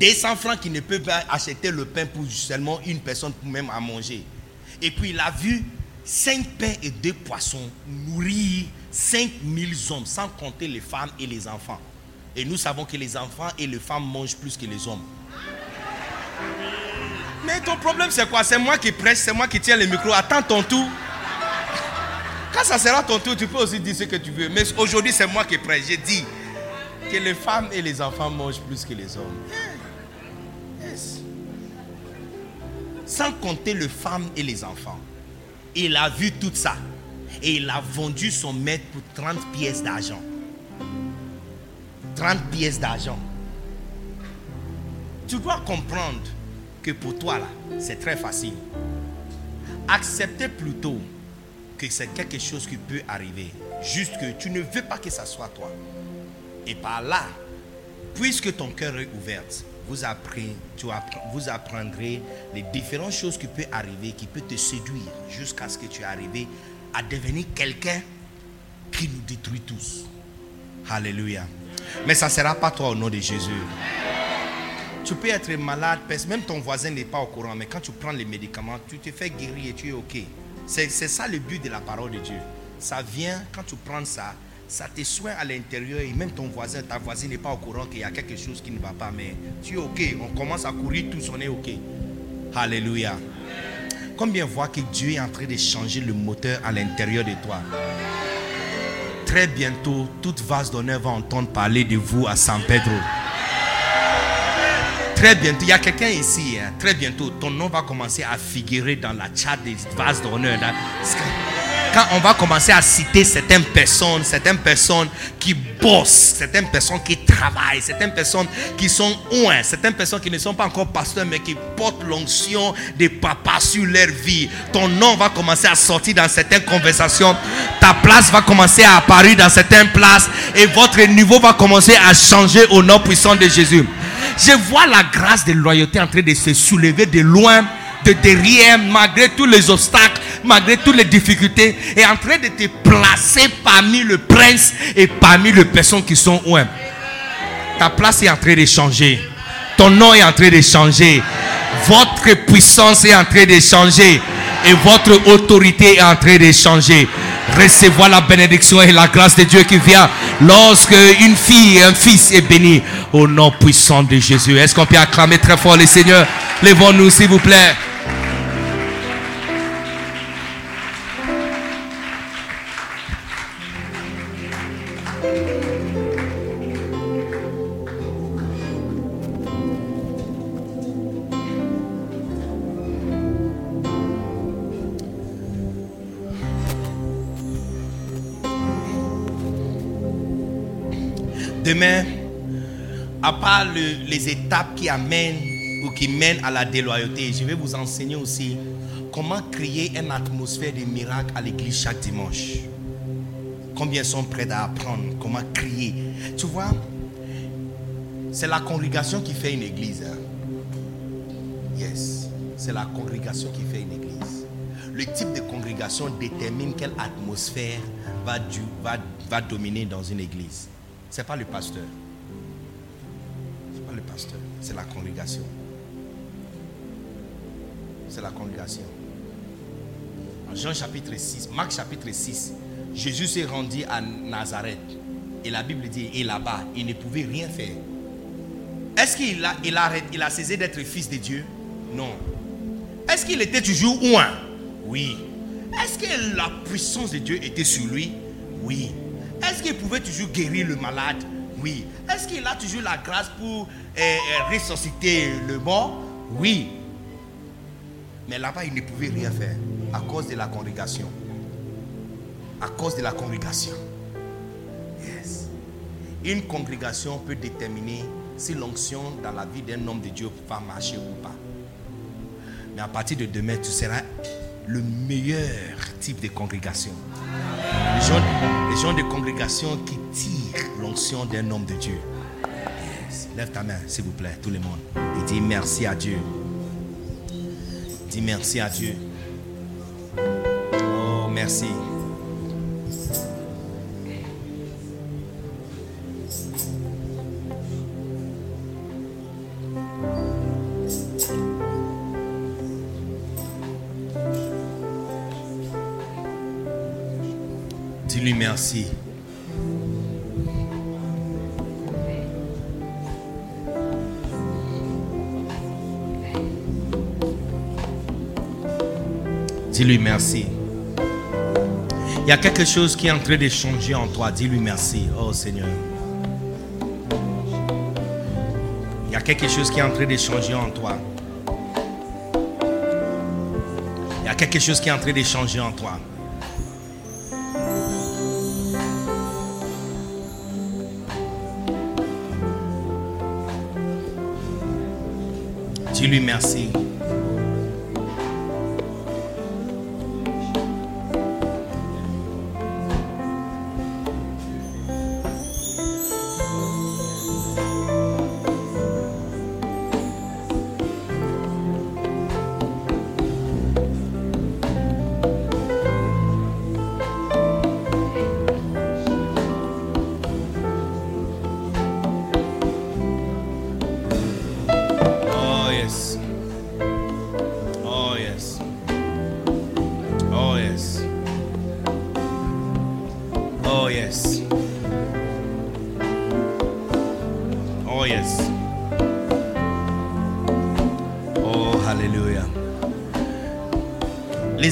S1: 200 francs qui ne peuvent pas acheter le pain pour seulement une personne pour même à manger. Et puis il a vu 5 pains et 2 poissons nourrir 5000 hommes, sans compter les femmes et les enfants. Et nous savons que les enfants et les femmes mangent plus que les hommes. Mais ton problème c'est quoi? C'est moi qui prêche, c'est moi qui tiens le micro. Attends ton tour. Quand ça sera ton tour, tu peux aussi dire ce que tu veux. Mais aujourd'hui c'est moi qui prêche. J'ai dit que les femmes et les enfants mangent plus que les hommes. Sans compter les femmes et les enfants. Il a vu tout ça. Et il a vendu son maître pour 30 pièces d'argent. 30 pièces d'argent. Tu dois comprendre que pour toi, là, c'est très facile. Acceptez plutôt que c'est quelque chose qui peut arriver. Juste que tu ne veux pas que ça soit toi. Et par là, puisque ton cœur est ouvert, vous, vous apprendrez les différentes choses qui peuvent arriver, qui peuvent te séduire jusqu'à ce que tu arrives à devenir quelqu'un qui nous détruit tous. Alléluia. Mais ça ne sera pas toi au nom de Jésus. Tu peux être malade, même ton voisin n'est pas au courant, mais quand tu prends les médicaments, tu te fais guérir et tu es OK. C'est ça le but de la parole de Dieu. Ça vient, quand tu prends ça, ça te soigne à l'intérieur et même ton voisin, ta voisine n'est pas au courant qu'il y a quelque chose qui ne va pas, mais tu es OK. On commence à courir tous, on est OK. Alléluia. Combien voient que Dieu est en train de changer le moteur à l'intérieur de toi? Très bientôt, toute vase d'honneur va entendre parler de vous à San Pedro. Très bientôt, il y a quelqu'un ici, hein, très bientôt, ton nom va commencer à figurer dans la chat des vases d'honneur. Quand on va commencer à citer certaines personnes, certaines personnes qui bossent, certaines personnes qui travaillent, certaines personnes qui sont ouin, certaines personnes qui ne sont pas encore pasteurs, mais qui portent l'onction des papas sur leur vie. Ton nom va commencer à sortir dans certaines conversations. Ta place va commencer à apparaître dans certaines places. Et votre niveau va commencer à changer au nom puissant de Jésus. Je vois la grâce de loyauté en train de se soulever de loin, de derrière, malgré tous les obstacles, malgré toutes les difficultés, et en train de te placer parmi le prince et parmi les personnes qui sont loin. Ta place est en train de changer. Ton nom est en train de changer. Votre puissance est en train de changer. Et votre autorité est en train de changer. Recevoir la bénédiction et la grâce de Dieu qui vient lorsque une fille un fils est béni au nom puissant de Jésus. Est-ce qu'on peut acclamer très fort les seigneurs Lèvons-nous, s'il vous plaît. Étapes qui amènent ou qui mènent à la déloyauté, je vais vous enseigner aussi comment créer une atmosphère de miracle à l'église chaque dimanche. Combien sont prêts à apprendre comment créer Tu vois, c'est la congrégation qui fait une église. hein. Yes, c'est la congrégation qui fait une église. Le type de congrégation détermine quelle atmosphère va, va dominer dans une église. Ce n'est pas le pasteur. Pas le pasteur, c'est la congrégation. C'est la congrégation. En Jean chapitre 6, Marc chapitre 6, Jésus s'est rendu à Nazareth. Et la Bible dit, et là-bas, il ne pouvait rien faire. Est-ce qu'il a, il a, il a cessé d'être fils de Dieu? Non. Est-ce qu'il était toujours oint Oui. Est-ce que la puissance de Dieu était sur lui? Oui. Est-ce qu'il pouvait toujours guérir le malade? Oui. Est-ce qu'il a toujours la grâce pour euh, euh, ressusciter le mort? Oui. Mais là-bas, il ne pouvait rien faire à cause de la congrégation. À cause de la congrégation. Yes. Une congrégation peut déterminer si l'onction dans la vie d'un homme de Dieu va marcher ou pas. Mais à partir de demain, tu seras le meilleur type de congrégation. Les gens, les gens de congrégation qui tirent l'onction d'un homme de Dieu. Lève ta main, s'il vous plaît, tout le monde. Et dis merci à Dieu. Dis merci à Dieu. Oh, merci. Merci. Dis-lui merci. Il y a quelque chose qui est en train de changer en toi. Dis-lui merci. Oh Seigneur. Il y a quelque chose qui est en train de changer en toi. Il y a quelque chose qui est en train de changer en toi. Dis-lui merci.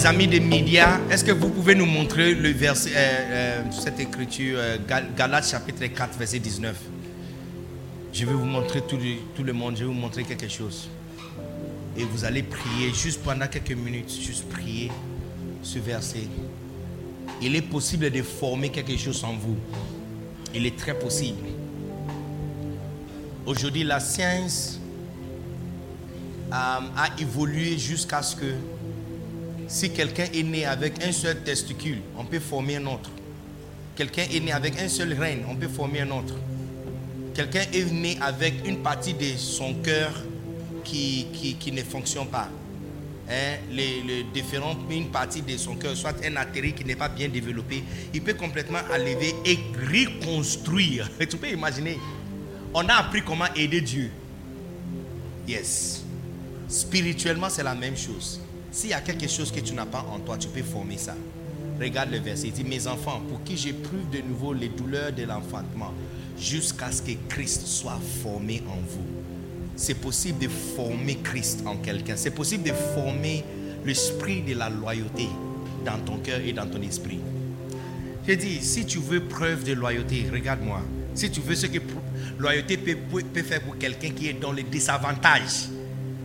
S1: Amis des médias, est-ce que vous pouvez nous montrer le verset, euh, euh, cette écriture, euh, Gal- Galates chapitre 4, verset 19 je vais vous montrer tout le, tout le monde, je vais vous montrer quelque chose. Et vous allez prier juste pendant quelques minutes, juste prier ce verset. Il est possible de former quelque chose en vous. Il est très possible. Aujourd'hui, la science euh, a évolué jusqu'à ce que si quelqu'un est né avec un seul testicule, on peut former un autre. Quelqu'un est né avec un seul rein, on peut former un autre. Quelqu'un est né avec une partie de son cœur qui, qui, ne fonctionne pas. Hein, les, les différents, une partie de son cœur, soit un artère qui n'est pas bien développé, il peut complètement enlever et reconstruire. Et (laughs) tu peux imaginer, on a appris comment aider Dieu. Yes. Spirituellement, c'est la même chose. S'il y a quelque chose que tu n'as pas en toi, tu peux former ça. Regarde le verset, il dit, mes enfants, pour qui j'éprouve de nouveau les douleurs de l'enfantement, jusqu'à ce que Christ soit formé en vous. C'est possible de former Christ en quelqu'un. C'est possible de former l'esprit de la loyauté dans ton cœur et dans ton esprit. Je dis, si tu veux preuve de loyauté, regarde-moi. Si tu veux ce que loyauté peut, peut faire pour quelqu'un qui est dans le désavantage,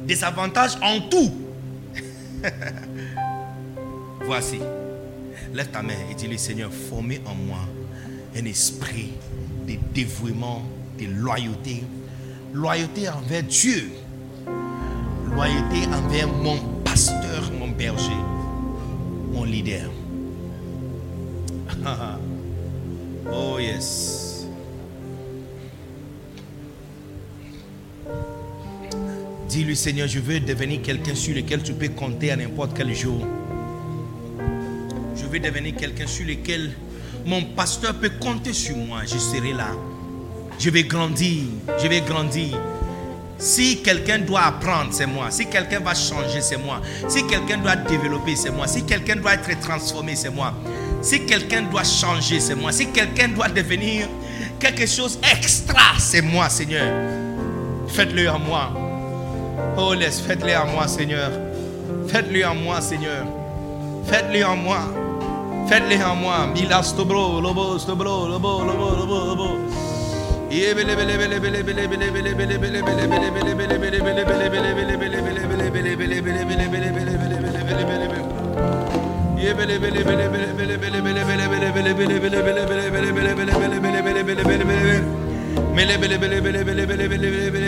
S1: désavantage en tout, (laughs) Voici. Lève ta main et dis-le, Seigneur, formez en moi un esprit de dévouement, de loyauté. Loyauté envers Dieu. Loyauté envers mon pasteur, mon berger, mon leader. (laughs) oh yes. Dis-lui, Seigneur, je veux devenir quelqu'un sur lequel tu peux compter à n'importe quel jour. Je veux devenir quelqu'un sur lequel mon pasteur peut compter sur moi. Je serai là. Je vais grandir. Je vais grandir. Si quelqu'un doit apprendre, c'est moi. Si quelqu'un va changer, c'est moi. Si quelqu'un doit développer, c'est moi. Si quelqu'un doit être transformé, c'est moi. Si quelqu'un doit changer, c'est moi. Si quelqu'un doit devenir quelque chose extra, c'est moi, Seigneur. Faites-le à moi. Oh, laisse, faites-les à moi, Seigneur. Faites-le en moi, Seigneur. Faites-le en moi. Faites-le en moi. Milas tobro, lobo, lobo, lobo, lobo,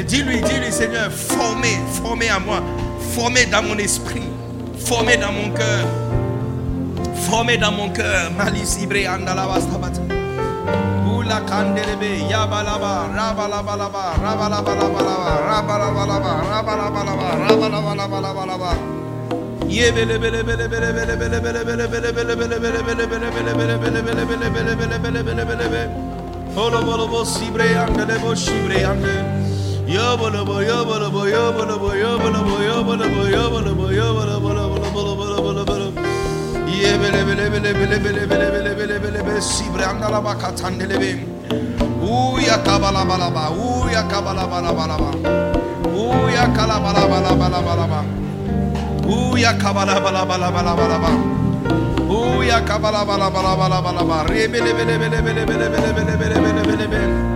S1: Dis-lui, dis-lui, Seigneur, formez, formez à moi, formez dans mon esprit, formez dans mon cœur, formez dans mon cœur. Malice ibré yabalaba, Ola bola bo sibre angele bo sibre angele Ya bola bo ya bola bo ya bola bo ya bola bo ya bola bo ya bola bo ya bola bola bola bola bola bola bola Ye bele bele bele bele bele bele bele bele bele bele sibre angala baka tandele bim U ya kabala bala ba u ya kabala bala bala ba U ya kala bala bala bala bala ba U ya kabala bala bala bala bala ba ouya kabala balaba balaba, rebele bele bele bele bele bele bele bele bele bele bele.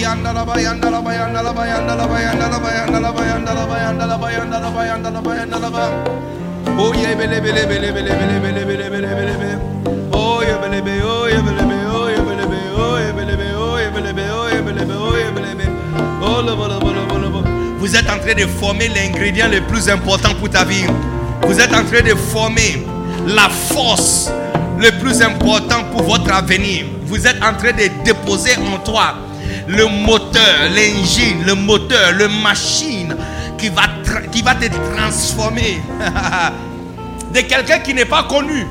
S1: Yanda la bayanda la la bayanda la bayanda la bayanda la bayanda la bayanda la bayanda la. Oh bele bele bele bele bele bele bele bele bele bele. Oh bele bele, oh bele bele, oh bele bele, oh bele oh oh oh. Oh la la la la la. Vous êtes en train de former l'ingrédient le plus important pour ta vie. Vous êtes en train de former la force le plus important pour votre avenir. Vous êtes en train de déposer en toi le moteur, l'engine, le moteur, le machine qui va, qui va te transformer (laughs) de quelqu'un qui n'est pas connu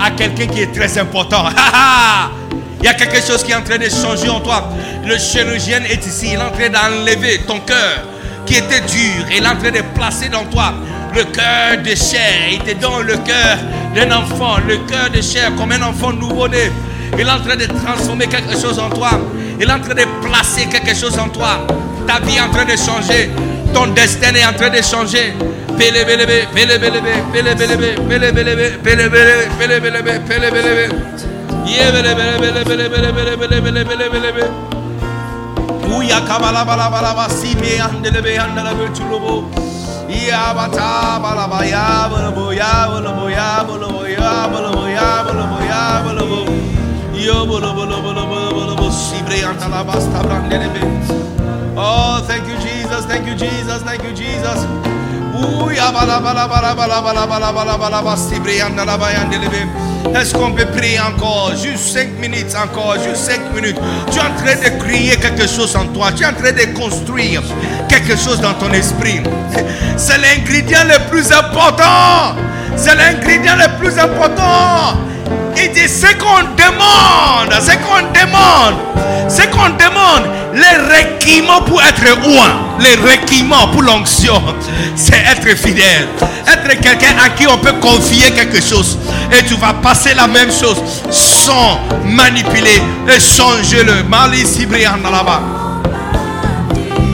S1: à quelqu'un qui est très important. (laughs) Il y a quelque chose qui est en train de changer en toi. Le chirurgien est ici. Il est en train d'enlever ton cœur qui était dur. Il est en train de placer dans toi le cœur de chair. Il te donne le cœur d'un enfant, le cœur de chair comme un enfant nouveau-né. Il est en train de transformer quelque chose en toi. Il est en train de placer quelque chose en toi. Ta vie est en train de changer. Ton destin est en train de changer. Ouya kabala bala bala basi me. Oh thank you Jesus thank you Jesus thank you Jesus. Est-ce qu'on peut prier encore? Juste 5 minutes encore, juste 5 minutes. Tu es en train de créer quelque chose en toi. Tu es en train de construire quelque chose dans ton esprit. C'est l'ingrédient le plus important. C'est l'ingrédient le plus important. Il dit ce qu'on demande, ce qu'on demande, ce qu'on demande, les requis pour être loin, les requis pour l'onction, c'est être fidèle, être quelqu'un à qui on peut confier quelque chose. Et tu vas passer la même chose sans manipuler et changer le mal ici brillant là-bas.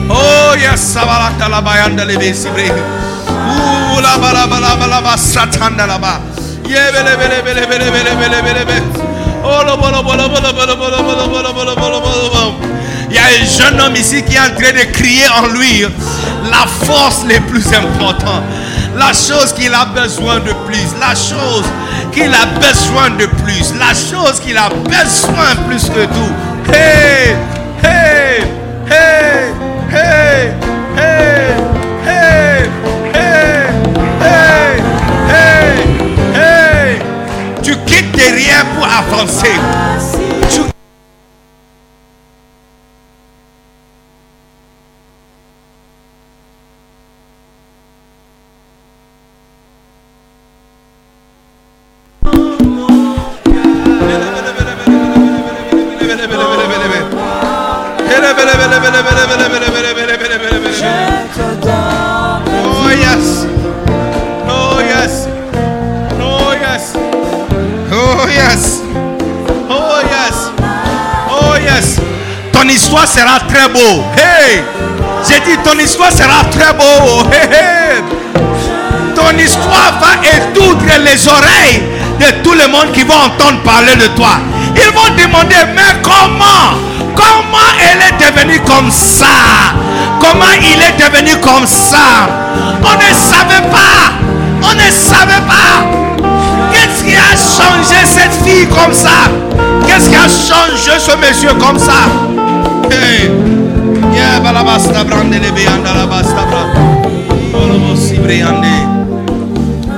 S1: Oh yes, ça va là, là-bas, Ouh, là-bas, là-bas, là-bas, là-bas, Satan là-bas. Il y a un jeune homme ici qui est en train de crier en lui la force les plus importante. La chose qu'il a besoin de plus. La chose qu'il a besoin de plus. La chose qu'il a besoin plus que tout. Hey, hey, hey, hey. prière pour avancer. Beau. Hey. J'ai dit ton histoire sera très beau. Ton histoire va étoudre les oreilles de tout le monde qui va entendre parler de toi. Ils vont demander, mais comment? Comment elle est devenue comme ça? Comment il est devenu comme ça? On ne savait pas. On ne savait pas. Qu'est-ce qui a changé cette fille comme ça? Qu'est-ce qui a changé ce monsieur comme ça? Yeah, balabasta brande le beanda la basta bra. Olobo si briande.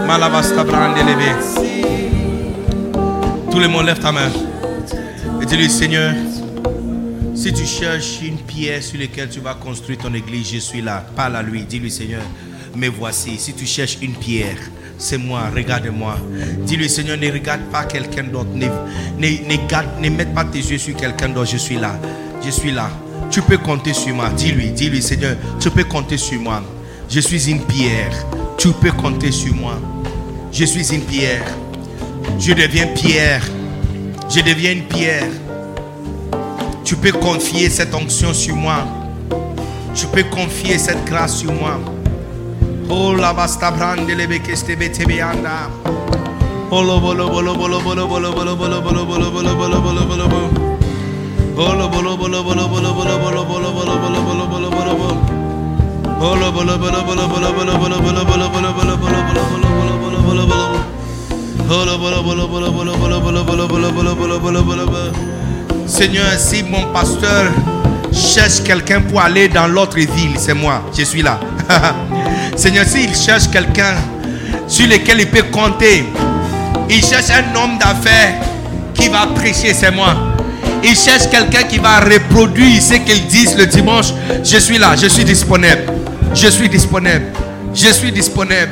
S1: Malabasta brande le be. Tout le monde lève ta main. Et dis-lui, Seigneur, si tu cherches une pierre sur laquelle tu vas construire ton église, je suis là. Parle à lui. Dis-lui, Seigneur, me voici. Si tu cherches une pierre, c'est moi. Regarde-moi. Dis-lui, Seigneur, ne regarde pas quelqu'un d'autre. Ne, ne, ne, ne mette pas tes yeux sur quelqu'un d'autre. Je suis là. Je suis là. Tu peux compter sur moi. Dis-lui, dis-lui, Seigneur, tu peux compter sur moi. Je suis une pierre. Tu peux compter sur moi. Je suis une pierre. Je deviens pierre. Je deviens une pierre. Tu peux confier cette onction sur moi. Tu peux confier cette grâce sur moi. Oh la basta brande le. Bolo Seigneur, si mon pasteur cherche quelqu'un pour aller dans l'autre ville, c'est moi, je suis là. Seigneur, s'il cherche quelqu'un sur lequel il peut compter, il cherche un homme d'affaires qui va prêcher, c'est moi. Ils cherchent quelqu'un qui va reproduire ce qu'ils disent le dimanche. Je suis là, je suis disponible. Je suis disponible. Je suis disponible.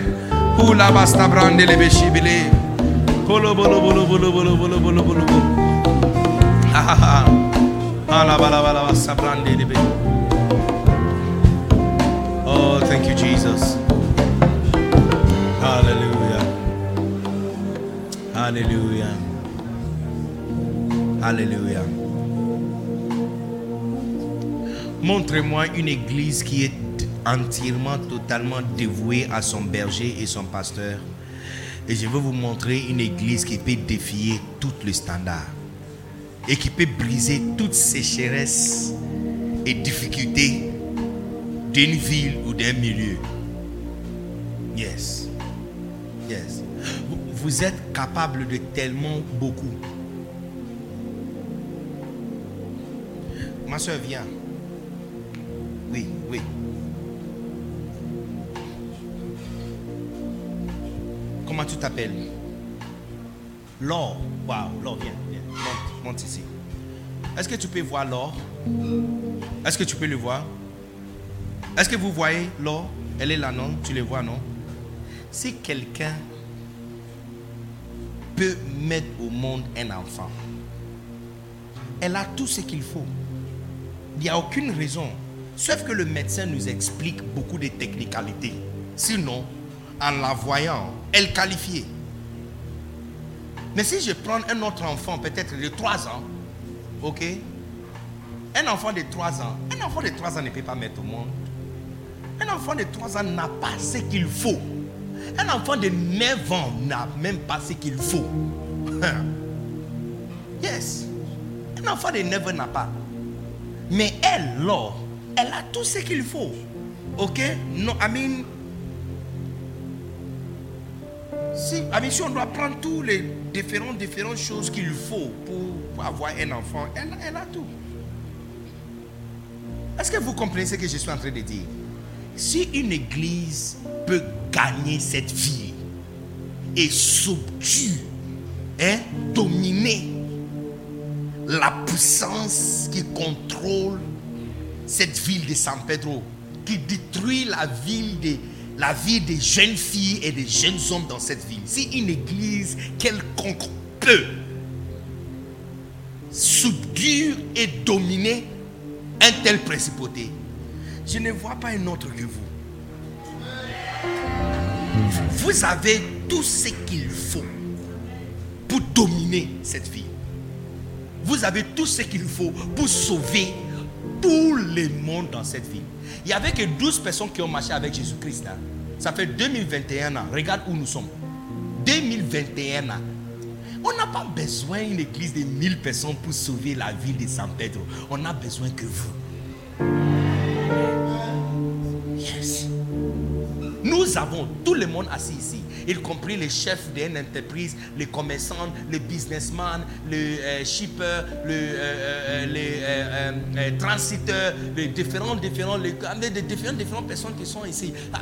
S1: Oh, thank you, Jesus. Hallelujah. Hallelujah. Alléluia. Montrez-moi une église qui est entièrement, totalement dévouée à son berger et son pasteur. Et je vais vous montrer une église qui peut défier tous les standards. Et qui peut briser toutes sécheresses et difficultés d'une ville ou d'un milieu. Yes. Yes. Vous êtes capable de tellement beaucoup. Ma soeur, viens. Oui, oui. Comment tu t'appelles? Laure. Waouh, Laure, viens, viens. Monte, monte ici. Est-ce que tu peux voir Laure? Est-ce que tu peux le voir? Est-ce que vous voyez Laure? Elle est là, non? Tu le vois, non? Si quelqu'un peut peut mettre au monde un enfant. Elle a tout ce qu'il faut. Il n'y a aucune raison. Sauf que le médecin nous explique beaucoup de technicalités. Sinon, en la voyant, elle qualifiait. Mais si je prends un autre enfant, peut-être de 3 ans, ok? Un enfant de 3 ans, un enfant de 3 ans ne peut pas mettre au monde. Un enfant de 3 ans n'a pas ce qu'il faut. Un enfant de 9 ans n'a même pas ce qu'il faut. (laughs) yes. Un enfant de 9 ans n'a pas. Mais elle, là, elle a tout ce qu'il faut. Ok? Non, I mean, si, on doit prendre tous les différentes, différentes choses qu'il faut pour, avoir un enfant, elle, elle a tout. Est-ce que vous comprenez ce que je suis en train de dire? Si une église peut gagner cette vie et subduer, hein, dominer la puissance qui contrôle cette ville de San Pedro, qui détruit la ville vie des jeunes filles et des jeunes hommes dans cette ville. Si une église quelconque peut subduer et dominer un tel principauté, je ne vois pas un autre que vous. Vous avez tout ce qu'il faut pour dominer cette ville. Vous avez tout ce qu'il faut pour sauver tout le monde dans cette ville. Il n'y avait que 12 personnes qui ont marché avec Jésus-Christ. hein. Ça fait 2021 ans. Regarde où nous sommes. 2021 ans. On n'a pas besoin d'une église de 1000 personnes pour sauver la ville de San Pedro. On a besoin que vous. Yes. Nous avons tout le monde assis ici, y compris les chefs d'une entreprise, les commerçants, les businessmen, les euh, shippers, les, euh, euh, les euh, euh, transiteurs, les différents, les, les différentes, personnes qui sont ici. Ah,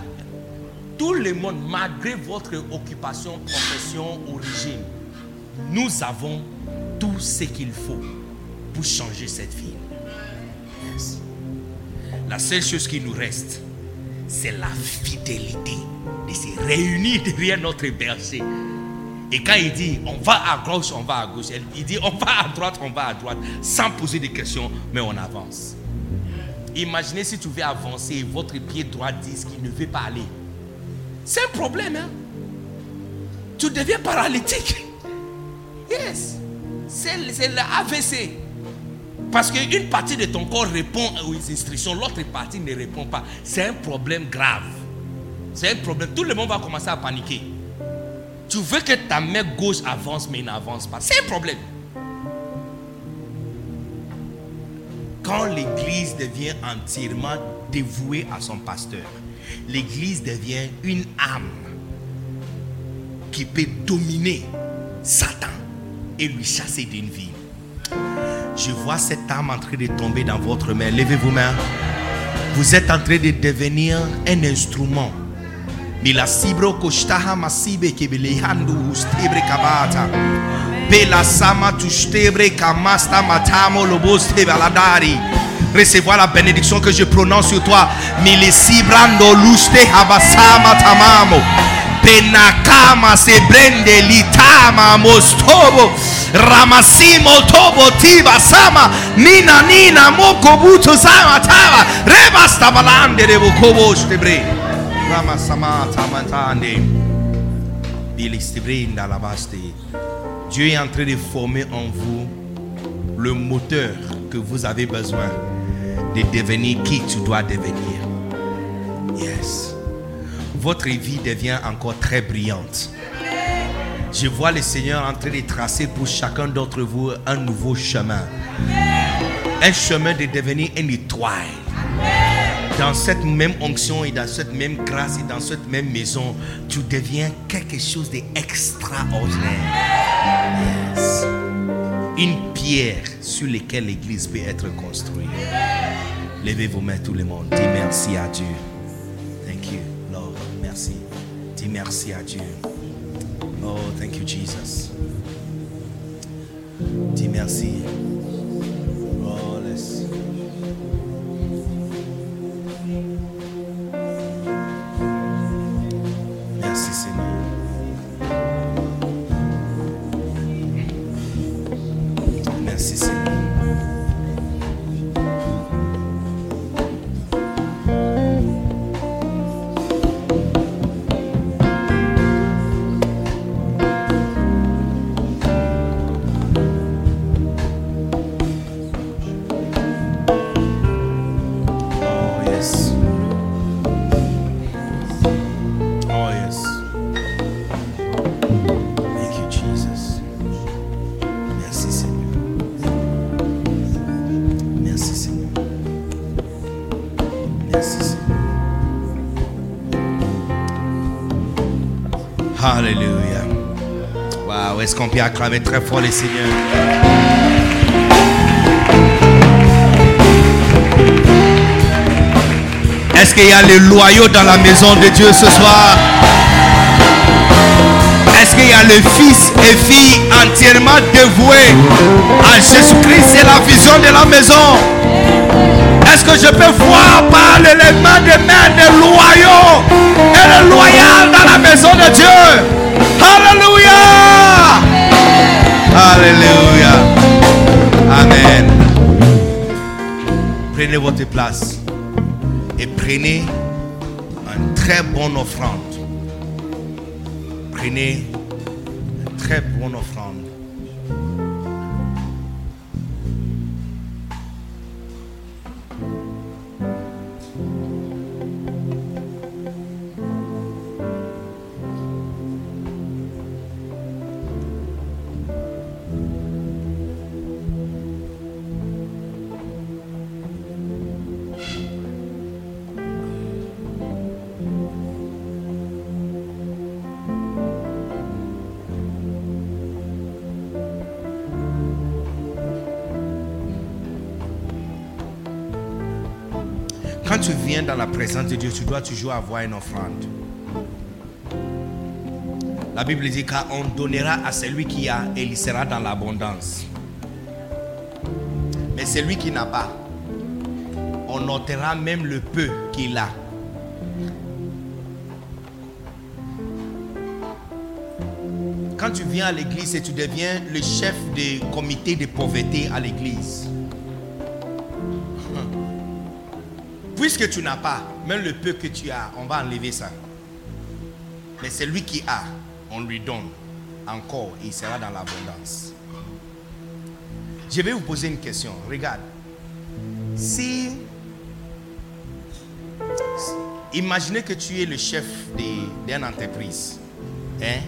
S1: Tout le monde, malgré votre occupation, profession, origine, nous avons tout ce qu'il faut pour changer cette. Yes. La seule chose qui nous reste, c'est la fidélité de se réunir derrière notre berger. Et quand il dit on va à gauche, on va à gauche, il dit on va à droite, on va à droite, sans poser de questions, mais on avance. Imaginez si tu veux avancer et votre pied droit dit qu'il ne veut pas aller. C'est un problème, hein? Tu deviens paralytique. Yes. C'est l'AVC. Parce qu'une partie de ton corps répond aux instructions, l'autre partie ne répond pas. C'est un problème grave. C'est un problème. Tout le monde va commencer à paniquer. Tu veux que ta main gauche avance, mais n'avance pas. C'est un problème. Quand l'église devient entièrement dévouée à son pasteur, l'église devient une âme qui peut dominer Satan et lui chasser d'une vie. Je vois cette âme en train de tomber dans votre main. Levez vos mains. Vous êtes en train de devenir un instrument. Mila sibro koshtaha masibe kebelehandu ustebre kabata. Bela sama tustebre kamasta matamo loboste baladari. Recevoir la bénédiction que je prononce sur toi. Mili sibrando luste habasama tamamo. Penakama se brende litama mostobo. Ramasimo tobo tiba sama. Nina nina moko buto sama tava. Rebasta balande de bokobo stebre. Dieu est en train de former en vous le moteur que vous avez besoin de devenir qui tu dois devenir. Yes. Votre vie devient encore très brillante. Je vois le Seigneur en train de tracer pour chacun d'entre vous un nouveau chemin. Un chemin de devenir une étoile. Dans cette même onction et dans cette même grâce et dans cette même maison, tu deviens quelque chose d'extraordinaire. Une pierre sur laquelle l'église peut être construite. Levez vos mains tout le monde. Dis merci à Dieu. Thank you, Lord. Merci. Dis merci à Dieu. Oh, thank you, Jesus. Dis merci. Qu'on peut acclamer très fort les seigneurs. Est-ce qu'il y a les loyaux dans la maison de Dieu ce soir? Est-ce qu'il y a le fils et fille entièrement dévoués à Jésus-Christ? C'est la vision de la maison. Est-ce que je peux voir par l'élément des mains des loyaux et le loyal dans la maison de Dieu? Alléluia Alléluia Amen. Prenez votre place et prenez une très bonne offrande. Prenez une très bonne offrande. De Dieu, tu dois toujours avoir une offrande. La Bible dit qu'on donnera à celui qui a et il sera dans l'abondance. Mais celui qui n'a pas, on notera même le peu qu'il a. Quand tu viens à l'église et tu deviens le chef du comité de pauvreté à l'église, Puisque tu n'as pas, même le peu que tu as, on va enlever ça. Mais celui qui a, on lui donne encore il sera dans l'abondance. Je vais vous poser une question. Regarde. Si. Imaginez que tu es le chef d'une entreprise. Hein?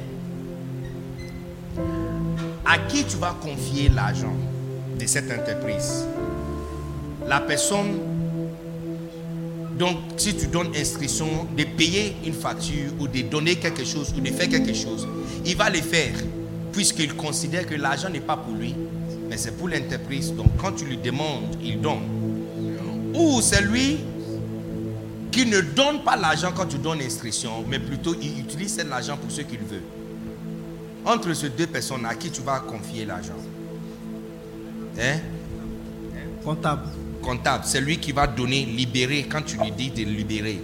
S1: À qui tu vas confier l'argent de cette entreprise? La personne donc, si tu donnes instruction de payer une facture ou de donner quelque chose ou de faire quelque chose, il va le faire puisqu'il considère que l'argent n'est pas pour lui, mais c'est pour l'entreprise. Donc, quand tu lui demandes, il donne. Ou c'est lui qui ne donne pas l'argent quand tu donnes instruction, mais plutôt il utilise cet argent pour ce qu'il veut. Entre ces deux personnes, à qui tu vas confier l'argent? Hein?
S2: Comptable.
S1: Comptable, c'est lui qui va donner, libérer quand tu lui dis de libérer.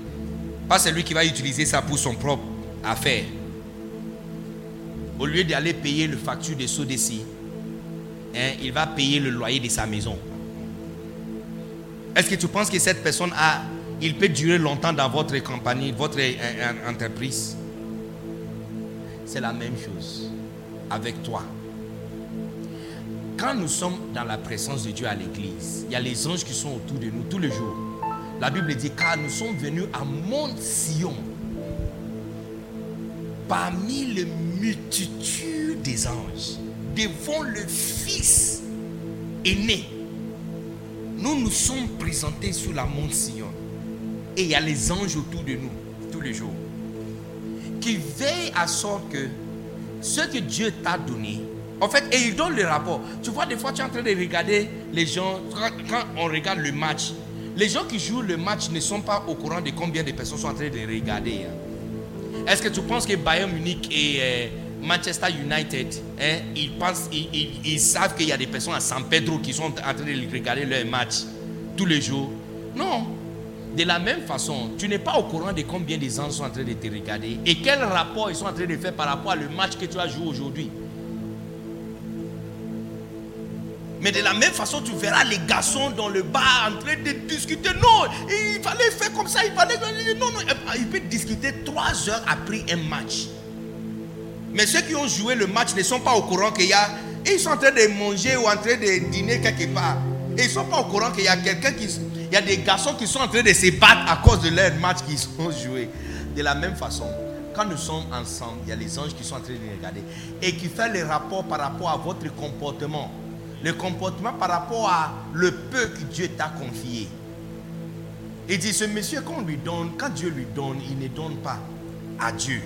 S1: Pas celui qui va utiliser ça pour son propre affaire. Au lieu d'aller payer le facture de Sodeci, hein, il va payer le loyer de sa maison. Est-ce que tu penses que cette personne a, il peut durer longtemps dans votre compagnie, votre euh, euh, entreprise? C'est la même chose avec toi quand nous sommes dans la présence de Dieu à l'église, il y a les anges qui sont autour de nous tous les jours. La Bible dit car nous sommes venus à Mont Sion parmi les multitudes des anges devant le Fils aîné. Nous nous sommes présentés sur la Mont Sion et il y a les anges autour de nous tous les jours qui veillent à sorte que ce que Dieu t'a donné, en fait, et il donne le rapport. Tu vois, des fois, tu es en train de regarder les gens, quand, on regarde le match, les gens qui jouent le match ne sont pas au courant de combien de personnes sont en train de regarder. hein. Est-ce que tu penses que Bayern Munich et euh, Manchester United, hein, ils, pensent, ils, savent qu'il y a des personnes à San Pedro qui sont en train de regarder leur match tous les jours? Non. De la même façon, tu n'es pas au courant de combien de gens sont en train de te regarder et quel rapport ils sont en train de faire par rapport au match que tu as joué aujourd'hui. Mais de la même façon, tu verras les garçons dans le bar en train de discuter. Non, il fallait faire comme ça, il fallait. Non, non, il peut discuter trois heures après un match. Mais ceux qui ont joué le match ne sont pas au courant qu'il y a. Ils sont en train de manger ou en train de dîner quelque part. Et ils ne sont pas au courant qu'il y a quelqu'un qui. Il y a des garçons qui sont en train de se battre à cause de leur match qu'ils (laughs) ont joué. De la même façon, quand nous sommes ensemble, il y a les anges qui sont en train de regarder et qui font les rapports par rapport à votre comportement. Le comportement par rapport à le peu que Dieu t'a confié. Il dit, ce monsieur, quand on lui donne, quand Dieu lui donne, il ne donne pas à Dieu.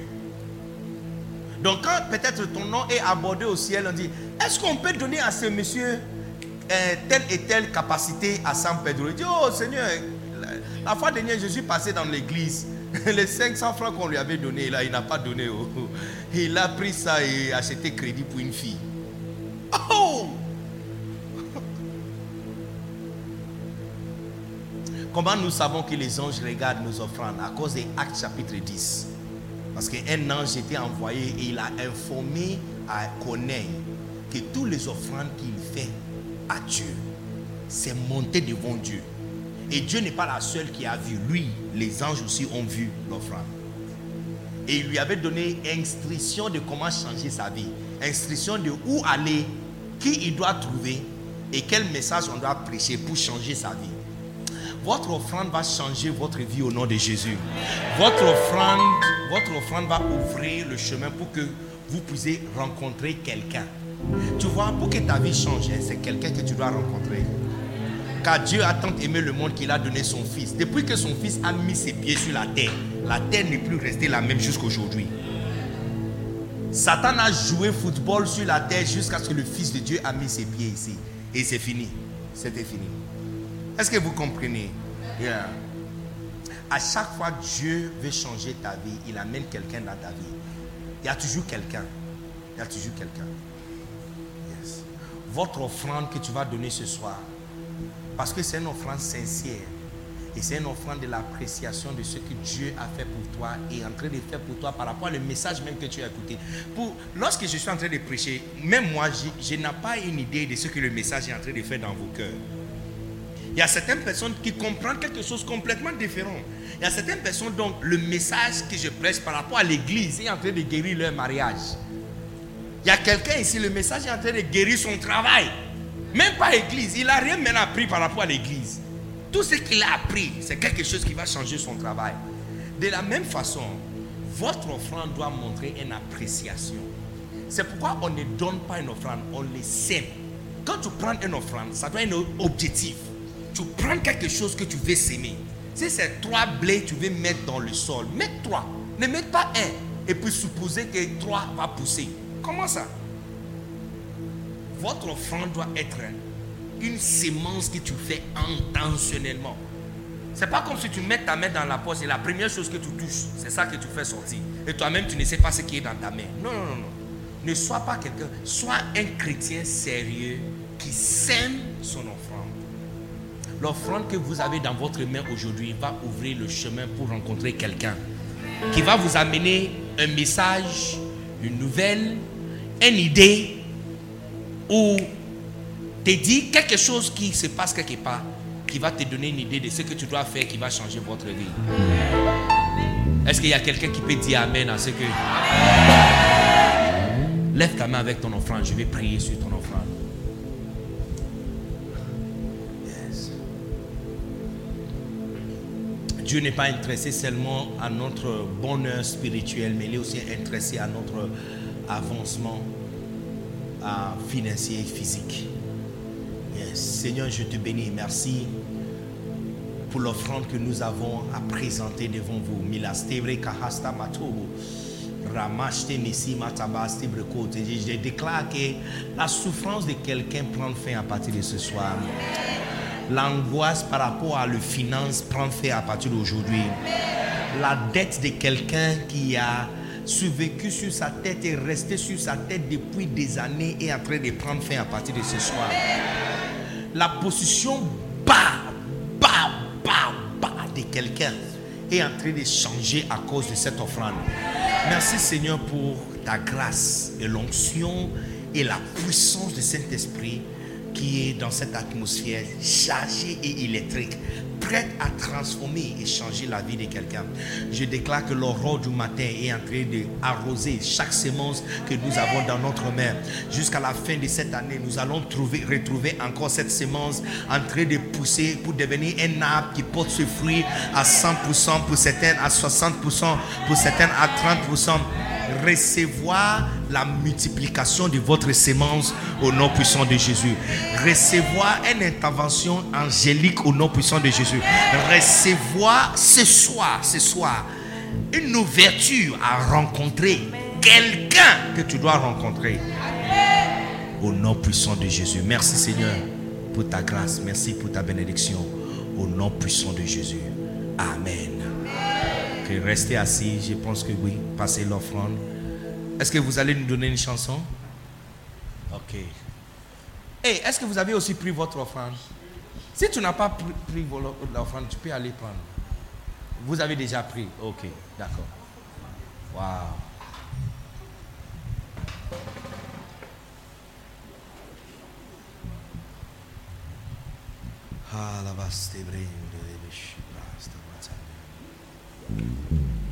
S1: Donc quand peut-être ton nom est abordé au ciel, on dit, est-ce qu'on peut donner à ce monsieur euh, telle et telle capacité à San Pedro? Il dit, oh Seigneur, la, fois dernière, je suis passé dans l'église. (laughs) Les 500 francs qu'on lui avait donné, là, il n'a pas donné. (laughs) Il a pris ça et acheté crédit pour une fille. Oh Comment nous savons que les anges regardent nos offrandes? À cause des Actes chapitre 10. Parce qu'un ange était envoyé et il a informé à Corneille que tous les offrandes qu'il fait à Dieu, c'est monté devant Dieu. Et Dieu n'est pas la seule qui a vu. Lui, les anges aussi ont vu l'offrande. Et il lui avait donné instruction de comment changer sa vie. Instruction de où aller, qui il doit trouver et quel message on doit prêcher pour changer sa vie. Votre offrande va changer votre vie au nom de Jésus. Votre offrande, va ouvrir le chemin pour que vous puissiez rencontrer quelqu'un. Tu vois, pour que ta vie change, hein, c'est quelqu'un que tu dois rencontrer. Car Dieu a tant aimé le monde qu'il a donné son Fils. Depuis que son Fils a mis ses pieds sur la terre, la terre n'est plus restée la même jusqu'à aujourd'hui. Satan a joué football sur la terre jusqu'à ce que le Fils de Dieu a mis ses pieds ici. Et c'est fini. C'était fini. Est-ce que vous comprenez? Yeah. À chaque fois Dieu veut changer ta vie, il amène quelqu'un dans ta vie. Il y a toujours quelqu'un. Il y a toujours quelqu'un. Yes. Votre offrande que tu vas donner ce soir, parce que c'est une offrande sincère. Et c'est une offrande de l'appréciation de ce que Dieu a fait pour toi et est en train de faire pour toi par rapport au message même que tu as écouté. Pour, lorsque je suis en train de prêcher, même moi, je, je n'ai pas une idée de ce que le message est en train de faire dans vos cœurs. Il y a certaines personnes qui comprennent quelque chose complètement différent. Il y a certaines personnes dont le message que je prêche par rapport à l'église est en train de guérir leur mariage. Il y a quelqu'un ici, le message est en train de guérir son travail. Même pas l'église. Il n'a rien même appris par rapport à l'église. Tout ce qu'il a appris, c'est quelque chose qui va changer son travail. De la même façon, votre offrande doit montrer une appréciation. C'est pourquoi on ne donne pas une offrande, on les sème. Quand tu prends une offrande, ça doit être un objectif. Tu prends quelque chose que tu veux s'aimer. Si c'est trois blés, tu veux mettre dans le sol, mets trois. Ne mets pas un et puis supposer que trois va pousser. Comment ça? Votre offrande doit être une sémence que tu fais intentionnellement. C'est pas comme si tu mets ta main dans la poche et la première chose que tu touches, c'est ça que tu fais sortir. Et toi-même, tu ne sais pas ce qui est dans ta main. Non, non, non, non. Ne sois pas quelqu'un, sois un chrétien sérieux qui sème son offrande. L'offrande que vous avez dans votre main aujourd'hui va ouvrir le chemin pour rencontrer quelqu'un qui va vous amener un message, une nouvelle, une idée ou te dit quelque chose qui se passe quelque part, qui va te donner une idée de ce que tu dois faire, qui va changer votre vie. Est-ce qu'il y a quelqu'un qui peut dire Amen à ce que... Lève ta main avec ton offrande, je vais prier sur ton offrande. Dieu n'est pas intéressé seulement à notre bonheur spirituel, mais il est aussi intéressé à notre avancement financier et physique. Seigneur, je te bénis. Merci pour l'offrande que nous avons à présenter devant vous. Je déclare que la souffrance de quelqu'un prend fin à partir de ce soir. L'angoisse par rapport à la finance prend fin à partir d'aujourd'hui. La dette de quelqu'un qui a survécu sur sa tête et resté sur sa tête depuis des années est en train de prendre fin à partir de ce soir. La position bas, bas, bas, bas de quelqu'un est en train de changer à cause de cette offrande. Merci Seigneur pour ta grâce et l'onction et la puissance du Saint-Esprit qui est dans cette atmosphère chargée et électrique, prête à transformer et changer la vie de quelqu'un. Je déclare que l'aurore du matin est en train d'arroser chaque semence que nous avons dans notre main. Jusqu'à la fin de cette année, nous allons trouver, retrouver encore cette semence en train de pousser pour devenir un arbre qui porte ce fruit à 100%, pour certains à 60%, pour certains à 30% Recevoir la multiplication de votre semence au nom puissant de Jésus. Recevoir une intervention angélique au nom puissant de Jésus. Recevoir ce soir, ce soir, une ouverture à rencontrer quelqu'un que tu dois rencontrer. Au nom puissant de Jésus. Merci Seigneur pour ta grâce. Merci pour ta bénédiction. Au nom puissant de Jésus. Amen que rester assis, je pense que oui, passer l'offrande. Est-ce que vous allez nous donner une chanson? Ok. Et est-ce que vous avez aussi pris votre offrande? Si tu n'as pas pris, l'offrande, tu peux aller prendre. Vous avez déjà pris Ok, d'accord. Wow.
S3: Ah, la
S4: vaste Thank you.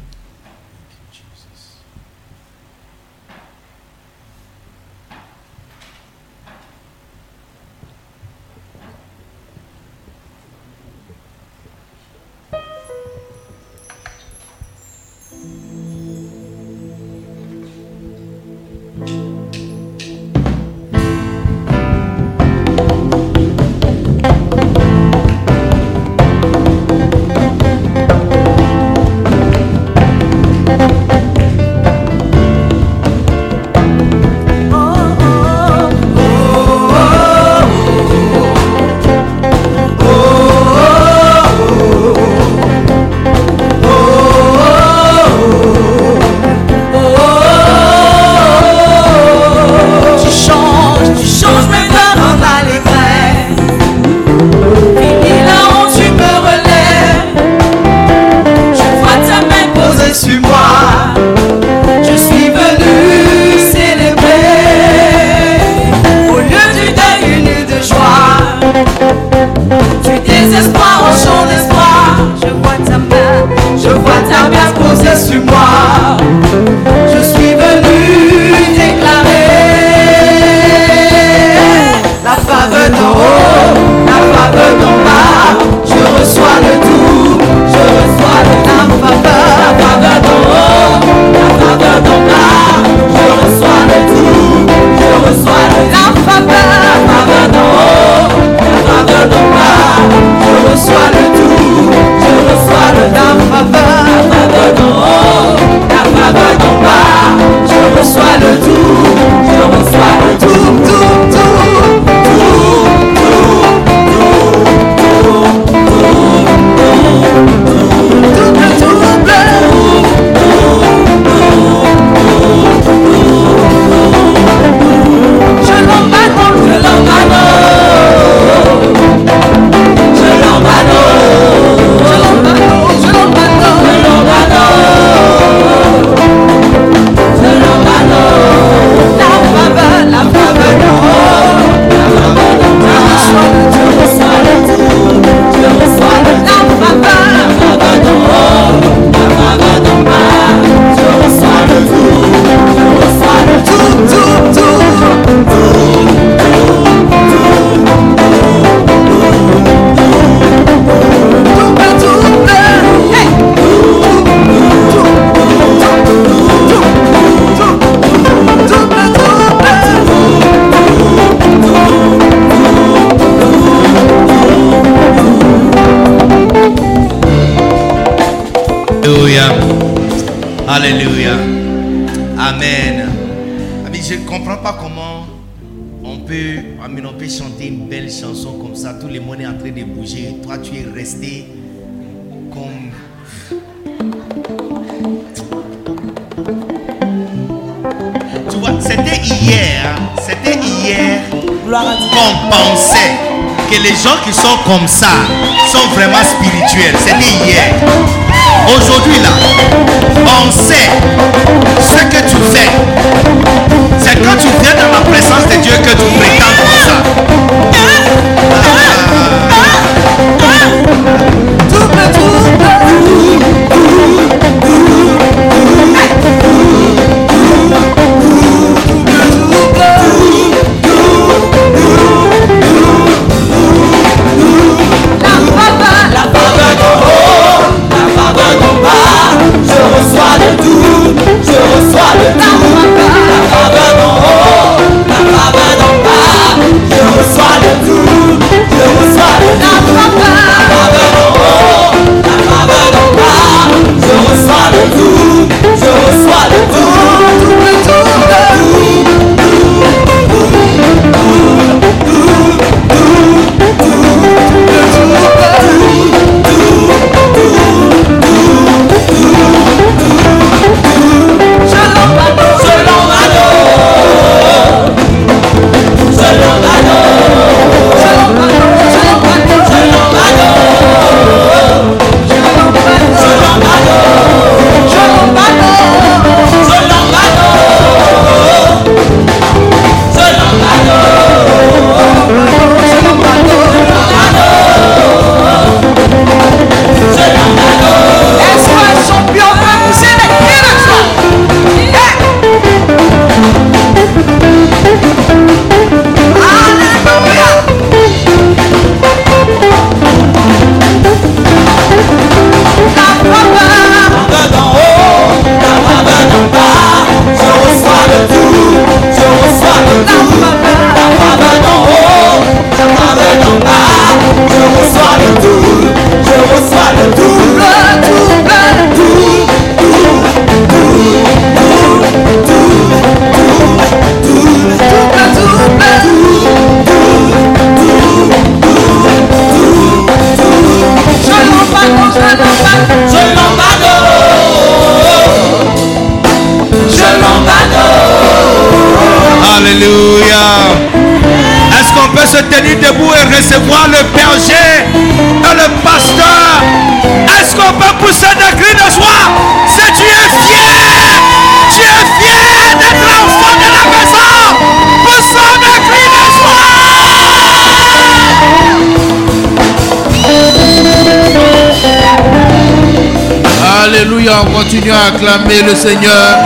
S4: Acclamer le Seigneur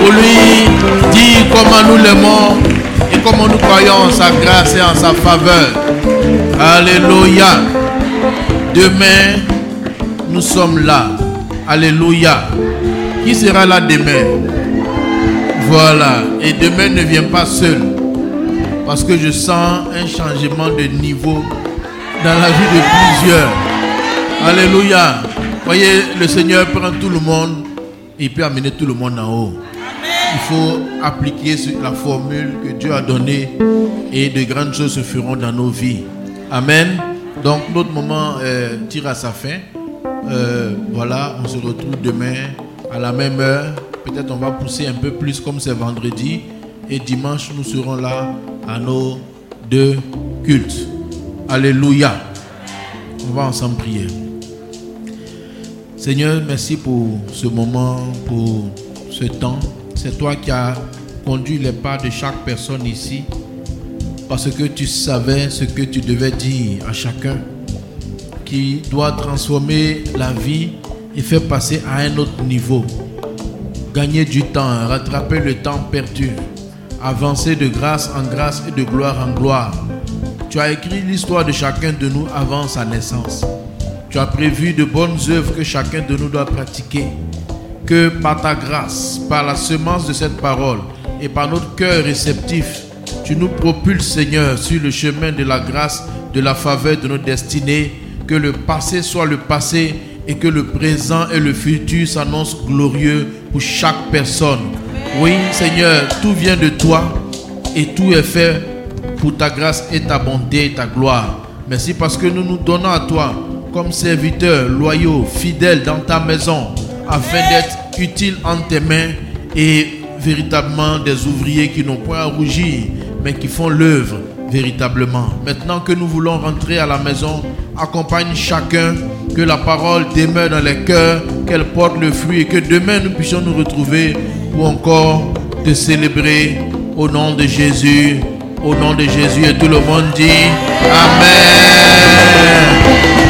S4: pour lui dire comment nous l'aimons et comment nous croyons en sa grâce et en sa faveur. Alléluia. Demain, nous sommes là. Alléluia. Qui sera là demain? Voilà. Et demain ne vient pas seul. Parce que je sens un changement de niveau dans la vie de plusieurs. Alléluia. Voyez, le Seigneur prend tout le monde et il peut amener tout le monde en haut il faut appliquer la formule que Dieu a donnée et de grandes choses se feront dans nos vies. Amen. Donc notre moment euh, tire à sa fin. Euh, voilà, on se retrouve demain à la même heure. Peut-être on va pousser un peu plus comme c'est vendredi. Et dimanche, nous serons là à nos deux cultes. Alléluia. On va ensemble prier. Seigneur, merci pour ce moment, pour ce temps. C'est toi qui as conduit les pas de chaque personne ici parce que tu savais ce que tu devais dire à chacun qui doit transformer la vie et faire passer à un autre niveau. Gagner du temps, rattraper le temps perdu, avancer de grâce en grâce et de gloire en gloire. Tu as écrit l'histoire de chacun de nous avant sa naissance. Tu as prévu de bonnes œuvres que chacun de nous doit pratiquer que par ta grâce, par la semence de cette parole et par notre cœur réceptif, tu nous propulses, Seigneur, sur le chemin de la grâce, de la faveur de nos destinées, que le passé soit le passé et que le présent et le futur s'annoncent glorieux pour chaque personne. Oui, Seigneur, tout vient de toi et tout est fait pour ta grâce et ta bonté et ta gloire. Merci parce que nous nous donnons à toi comme serviteurs loyaux, fidèles dans ta maison afin d'être utiles en tes mains et véritablement des ouvriers qui n'ont point à rougir, mais qui font l'œuvre véritablement. Maintenant que nous voulons rentrer à la maison, accompagne chacun, que la parole demeure dans les cœurs, qu'elle porte le fruit et que demain nous puissions nous retrouver pour encore te célébrer au nom de Jésus. Au nom de Jésus et tout le monde dit Amen.